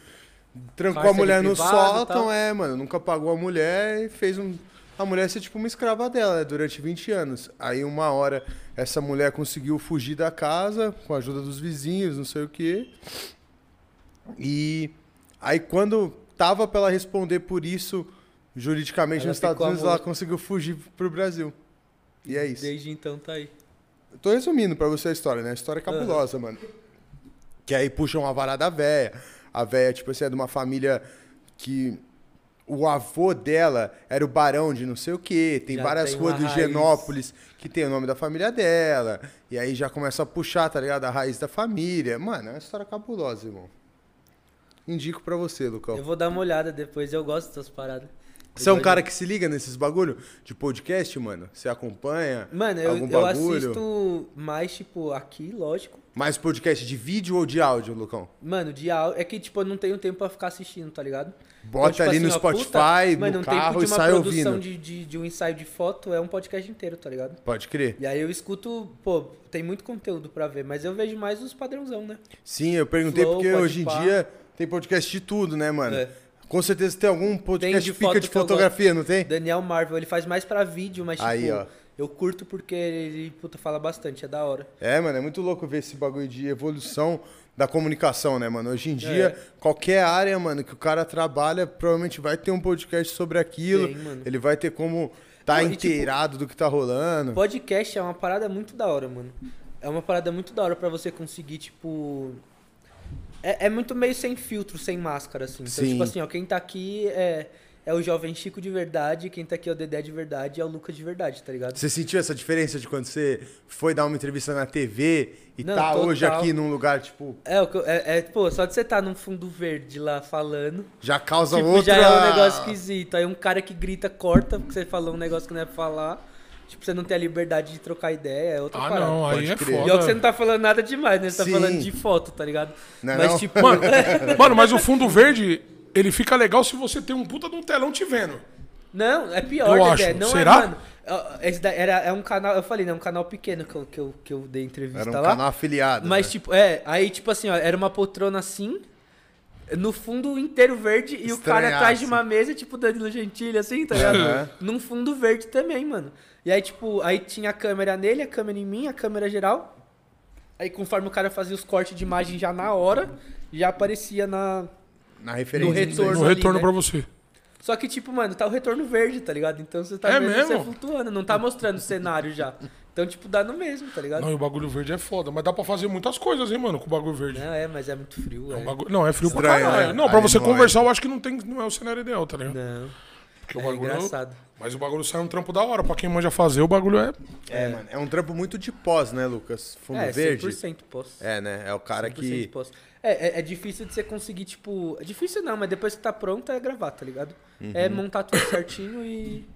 trancou a mulher no privado sótão, é, mano, nunca pagou a mulher e fez um a mulher ser tipo uma escrava dela, né, durante 20 anos. Aí uma hora essa mulher conseguiu fugir da casa com a ajuda dos vizinhos, não sei o quê. E aí quando tava pra ela responder por isso juridicamente Ela nos Estados Unidos, ela conseguiu fugir pro Brasil. E é isso. Desde então tá aí. Tô resumindo pra você a história, né? A história é cabulosa, mano. Que aí puxam a varada véia. A véia, tipo assim, é de uma família que o avô dela era o barão de não sei o quê. Tem Já várias tem ruas do raiz. Genópolis que tem o nome da família dela. E aí já começa a puxar, tá ligado? A raiz da família. Mano, é uma história cabulosa, irmão. Indico pra você, Lucão. Eu vou dar uma olhada depois, eu gosto dessas paradas. Você é um Eu cara que se liga nesses bagulho de podcast, mano? Você acompanha Mano, eu, algum eu bagulho? assisto mais, tipo, aqui, lógico. Mais podcast de vídeo ou de áudio, Lucão? Mano, de áudio. É que, tipo, eu não tenho tempo pra ficar assistindo, tá ligado? Bota tipo ali assim, no Spotify, puta, no mano, um carro e sai ouvindo. De, de, de um ensaio de foto é um podcast inteiro, tá ligado? Pode crer. E aí eu escuto, pô, tem muito conteúdo pra ver, mas eu vejo mais os padrãozão, né? Sim, eu perguntei Flow, porque hoje em dia tem podcast de tudo, né, mano? É. Com certeza tem algum podcast de de fotografia, não tem? Daniel Marvel, ele faz mais pra vídeo, mas, tipo, Aí, ó. Eu curto porque ele, puta, fala bastante, é da hora. É, mano, é muito louco ver esse bagulho de evolução da comunicação, né, mano? Hoje em dia, É. qualquer área, mano, que o cara trabalha, provavelmente vai ter um podcast sobre aquilo. Mano. Ele vai ter como tá tipo, inteirado do que tá rolando. Podcast é uma parada muito da hora, mano. É uma parada muito da hora pra você conseguir, tipo. É, é muito meio sem filtro, sem máscara, assim. Então, Sim. tipo assim, ó, quem tá aqui é, é o jovem Chico de verdade, quem tá aqui é o Dedé de verdade e é o Lucas de verdade, tá ligado? Você sentiu essa diferença de quando você foi dar uma entrevista na TV e Não, tá total. hoje aqui num lugar, tipo, É, o que eu- é, é, pô, só de você estar num fundo verde lá falando, já causa tipo, outra... já é um negócio esquisito. Aí um cara que grita, corta, porque você falou um negócio que não é pra falar. tipo, você não tem a liberdade de trocar ideia, é outra Ah, parada. não, aí Pode é crer. E ó, que você foda. não tá falando nada demais, né? Você tá Sim. falando de foto, tá ligado? Não é Mas, não? tipo, Mano, mano, mas o fundo verde, ele fica legal se você tem um puta de um telão te vendo. Não, é pior, Eu Dedé. acho. Não Será? é, mano. ó, Esse daí era, é um canal, eu falei, né? Um canal pequeno que eu, que eu, que eu dei entrevista Era um lá. canal afiliado. Mas, né? tipo, é, aí, tipo assim, ó, era uma poltrona assim, no fundo inteiro verde, e o cara atrás de uma mesa, tipo Danilo Gentili, assim, tá ligado? Aham. Num fundo verde também, mano. E aí, tipo, aí tinha a câmera nele, a câmera em mim, a câmera geral. Aí, conforme o cara fazia os cortes de imagem já na hora, já aparecia na. Na referência. no retorno. No ali, retorno né? pra você. Só que, tipo, mano, tá o retorno verde, tá ligado? Então você tá É vendo mesmo? você flutuando, não tá mostrando o cenário já. Então, tipo, dá no mesmo, tá ligado? Não, e o bagulho verde é foda. Mas dá pra fazer muitas coisas, hein, mano, com o bagulho verde. Não, é, mas é muito frio, É um é. bagulho- Não, é frio pra Estranho, caralho. né? Não, pra Ali você não conversar, eu acho que não, tem, não é o cenário ideal, tá ligado? Não, Porque o é bagulho. engraçado. Mas o bagulho sai um trampo da hora. Pra quem manja fazer, o bagulho é. É, mano. É um trampo muito de pós, né, Lucas? Fundo é, verde. 100% posso. É, né? É o cara 100% que. posso. É, é, é difícil de você conseguir, tipo... É difícil não, mas depois que tá pronto é gravar, tá ligado? É Uhum. montar tudo certinho e...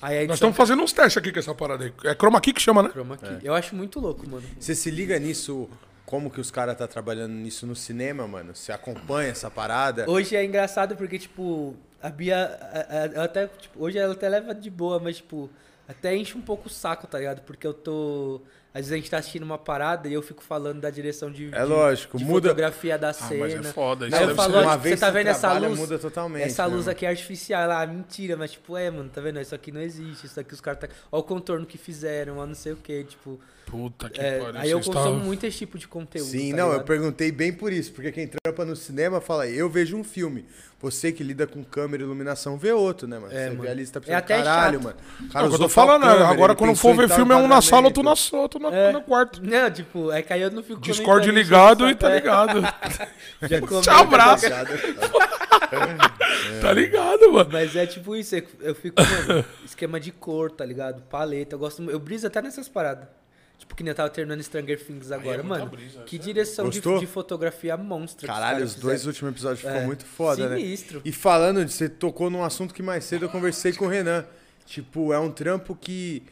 Aí a Nós estamos fazendo uns testes aqui com essa parada aí. É chroma key que chama, né? chroma key. Eu acho muito louco, mano. Você se liga nisso, como que os caras tá trabalhando nisso no cinema, mano? Você acompanha essa parada? Hoje é engraçado porque, tipo, a Bia. a- a- ela até, tipo, hoje ela até leva de boa, mas, tipo, até enche um pouco o saco, tá ligado? Porque eu tô. Às vezes a gente tá assistindo uma parada e eu fico falando da direção de. É de- lógico, de muda- fotografia da Ah, cena. mas é foda. Isso Aí eu falo, Uma tipo, vez você tá vendo essa luz? muda totalmente, Essa né, luz mano? aqui é artificial. Ah, mentira, mas tipo, é, mano, tá vendo? Isso aqui não existe. Isso aqui os caras tá. Ó o contorno que fizeram, ó não sei o que, tipo. Puta que é, pariu. aí eu consumo tá- muito esse tipo de conteúdo. Sim, tá não, eu ligado? perguntei bem por isso, porque quem trampa no cinema fala, eu vejo um filme. Você que lida com câmera e iluminação vê outro, né, mano? É, Você mano. vê ali, você tá É pensando, até caralho, chato. mano. Não, cara o que eu tô falando, né? câmera, agora quando for ver filme é um na sala, outro, na, enquadramento. outro na, É. no quarto. Não, tipo, é que aí eu não fico. Discord ligado e tá é. ligado. Tchau, abraço. tá ligado? Tá ligado, mano. Mas é tipo isso, eu fico, mano, esquema de cor, tá ligado? Paleta, eu gosto, eu briso até nessas paradas. Tipo, que nem eu tava terminando Stranger Things agora, é mano. brisa, que sério. direção de, de fotografia monstra. Caralho, os dois fizeram. últimos episódios ficou É. muito foda, né? Sinistro. E falando de você tocou num assunto que mais cedo eu conversei com o Renan. Tipo, é um trampo que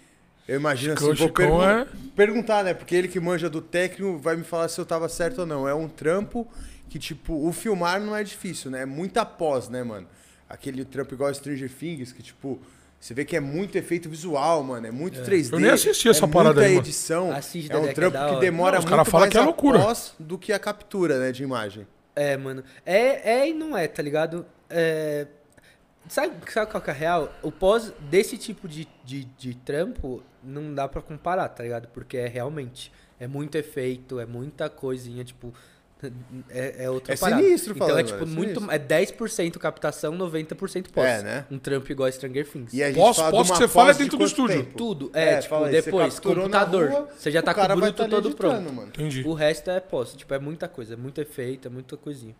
eu imagino assim, vou pergun- é- perguntar, né? Porque ele que manja do técnico vai me falar se eu tava certo ou não. É um trampo que, tipo, o filmar não é difícil, né? É muita pós, né, mano? Aquele trampo igual Stranger Things, que, tipo, você vê que é muito efeito visual, mano. É muito 3D. Eu nem assisti essa é parada muita aí, mano. edição. É um que é trampo que demora Não, os muito cara fala mais que é a loucura. pós do que a captura, né, de imagem. É, mano. É, é e não é, tá ligado? É, Sabe, sabe qual que é a real? O pós desse tipo de, de, de trampo não dá pra comparar, tá ligado? Porque é realmente. É muito efeito, é muita coisinha, tipo. É, é outra É parada. sinistro Então é falando, tipo é muito. sinistro. É 10% captação, 90% pós. É, né? Um trampo igual a Stranger Things. E a gente Pós- fala pós que você fala é dentro do estúdio. tempo? Tudo. É, tipo, aí, você depois, na computador. rua, você já tá o com o bruto tá todo pronto. mano. Entendi. O resto é pós. Tipo, é muita coisa, é muito efeito, é muita coisinha.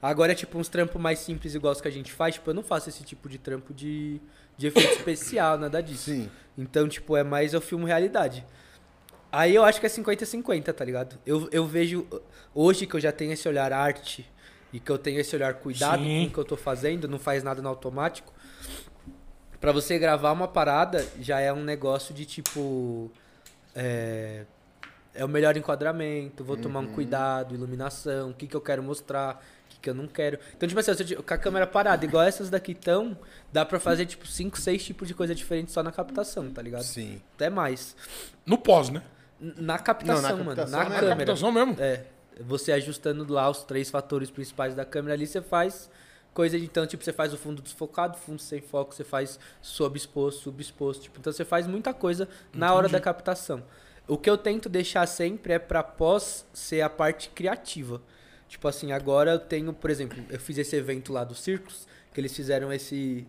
Agora é tipo uns trampos mais simples, igual os que a gente faz. Tipo, eu não faço esse tipo de trampo de, de efeito especial, nada disso. Sim. Então, tipo, é mais eu filmo realidade. Aí eu acho que é 50-50, tá ligado? Eu, eu vejo. Hoje que eu já tenho esse olhar arte e que eu tenho esse olhar cuidado Sim. com o que eu tô fazendo, não faz nada no automático. Pra você gravar uma parada já é um negócio de tipo. É, é o melhor enquadramento, vou tomar um cuidado, iluminação, o que, que eu quero mostrar, o que, que eu não quero. Então, tipo assim, se eu com a câmera parada, igual essas daqui estão, dá pra fazer, tipo, 5, 6 tipos de coisa diferente só na captação, tá ligado? Sim. Até mais. No pós, né? Na captação, Não, na mano. captação Na não é É câmera. captação mesmo. É. Você ajustando lá os três fatores principais da câmera ali, você faz coisa de então, tipo, você faz o fundo desfocado, fundo sem foco, você faz subexposto, subexposto, tipo, então você faz muita coisa na hora da captação. O que eu tento deixar sempre é pra pós ser a parte criativa. Tipo assim, agora eu tenho, por exemplo, eu fiz esse evento lá do Circos, que eles fizeram esse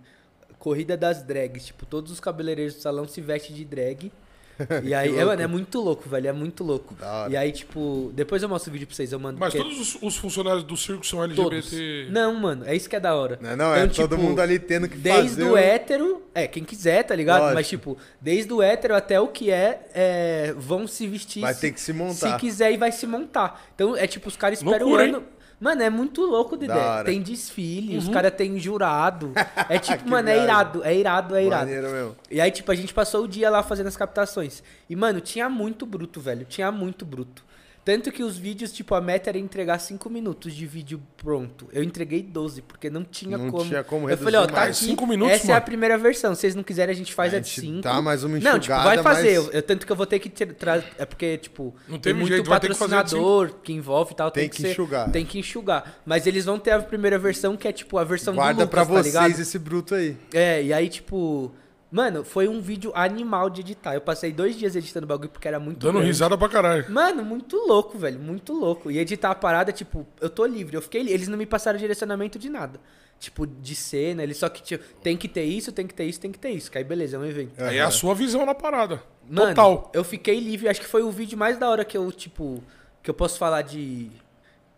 corrida das drags, tipo, todos os cabeleireiros do salão se vestem de drag. E aí, é, mano, é muito louco, velho, é muito louco. E aí, tipo, depois eu mostro o vídeo pra vocês, eu mando Mas porque- todos os, os funcionários do circo são Todos. LGBT. Não, mano, é isso que é da hora. Não, não, é todo mundo ali tendo que Desde fazer o o- hétero, é, quem quiser, tá ligado? Lógico. Mas, tipo, desde o hétero até o que é, é, vão se vestir. Vai se- ter que se montar. Se quiser e vai se montar. Então, é tipo, os caras esperam o Loucura, hein? Ano. Mano, é muito louco, Dedé. Tem desfile, os caras têm jurado. É tipo, mano, é irado, é irado, é irado. Maneiro mesmo. E aí, tipo, a gente passou o dia lá fazendo as captações. E, mano, tinha muito bruto, velho. Tinha muito bruto. Tanto que os vídeos, tipo, a meta era entregar 5 minutos de vídeo pronto. Eu entreguei 12, porque não tinha Não como. tinha como Eu falei, ó, reduzir tá aqui. Cinco minutos, essa é a mano. primeira versão. Se vocês não quiserem, a gente faz A a, de gente 5. dá mais uma Não, tipo, vai enxugada, fazer. mas- Eu, eu- tanto que eu vou ter que trazer. É porque, tipo, Não tem muito jeito, vai ter que patrocinador que envolve e tal. Tem Tem, que ser- enxugar. Tem que enxugar. Mas eles vão ter a primeira versão, que é, tipo, a versão Guarda do pra Lucas, tá ligado? vocês esse bruto aí. É, e aí, tipo. Mano, foi um vídeo animal de editar. Eu passei dois dias editando o bagulho porque era muito. Dando grande. risada pra caralho. Mano, muito louco, velho. Muito louco. E editar a parada, tipo, eu tô livre. Eu fiquei. Eles não me passaram direcionamento de nada. Tipo, de cena, eles só que tipo, tem que ter isso, tem que ter isso, tem que ter isso. Que aí beleza, é um evento. Aí é a sua visão na parada. Mano, Total. eu fiquei livre. Acho que foi o vídeo mais da hora que eu, tipo, que eu posso falar de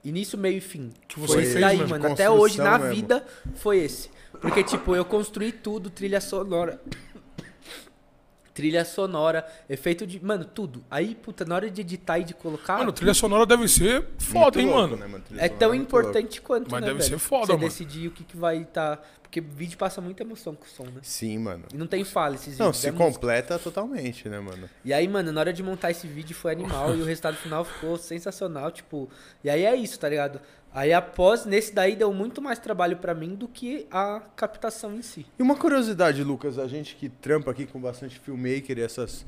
início, meio e fim. Que você foi esse fez daí, mano. Até hoje, na mesmo. vida, foi esse. Porque, tipo, eu construí tudo, trilha sonora. Trilha sonora, efeito de. Mano, tudo. Aí, puta, na hora de editar e de colocar. Mano, trilha sonora deve ser foda, Muito hein, louco, mano? né, mano? É tão louco. importante quanto, Mas né, deve velho? ser foda, Você mano. decidir o que, que vai estar. Porque vídeo passa muita emoção com o som, né? Sim, mano. E não tem fala esses Não, vídeos. se é música. completa totalmente, né, mano? E aí, mano, na hora de montar esse vídeo foi animal e o resultado final ficou sensacional, tipo. E aí é isso, tá ligado? Aí após, nesse daí deu muito mais trabalho pra mim do que a captação em si. E uma curiosidade, Lucas, a gente que trampa aqui com bastante filmmaker e essas.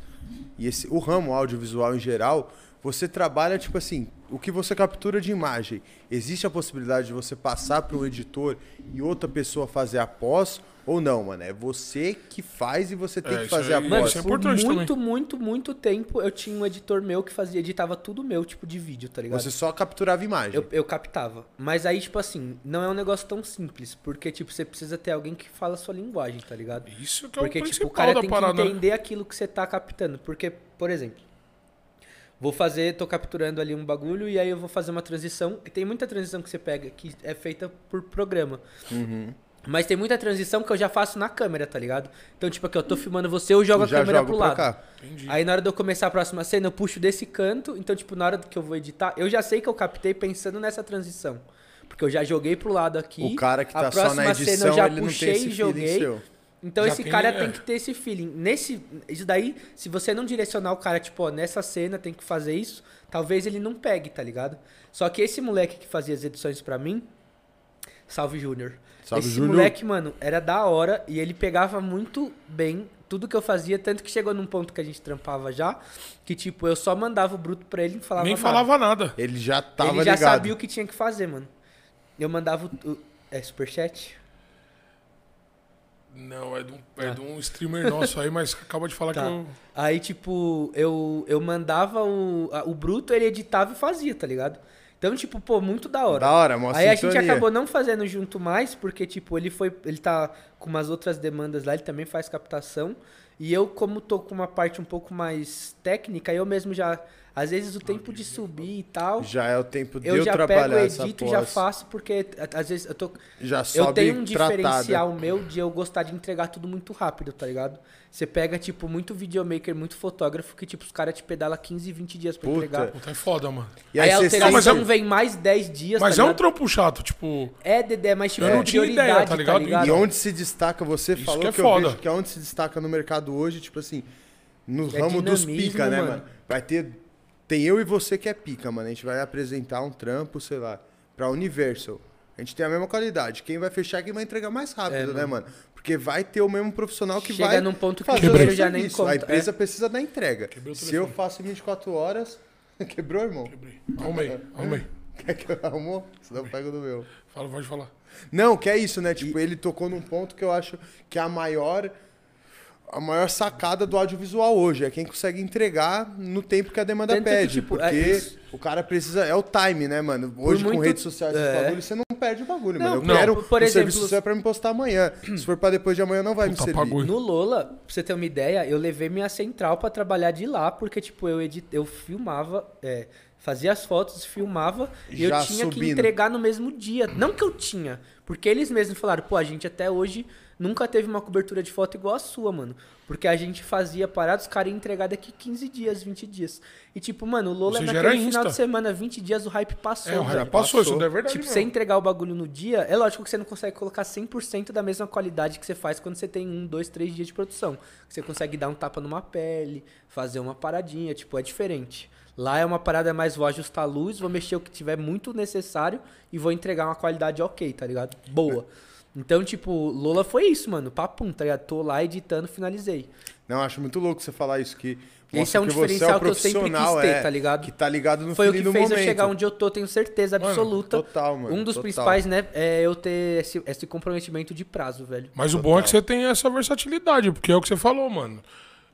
E esse, o ramo audiovisual em geral, você trabalha, tipo assim, o que você captura de imagem. Existe a possibilidade de você passar para um editor e outra pessoa fazer a pós ou não, mano? É você que faz e você tem É, que isso fazer aí- a Mano, pós. isso é por importante muito, muito, muito tempo eu tinha um editor meu que fazia, editava tudo meu, tipo, de vídeo, tá ligado? Você só capturava imagem. Eu, eu captava. Mas aí, tipo assim, não é um negócio tão simples. Porque, tipo, você precisa ter alguém que fala a sua linguagem, tá ligado? Isso que é Porque, o tipo, principal o cara da tem que parada. né? entender aquilo que você tá captando. Porque, por exemplo, vou fazer, tô capturando ali um bagulho e aí eu vou fazer uma transição. E tem muita transição que você pega que é feita por programa. Uhum. Mas tem muita transição que eu já faço na câmera, tá ligado? Então, tipo, aqui eu tô filmando você, eu jogo a câmera jogo pro pra lado. cá. Entendi. Aí na hora de eu começar a próxima cena, eu puxo desse canto. Então, tipo, na hora que eu vou editar, eu já sei que eu captei pensando nessa transição. Porque eu já joguei pro lado aqui. O cara que a tá só na próxima cena edição, eu já ele não puxei tem esse e joguei. Então Já esse tem, cara é. tem que ter esse feeling. Nesse, isso daí, se você não direcionar o cara, tipo, ó, nessa cena tem que fazer isso, talvez ele não pegue, tá ligado? Só que esse moleque que fazia as edições pra mim, Salve Júnior. Salve, Esse Júnior. moleque, mano, era da hora e ele pegava muito bem tudo que eu fazia, tanto que chegou num ponto que a gente trampava já, que tipo, eu só mandava o bruto pra ele e não falava Nem nada. falava nada. Ele já tava ele já ligado. sabia o que tinha que fazer, mano. Eu mandava o é superchat? Não, é de um, Ah. é de um streamer nosso aí, mas acaba de falar Tá. que eu. Aí, tipo, eu, eu mandava o, o bruto, ele editava e fazia, tá ligado? Então, tipo, pô, muito da hora. Da hora, mó Aí a gente acabou não fazendo junto mais, porque, tipo, ele foi. Ele tá com umas outras demandas lá, ele também faz captação. E eu, como tô com uma parte um pouco mais técnica, eu mesmo já. Às vezes o tempo de subir e tal. Já é o tempo de Eu eu, já trabalhar pego, essa edito e já faço, porque às vezes eu tô. Já sobe Eu tenho um tratada. diferencial meu de eu gostar de entregar tudo muito rápido, tá ligado? Você pega, tipo, muito videomaker, muito fotógrafo, que, tipo, os caras te pedalam 15, 20 dias pra Puta. entregar. Puta, é foda, mano. E aí, aí, a você alteração Mas é um- vem mais 10 dias, Mas tá é um trampo chato, tipo. É, Dedé, mas tipo, Eu é não tinha prioridade, ideia, tá tá ligado? ligado? E onde se destaca, você Isso falou que que, é eu foda. vejo que é onde se destaca no mercado hoje, tipo assim, no É ramo dos pica, né, mano. mano? Vai ter. Tem eu e você que é pica, mano. A gente vai apresentar um trampo, sei lá, pra Universal. A gente tem a mesma qualidade. Quem vai fechar é quem vai entregar mais rápido, É, né, mano? Porque vai ter o mesmo profissional que Chega vai. num ponto que fazer o já nem conta. A empresa é. precisa da entrega. Se eu faço em 24 horas. Quebrou, irmão? Quebrei. Arrumei, arrumei. Quer que eu arrumou? Senão eu pego do meu. Fala, pode falar. Não, que é isso, né? Tipo, ele tocou num ponto que eu acho que é a maior a maior sacada do audiovisual hoje. É quem consegue entregar no tempo que a demanda Tanto que, pede. tipo, porque é o cara precisa. É o time, né, mano? Hoje, com muito- redes sociais e é. bagulho, você não perde o bagulho, Não, mano. Eu não. quero. Por o exemplo- serviço seu é pra me postar amanhã. Se for pra depois de amanhã, não vai me servir. apagou. No Lola, pra você ter uma ideia, eu levei minha central pra trabalhar de lá, porque, tipo, eu, edit... eu filmava, é, fazia as fotos, filmava, e eu tinha que subindo. entregar no mesmo dia. Não que eu tinha, porque eles mesmos falaram, pô, a gente até hoje nunca teve uma cobertura de foto igual a sua, mano. Porque a gente fazia parada, os caras iam entregar daqui 15 dias, 20 dias. E tipo, mano, o Lola já naquele final Insta. de semana, 20 dias, o hype passou. É, o velho. Raia passou, isso não é verdade. Tipo, você entregar o bagulho no dia, é lógico que você não consegue colocar 100% da mesma qualidade que você faz quando você tem um, dois, três dias de produção. Você consegue dar um tapa numa pele, fazer uma paradinha, tipo, é diferente. Lá é uma parada mais, vou ajustar a luz, vou mexer o que tiver muito necessário e vou entregar uma qualidade ok, tá ligado? Boa. Então, tipo, Lola foi isso, mano. Papum, tá ligado? Tô lá editando, finalizei. Não, acho muito louco você falar isso, que Esse é um você diferencial o que eu sempre quis profissional, ter, é, tá ligado? Que tá ligado no Foi o que do fez momento. eu chegar onde eu tô, tenho certeza Mano, absoluta. Total, mano. um dos total. principais, né, é eu ter esse, esse comprometimento de prazo, velho. Mas o bom é que você tem essa versatilidade, porque é o que você falou, mano.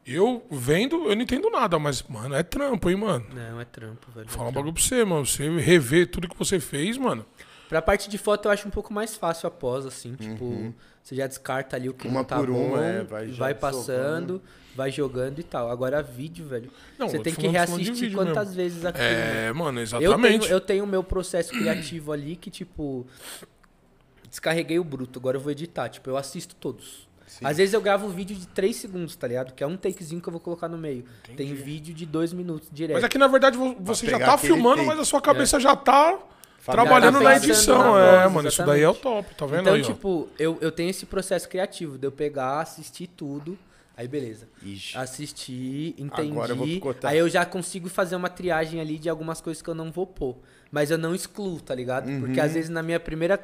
Eu vendo, eu não entendo nada, mas, mano, é trampo, hein, mano. Não, é trampo, velho. Vou falar um bagulho pra você, mano. Você rever tudo que você fez, mano. Pra parte de foto eu acho um pouco mais fácil após, assim, tipo, você já descarta ali o que Uhum. Uma não tá por bom, uma, é, vai vai, já passando, vai jogando e tal. Agora vídeo, velho, Não, você eu tem que reassistir quantas mesmo. vezes aquilo. É, mano, Eu exatamente. tenho, eu tenho o meu processo criativo ali que, tipo, descarreguei o bruto, agora eu vou editar. Tipo, eu assisto todos. Às vezes eu gravo um vídeo de 3 segundos, tá ligado? Que é um takezinho que eu vou colocar no meio. Tem vídeo de 2 minutos direto. Mas aqui, na verdade, vo- você já tá filmando, take. mas a sua cabeça já tá. Trabalhando tá na edição. na é, voz, mano, isso daí é o top, tá vendo então, aí, ó? tipo, eu, eu tenho esse processo criativo de eu pegar, assistir tudo. Aí, beleza. Ixi. Assisti, entendi. Agora eu vou picotar. aí eu já consigo fazer uma triagem ali de algumas coisas que eu não vou pôr. Mas eu não excluo, tá ligado? Uhum. Porque às vezes na minha primeira.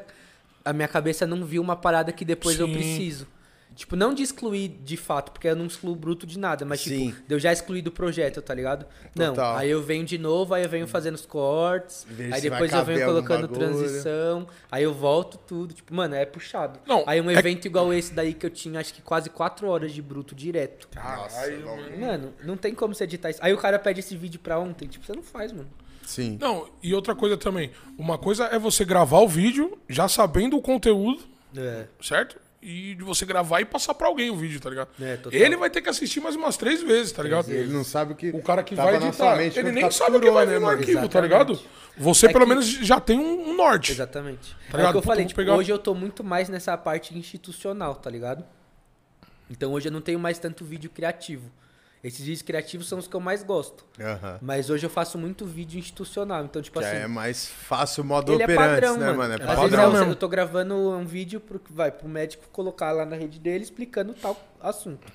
A minha cabeça não viu uma parada que depois eu Sim. preciso. Tipo, não de excluir de fato, porque eu não excluo bruto de nada, mas Sim. tipo, de eu já excluí do projeto, tá ligado? Não, Total. aí eu venho de novo, aí eu venho fazendo os cortes, Ver aí depois eu venho colocando transição, aí eu volto tudo, tipo, mano, é puxado. Não, aí um é- evento igual esse daí que eu tinha, acho que quase 4 horas de bruto direto. Caralho, mano. Mano, não tem como você editar isso. Aí o cara pede esse vídeo pra ontem, tipo, você não faz, mano. Sim. Não, e outra coisa também. Uma coisa é você gravar o vídeo já sabendo o conteúdo, É. certo? E de você gravar e passar pra alguém o vídeo, tá ligado? É. Ele vai ter que assistir mais umas três vezes, tá ligado? Ele não sabe o que. O cara que vai editar, mente ele nem sabe o que capturou, vai né, vir no arquivo, tá Exatamente. ligado? Você É pelo que- menos já tem um, norte. Exatamente. Tá é o que eu Pô, falei, tipo, pegar- hoje eu tô muito mais nessa parte institucional, tá ligado? Então hoje eu não tenho mais tanto vídeo criativo. Esses vídeos criativos são os que eu mais gosto. Aham. Mas hoje eu faço muito vídeo institucional. Então, tipo Que assim. é mais fácil o modo é operante, padrão, né, mano. É Às vezes padrão eu, eu tô gravando um vídeo pro, vai, pro médico colocar lá na rede dele explicando tal assunto.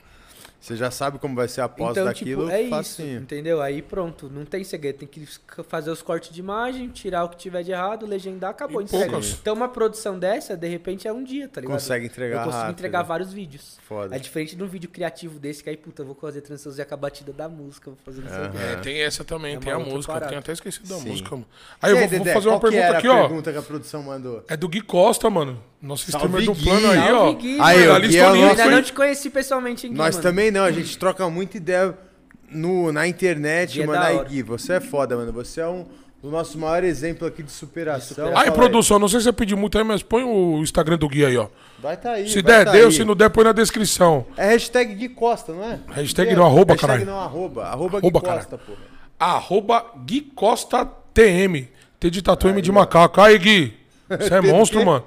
Você já sabe como vai ser a pós então, daquilo, tipo, é isso, facinho. entendeu? Aí pronto, não tem segredo. Tem que fazer os cortes de imagem, tirar o que tiver de errado, legendar, acabou. Então uma produção dessa, de repente, é um dia, tá ligado? Consegue entregar Eu consigo rápido. entregar vários vídeos. Foda. É diferente de um vídeo criativo desse, que aí, puta, eu vou fazer transição e com a batida da música, vou fazer não sei o. É, tem essa também, É tem a música. Eu parada. tenho até esquecido da Sim. música, mano. Aí eu E vou, vou Dedé, fazer uma pergunta aqui, a ó. pergunta que a produção mandou. É do Gui Costa, mano. Nosso Salve, streamer do Gui. plano aí, ó. Gui, Aí, ó, Gui é o Eu ainda não te conheci pessoalmente, Gui, Nós mano. também não, a gente troca muita ideia no, na internet, Gui é mano. da Aí, hora. Gui, você é foda, mano. Você é um do nosso maior exemplo aqui de superação. De superação. Aí, Fala produção, não sei se você pediu muito aí, mas põe o Instagram do Gui aí, ó. Vai tá aí. Se vai der, tá deu. aí. Se não der, põe na descrição. É hashtag Gui Costa, não é? Hashtag É, não, arroba, hashtag caralho. não, arroba. Arroba, Arroba, Gui Costa, pô. Arroba Gui Costa TM. T de tatu M de macaco. Aí, Gui. Você é monstro, mano.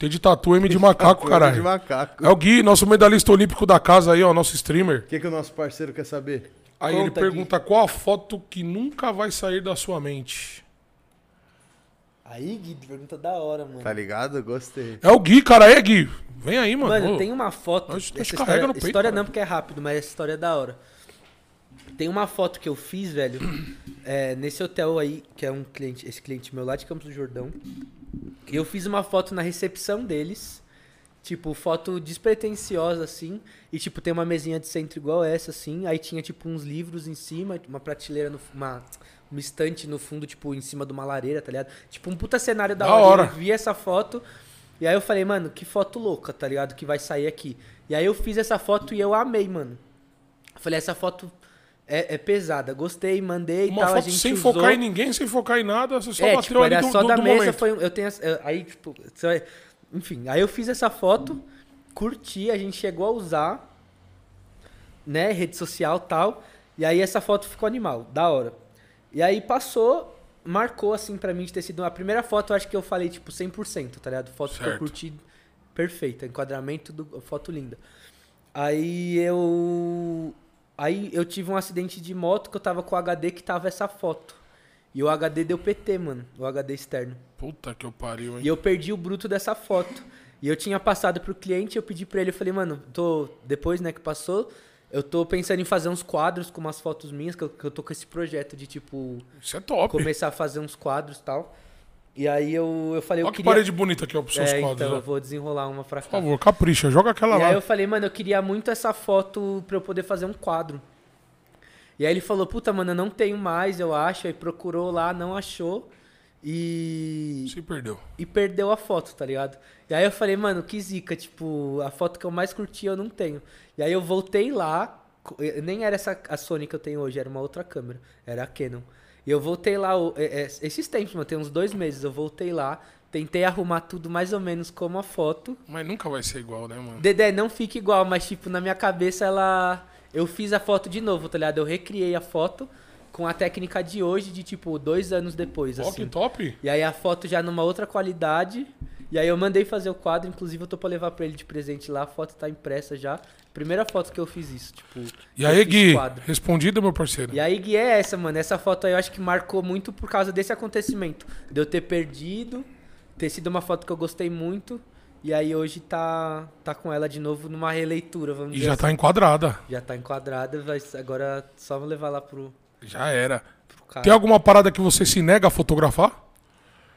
T de tatu M de macaco, De caralho. macaco. É o Gui, nosso medalhista olímpico da casa aí, ó, nosso streamer. O que, que o nosso parceiro quer saber? Aí Conta, ele pergunta qual a foto que nunca vai sair da sua mente. Aí, Gui, pergunta da hora, mano. Tá ligado? Gostei. É o Gui, cara. É, Gui. Vem aí, mano. Mano, Ô, tem uma foto. Nós- nós história, no peito, história cara. não, porque é rápido, mas essa história é da hora. Tem uma foto que eu fiz, velho, é, nesse hotel aí, que é um cliente, esse cliente meu lá de Campos do Jordão. Eu fiz uma foto na recepção deles. Tipo, foto despretensiosa, assim. E, tipo, tem uma mesinha de centro igual essa, assim. Aí tinha, tipo, uns livros em cima, uma prateleira, no, uma, uma estante no fundo, tipo, em cima de uma lareira, tá ligado? Tipo, um puta cenário da, Da hora. hora. Eu vi essa foto. E aí eu falei, mano, que foto louca, tá ligado? Que vai sair aqui. E aí eu fiz essa foto e eu amei, mano. Eu falei, essa foto é, é pesada. Gostei, mandei e tal. a foto gente sem usou. focar em ninguém, sem focar em nada, você só É, bateu tipo, ali era do, só do, da do mesa, momento. foi, eu tenho, aí, tipo, enfim, aí eu fiz essa foto, curti, a gente chegou a usar, né, rede social e tal, e aí essa foto ficou animal, da hora. E aí passou, marcou, assim, pra mim de ter sido a primeira foto, eu acho que eu falei, tipo, 100%, tá ligado? Foto que eu Certo. curti perfeita, enquadramento, do, foto linda. Aí eu. Aí eu tive um acidente de moto que eu tava com o HD que tava essa foto. E o HD deu PT, mano. O HD externo. Puta que eu pariu, hein? E eu perdi o bruto dessa foto. E eu tinha passado pro cliente, eu pedi pra ele, eu falei, mano, tô. Depois, né, que passou, eu tô pensando em fazer uns quadros com umas fotos minhas, que eu, que eu tô com esse projeto de, tipo, Isso é top. começar a fazer uns quadros e tal. E aí eu, eu falei, eu Olha que queria. parede bonita aqui, ó, pros seus é, quadros. então ó. eu vou desenrolar uma pra Por cá. favor, capricha, joga aquela E lá. aí eu falei, mano, eu queria muito essa foto pra eu poder fazer um quadro. E aí ele falou, puta, mano, eu não tenho mais, eu acho. Aí procurou lá, não achou. E. Se perdeu. E perdeu a foto, tá ligado? E aí eu falei, mano, que zica, tipo, a foto que eu mais curti eu não tenho. E aí eu voltei lá, nem era essa a Sony que eu tenho hoje, era uma outra câmera, era a Canon. E eu voltei lá, eh, eh, esses tempos, mano, tem uns dois meses, eu voltei lá, tentei arrumar tudo mais ou menos como a foto. Mas nunca vai ser igual, né, mano? Dedé, não fica igual, mas tipo, na minha cabeça ela. Eu fiz a foto de novo, tá ligado? Eu recriei a foto com a técnica de hoje, de tipo, dois anos depois, Ó, que assim. top. E aí a foto já numa outra qualidade. E aí eu mandei fazer o quadro, inclusive eu tô pra levar pra ele de presente lá, a foto tá impressa já. Primeira foto que eu fiz isso, tipo. E aí, Gui? quadro. Respondido, meu parceiro? E aí, Gui, é essa, mano. Essa foto aí eu acho que marcou muito por causa desse acontecimento. De eu ter perdido, ter sido uma foto que eu gostei muito. E aí hoje tá, tá com ela de novo numa releitura, vamos E dizer já assim. tá enquadrada. Já tá enquadrada, vai, agora só vou levar lá pro, Já era. pro cara. Tem alguma parada que você se nega a fotografar?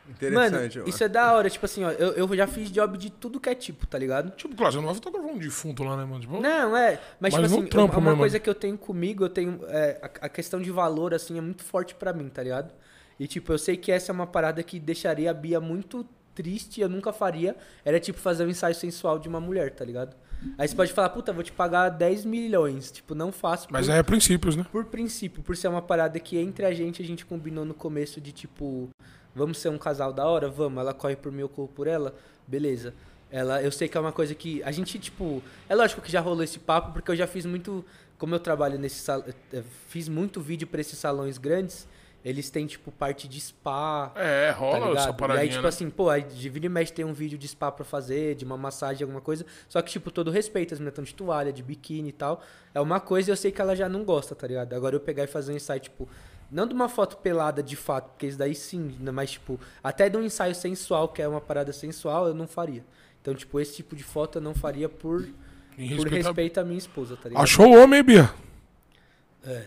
Interessante, Mano, mano. isso é da hora. Tipo assim, ó, eu, eu já fiz job de tudo que é tipo, tá ligado? Tipo, claro, você não vai fotografar um defunto lá, né, mano? Tipo, Não, é. Mas, Mas tipo assim, trampo uma, mesmo, coisa né? que eu tenho comigo, eu tenho. é, a, a questão de valor, assim, é muito forte pra mim, tá ligado? E, tipo, eu sei que essa é uma parada que deixaria a Bia muito triste, eu nunca faria. Era, tipo, fazer um ensaio sensual de uma mulher, tá ligado? Aí você pode falar, puta, vou te pagar 10 milhões. Tipo, não faço. Mas por, é princípios, né? por princípio, por ser uma parada que entre a gente, a gente combinou no começo de, tipo, vamos ser um casal da hora? Vamos. Ela corre por mim, eu corro por ela? Beleza. Ela, eu sei que é uma coisa que a gente, tipo, é lógico que já rolou esse papo, porque eu já fiz muito, como eu trabalho nesse sal, eh, fiz muito vídeo pra esses salões grandes, eles têm, tipo, parte de spa, É, tá rola essa ligado? E paradinha, aí, tipo né? assim, pô, aí de vira e mexe tem um vídeo de spa pra fazer, de uma massagem, alguma coisa. Só que, tipo, todo respeito, as meninas estão de toalha, de biquíni e tal. É uma coisa e eu sei que ela já não gosta, tá ligado? Agora eu pegar e fazer um ensaio, tipo, não de uma foto pelada de fato, porque isso daí sim, né, mas, tipo, até de um ensaio sensual, que é uma parada sensual, eu não faria. Então, tipo, esse tipo de foto eu não faria por, Em por respeito a- respeito à minha esposa, tá ligado? Achou o homem, hein, Bia? É.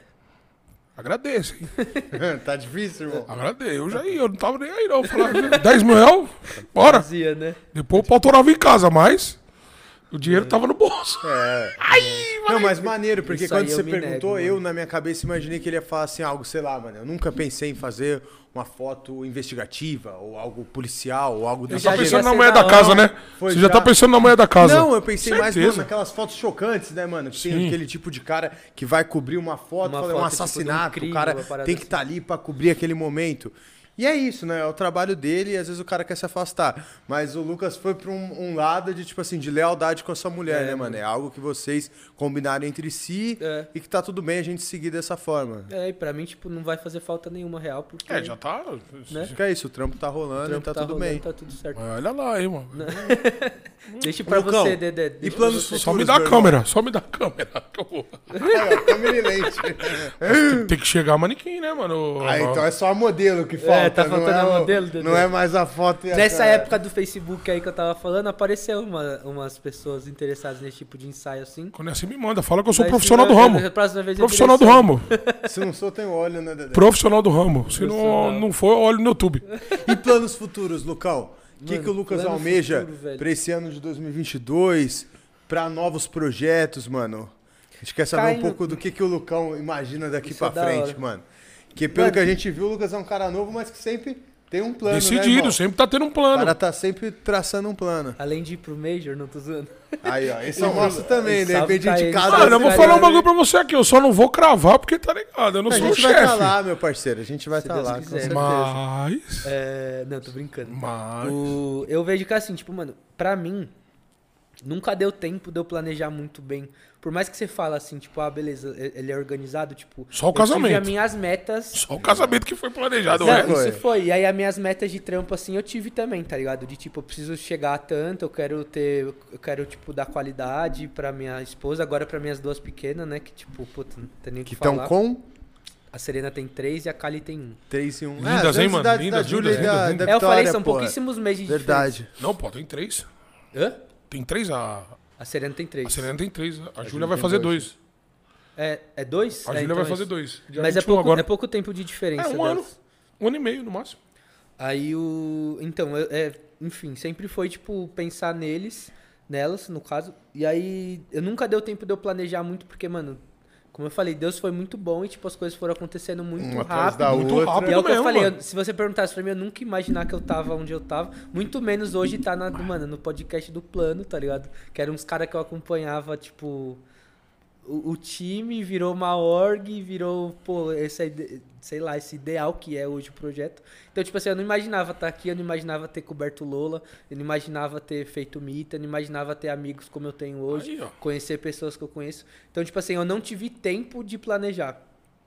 Agradeço, hein? tá difícil, irmão. Agradeço. Eu já ia, eu não tava nem aí, não. Falava, 10 mil reais? Bora. Fazia, né? Depois o pau torava em casa, mas o dinheiro tava no bolso. É. Não, mas maneiro, porque Isso quando eu você me perguntou, nego, eu mano. na minha cabeça imaginei que ele ia falar assim, algo, sei lá, mano. Eu nunca pensei em fazer uma foto investigativa, ou algo policial, ou algo Eu desse Tá já jeito. pensando na mulher da casa, né? Foi Você já já. tá pensando na mulher da casa. Não, eu pensei mais Certeza. mano, naquelas fotos chocantes, né, mano? Que tem aquele tipo de cara que vai cobrir uma foto, Uma fala, é um foto, tipo, de um assassinato, crime, o cara tem que assim. estar ali pra cobrir aquele momento. E é isso, né? É o trabalho dele e às vezes o cara quer se afastar. Mas o Lucas foi pra um, um lado de, tipo assim, de lealdade com a sua mulher, É, né, mano? É algo que vocês combinaram entre si É. e que tá tudo bem a gente seguir dessa forma. É, e pra mim, tipo, não vai fazer falta nenhuma real, porque É, já tá. Né? Que é isso, o trampo tá rolando trampo e tá, tá tudo rolando, bem. tá tudo certo. Olha lá, hein, mano. Deixa pra Lucão, você, Dedé. E planos você. futuros, Só me dá a câmera, só me dá a câmera. que eu vou- Aí, ó, câmera e lente. tem, tem que chegar a manequim, né, mano? Ah, então é só a modelo que falta. tá não faltando é a o- modelo, Dedé. Não é mais a foto e a Nessa cara. época do Facebook aí que eu tava falando, apareceu uma, umas pessoas interessadas nesse tipo de ensaio assim. Quando é assim, me manda. Fala que eu sou Mas profissional do não- ramo. Profissional do ramo. Se não sou, tem óleo, né, Dedé? Profissional do ramo. Se não, não for, eu olho no YouTube. E planos futuros, Lucão? O que, que o Lucas almeja pra esse ano de 2022? Pra novos projetos, mano? A gente quer saber um pouco do que, que o Lucão imagina daqui Isso pra é frente, hora. mano. Que pelo que a gente viu, o Lucas é um cara novo, mas que sempre tem um plano, né, Decidido, irmão? sempre tá tendo um O plano. cara tá sempre traçando um plano. Além de ir pro Major, não tô zoando. Aí, ó, esse é o nosso também, de Salve repente a ele. casa... Mano, eu vou falar um né? bagulho pra você aqui. Eu só não vou cravar porque tá ligado. Eu não A sou o gente vai estar chefe. lá, meu parceiro. A gente vai Se estar Deus lá, com quiser. certeza. Mas. É, não, tô brincando. Mas. O- eu vejo que assim, tipo, mano, pra mim, nunca deu tempo de eu planejar muito bem. Por mais que você fala assim, tipo, ah, beleza, ele é organizado, tipo. Só o Eu tive casamento. as minhas metas. Só o casamento que foi planejado, Não, é. Foi. isso foi. E aí as minhas metas de trampo, assim, eu tive também, tá ligado? De tipo, eu preciso chegar a tanto, eu quero ter. Eu quero, tipo, dar qualidade pra minha esposa, agora pra minhas duas pequenas, né? Que, tipo, puta, não tem nem o que, Que estão falar. com A Serena tem três e a Kali tem um. 3 e 1. Lindas, hein, mano? Da, Lindas, da Júlia da, lindas. da é, eu falei, são porra. pouquíssimos meses de Verdade. Não, pô, tem três. diferença. Hã? Tem três, a, A Serena tem três. a Serena tem três. A, Júlia Júlia vai fazer dois. dois. É, é dois? A É, Júlia então vai é fazer dois. Dia Mas é 21 pouco, agora. é pouco tempo de diferença. É, um ano. delas. Um ano e meio, no máximo. Aí o. Então, eu- é, enfim, sempre foi, tipo, pensar neles, nelas, no caso. E aí, eu nunca deu tempo de eu planejar muito, porque, mano, como eu falei, Deus foi muito bom e, tipo, as coisas foram acontecendo muito Uma atrás rápido. da Muito outra. rápido E é o que eu falei, eu- se você perguntasse pra mim, eu nunca ia imaginar que eu tava onde eu tava. Muito menos hoje tá na, mano, no podcast do plano, tá ligado? Que eram uns caras que eu acompanhava, tipo. O, o time virou uma org, virou, pô, esse, sei lá, esse ideal que é hoje o projeto. Então, tipo assim, eu não imaginava estar aqui, eu não imaginava ter coberto Lola, eu não imaginava ter feito Mita, eu não imaginava ter amigos como eu tenho hoje, Aí, conhecer pessoas que eu conheço. Então, tipo assim, eu não tive tempo de planejar.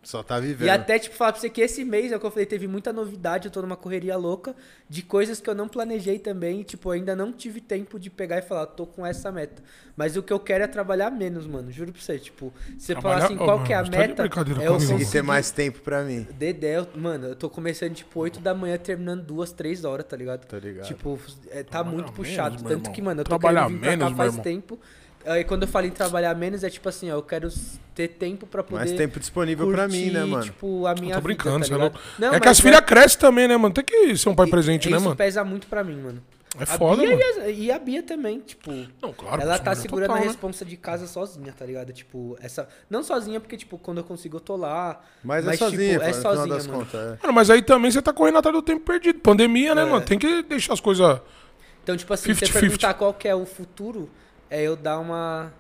Só tá vivendo. E até, tipo, falar pra você que esse mês, é o que eu falei, teve muita novidade, eu tô numa correria louca de coisas que eu não planejei também. e, Tipo, eu ainda não tive tempo de pegar e falar, tô com essa meta. Mas o que eu quero é trabalhar menos, mano. Juro pra você. Tipo, você falar Trabalhar- assim, Ô, qual que é a tá de meta? é eu comigo. Consegui conseguir... ter mais tempo pra mim. Dedé, eu- mano, eu tô começando, tipo, 8 da manhã, terminando 2, 3 horas, tá ligado? Tá ligado. Tipo, é, tá Trabalhar muito menos, puxado. meu Tanto que, mano, eu tô Trabalhar querendo vir pra menos, cá meu faz irmão. tempo. Aí quando eu falo em trabalhar menos, é tipo assim, ó, eu quero ter tempo pra poder. Mais tempo disponível pra mim, né, curtir, mano? Tipo, a minha Eu tô brincando, vida, você tá é ligado? louco. Não, é que mas as filhas crescem também, né, mano? Tem que ser um pai presente, né, isso mano? pesa muito pra mim, mano. É A foda, Bia mano. E a, e a Bia também, tipo. Não, claro. ela tá isso é segurando total, a né? responsa de casa sozinha, tá ligado? Tipo, essa. Não sozinha, porque, tipo, quando eu consigo, eu tô lá. Mas, Mas, é tipo, sozinha, é no final sozinha, das mano. contas. é. Mano, mas aí também você tá correndo atrás do tempo perdido. Pandemia, né, É. mano? Tem que deixar as coisas. Então, tipo assim, se você 50-50. perguntar qual que é o futuro, é eu dar uma.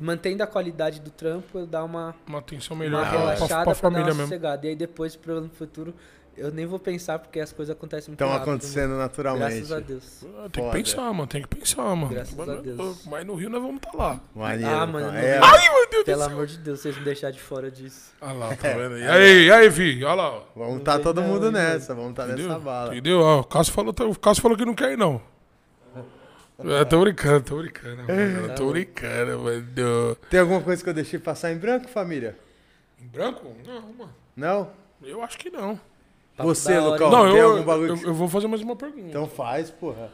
Mantendo a qualidade do trampo, eu dar uma, Uma atenção uma melhor pra, relaxada pra, pra, pra dar família uma mesmo. sossegada. E aí depois, pro ano futuro, eu nem vou pensar, porque as coisas acontecem muito Estão rápido. acontecendo mano. naturalmente. Graças a Deus. Ah, Tem que Foda. pensar, mano. Tem que pensar, mano. Graças mas, a Deus. mas no Rio nós vamos estar lá. Maneiro, Ah, mano, É, Ai, meu Deus Pelo do céu. amor de Deus, vocês me deixar de fora disso. Olha lá, tá vendo? E aí, e aí, Vi? Olha lá. Vamos estar Não todo mundo não, nessa, vamos estar Entendeu? nessa bala. Entendeu? Ó, o Cássio falou, o Cássio falou que não quer ir, não. É, tô brincando, tô brincando, mano. Tá Tô brincando, mano. Tem alguma coisa que eu deixei passar em branco, família? Em branco? Não, mano. Não? Eu acho que não. Papo Você, Lucão, não, tem eu, algum bagulho eu, que- eu vou fazer mais uma pergunta. Então faz, porra.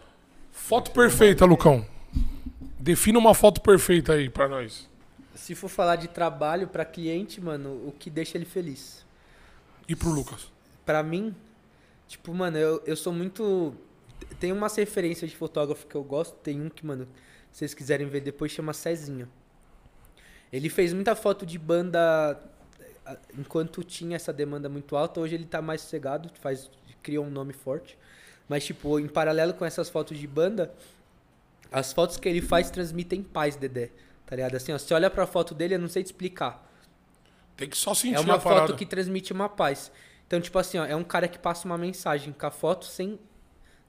Foto perfeita, Lucão. Defina uma foto perfeita aí pra nós. Se for falar de trabalho pra cliente, mano, o que deixa ele feliz? E pro Lucas. Pra mim, tipo, mano, eu, eu sou muito. Tem umas referências de fotógrafo que eu gosto. Tem um que, mano, se vocês quiserem ver depois, chama Cezinha. Ele fez muita foto de banda eh, enquanto tinha essa demanda muito alta. Hoje ele tá mais sossegado, faz, criou um nome forte. Mas, tipo, em paralelo com essas fotos de banda, as fotos que ele faz transmitem paz, Dedé. Tá ligado? Assim, ó, você olha pra foto dele, eu não sei te explicar. Tem que só sentir É uma a parada. foto que transmite uma paz. Então, tipo assim, ó, é um cara que passa uma mensagem com a foto sem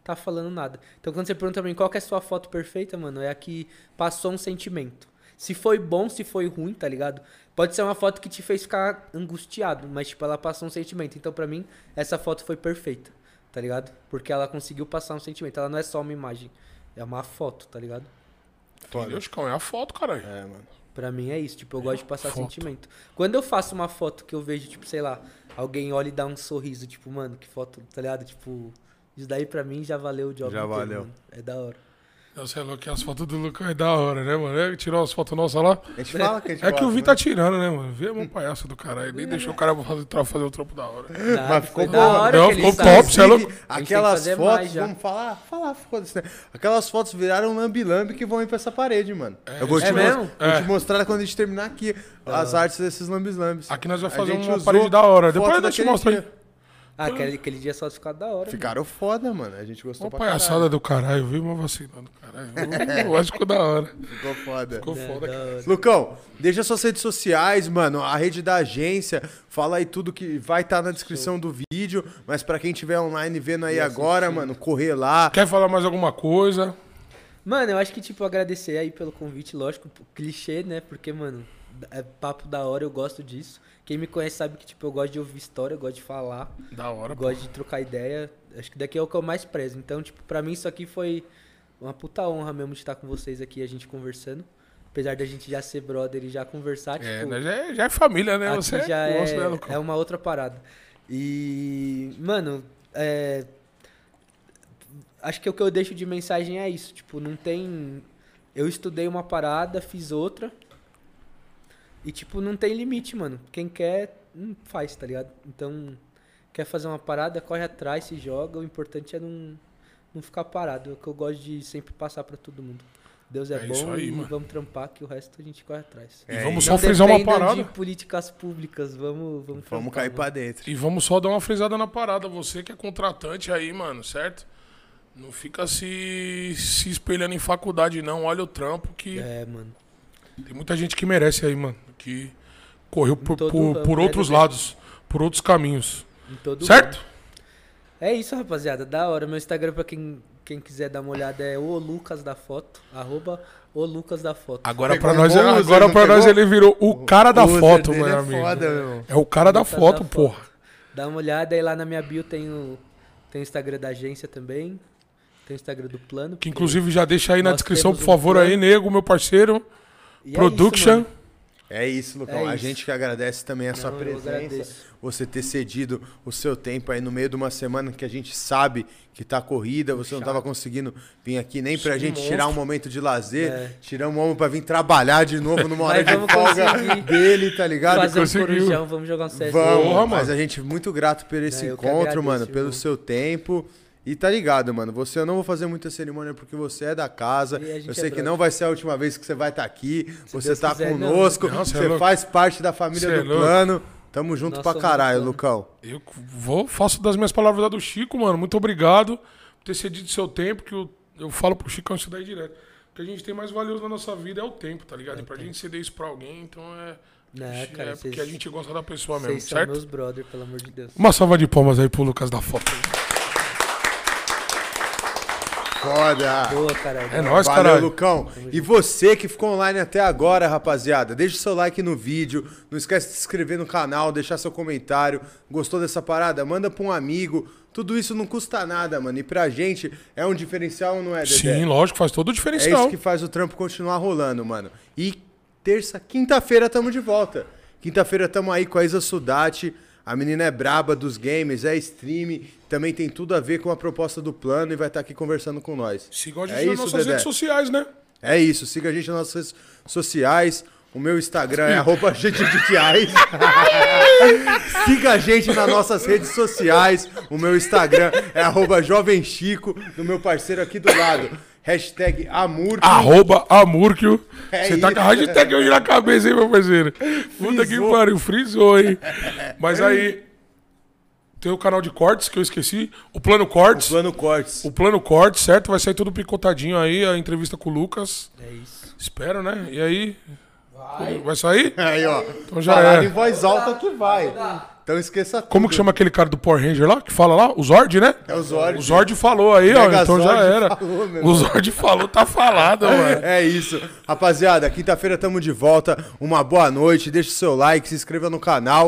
tá falando nada. Então, quando você pergunta pra mim qual que é a sua foto perfeita, mano, é a que passou um sentimento. Se foi bom, se foi ruim, tá ligado? Pode ser uma foto que te fez ficar angustiado, mas, tipo, ela passou um sentimento. Então, pra mim, essa foto foi perfeita, tá ligado? Porque ela conseguiu passar um sentimento. Ela não é só uma imagem, é uma foto, tá ligado? Entendeu, Chicão? É a foto, caralho. É, mano. Pra mim é isso, tipo, eu gosto de passar foto. sentimento. Quando eu faço uma foto que eu vejo, tipo, sei lá, alguém olha e dá um sorriso, tipo, mano, que foto, tá ligado? Tipo, isso daí pra mim já valeu o job Já inteiro, valeu. mano. É da hora. Você é louco, as fotos do Lucão é da hora, né, mano? É, tirou as fotos nossas lá. A gente fala que a gente É que o Vi né? tá tirando, né, mano? Vi é um palhaço do caralho. Nem deixou o cara fazer, fazer o trampo da hora. Nada, Mas ficou da hora Não, que ele ficou top, cê é louco? Aquelas fotos, vamos falar, falar, foda-se, né? Aquelas fotos viraram lambi-lambi que vão ir pra essa parede, mano. eu vou, É te, mesmo? vou É. te mostrar quando a gente terminar aqui as artes desses lambis-lambis. Aqui nós vamos fazer uma parede da hora. Depois eu te mostro aí. Ah, aquele, aquele dia só ficou da hora. Ficaram foda, mano. A gente gostou Uma pra palhaçada do caralho, viu? Uma vacina do caralho. Eu acho que ficou da hora. Ficou foda. Ficou mano. foda. É, da hora. Lucão, deixa suas redes sociais, mano, a rede da agência, fala aí tudo que vai estar na descrição do vídeo, mas pra quem tiver online vendo aí E agora, assistindo. mano, correr lá. Quer falar mais alguma coisa? Mano, eu acho que, tipo, agradecer aí pelo convite, lógico, clichê, né? Porque, mano, é papo da hora, eu gosto disso. Quem me conhece sabe que, tipo, eu gosto de ouvir história, eu gosto de falar, Da hora, pô. gosto de trocar ideia. Acho que daqui é o que eu mais prezo. Então, tipo, pra mim isso aqui foi uma puta honra mesmo de estar com vocês aqui, a gente conversando. Apesar da gente já ser brother e já conversar, É, tipo, né, já, é, já é família, né? aqui Você já é, é, né, Lucão? é uma outra parada. E, mano, é, acho que o que eu deixo de mensagem é isso. Tipo, não tem. Eu estudei uma parada, fiz outra. E, tipo, não tem limite, mano. Quem quer, não faz, tá ligado? Então, quer fazer uma parada, corre atrás, se joga. O importante é não, não ficar parado. É o que eu gosto de sempre passar pra todo mundo. Deus é, É bom aí, e mano. vamos trampar que o resto a gente corre atrás. E É, vamos e só Não frisar uma parada. de políticas públicas, vamos Vamos, Vamos trampar, cair mano. pra dentro. E vamos só dar uma frisada na parada. Você que é contratante aí, mano, certo? Não fica se, se espelhando em faculdade, não. Olha o trampo que É, mano. Tem muita gente que merece aí, mano. Que correu por, todo por, ramo, por né, outros lados, por outros caminhos. Em todo Certo? É isso, rapaziada. Da hora. Meu Instagram, pra quem, quem quiser dar uma olhada, é o Lucas da Foto. Arroba o Lucas da Foto. Agora Pegou pra um nós, bom agora pra nós ele virou o cara da O foto, meu é amigo. foda, meu. É o cara da Lucas foto, da porra. Dá uma olhada aí lá na minha bio tem o, tem o Instagram da agência também. Tem o Instagram do plano. Que inclusive já deixa aí na descrição, por um favor, plano. aí, nego, meu parceiro. E é isso, Production. mano. É isso, Lucão. É a isso. gente que agradece também a sua Não, presença. Você ter cedido o seu tempo aí no meio de uma semana que a gente sabe que tá corrida. Você não tava conseguindo vir aqui nem pra Sim, gente monstro. tirar um momento de lazer. É. Tiramos o homem pra vir trabalhar de novo numa hora de folga dele, tá ligado? Fazer um conseguiu. corujão, vamos jogar um CS. Vamos, mas a gente é muito grato por esse É, encontro, agradeço, mano, pelo irmão. seu tempo. E tá ligado, mano. Você eu não vou fazer muita cerimônia porque você é da casa. Eu é sei que brother. não vai ser a última vez que você vai estar aqui. você Deus tá quiser, conosco. Não, cê é você louco. faz parte da família Cê é do louco. plano. Tamo junto Nós pra caralho, plano. Lucão. Eu vou, faço das minhas palavras da do Chico, mano. Muito obrigado por ter cedido seu tempo, que eu, eu falo pro Chicão isso daí direto. O que a gente tem mais valioso na nossa vida é o tempo, tá ligado? e pra gente ceder isso pra alguém, então é. Não, é cara, porque vocês- a gente gosta da pessoa mesmo, Vocês são certo? meus brother, pelo amor de Deus. Uma salva de palmas aí pro Lucas da foto. Foda. Boa, caralho. É nóis, Valeu, caralho. Lucão. E você que ficou online até agora, rapaziada, deixa o seu like no vídeo. Não esquece de se inscrever no canal, deixar seu comentário. Gostou dessa parada? Manda pra um amigo. Tudo isso não custa nada, mano. E pra gente é um diferencial, não é, Dedé? Sim, lógico, faz todo o É diferencial. isso que faz o trampo continuar rolando, mano. E terça, quinta-feira tamo de volta. Quinta-feira tamo aí com a Isa Sudati. A menina é braba dos games, é stream. Também tem tudo a ver com a proposta do plano e vai estar aqui conversando com nós. Sigam a gente é nas isso, nossas Dedé. redes sociais, né? É isso. Siga a gente nas nossas redes sociais. O meu Instagram é arroba. Siga a gente nas nossas redes sociais. O meu Instagram é arroba Jovem Chico. Do meu parceiro aqui do lado. Hashtag Amur. Arroba Amurkio. É Você tá com a hashtag hoje na cabeça, hein, meu parceiro? Puta que pariu, frisou, hein? Mas aí, tem o canal de cortes que eu esqueci. O Plano Cortes. Plano Cortes. O Plano Cortes, certo? Vai sair tudo picotadinho aí, a entrevista com o Lucas. É isso. Espero, né? E aí? Vai, sair? Aí, ó. Então já Falar é. em voz alta que vai. Então esqueça tudo. Como que chama aquele cara do Power Ranger lá? Que fala lá? O Zord, né? É o Zord. O Zord falou aí, ó. Então já era. falou, o Zord falou, tá falado, mano. É isso. Rapaziada, quinta-feira tamo de volta. Uma boa noite. Deixa o seu like, se inscreva no canal.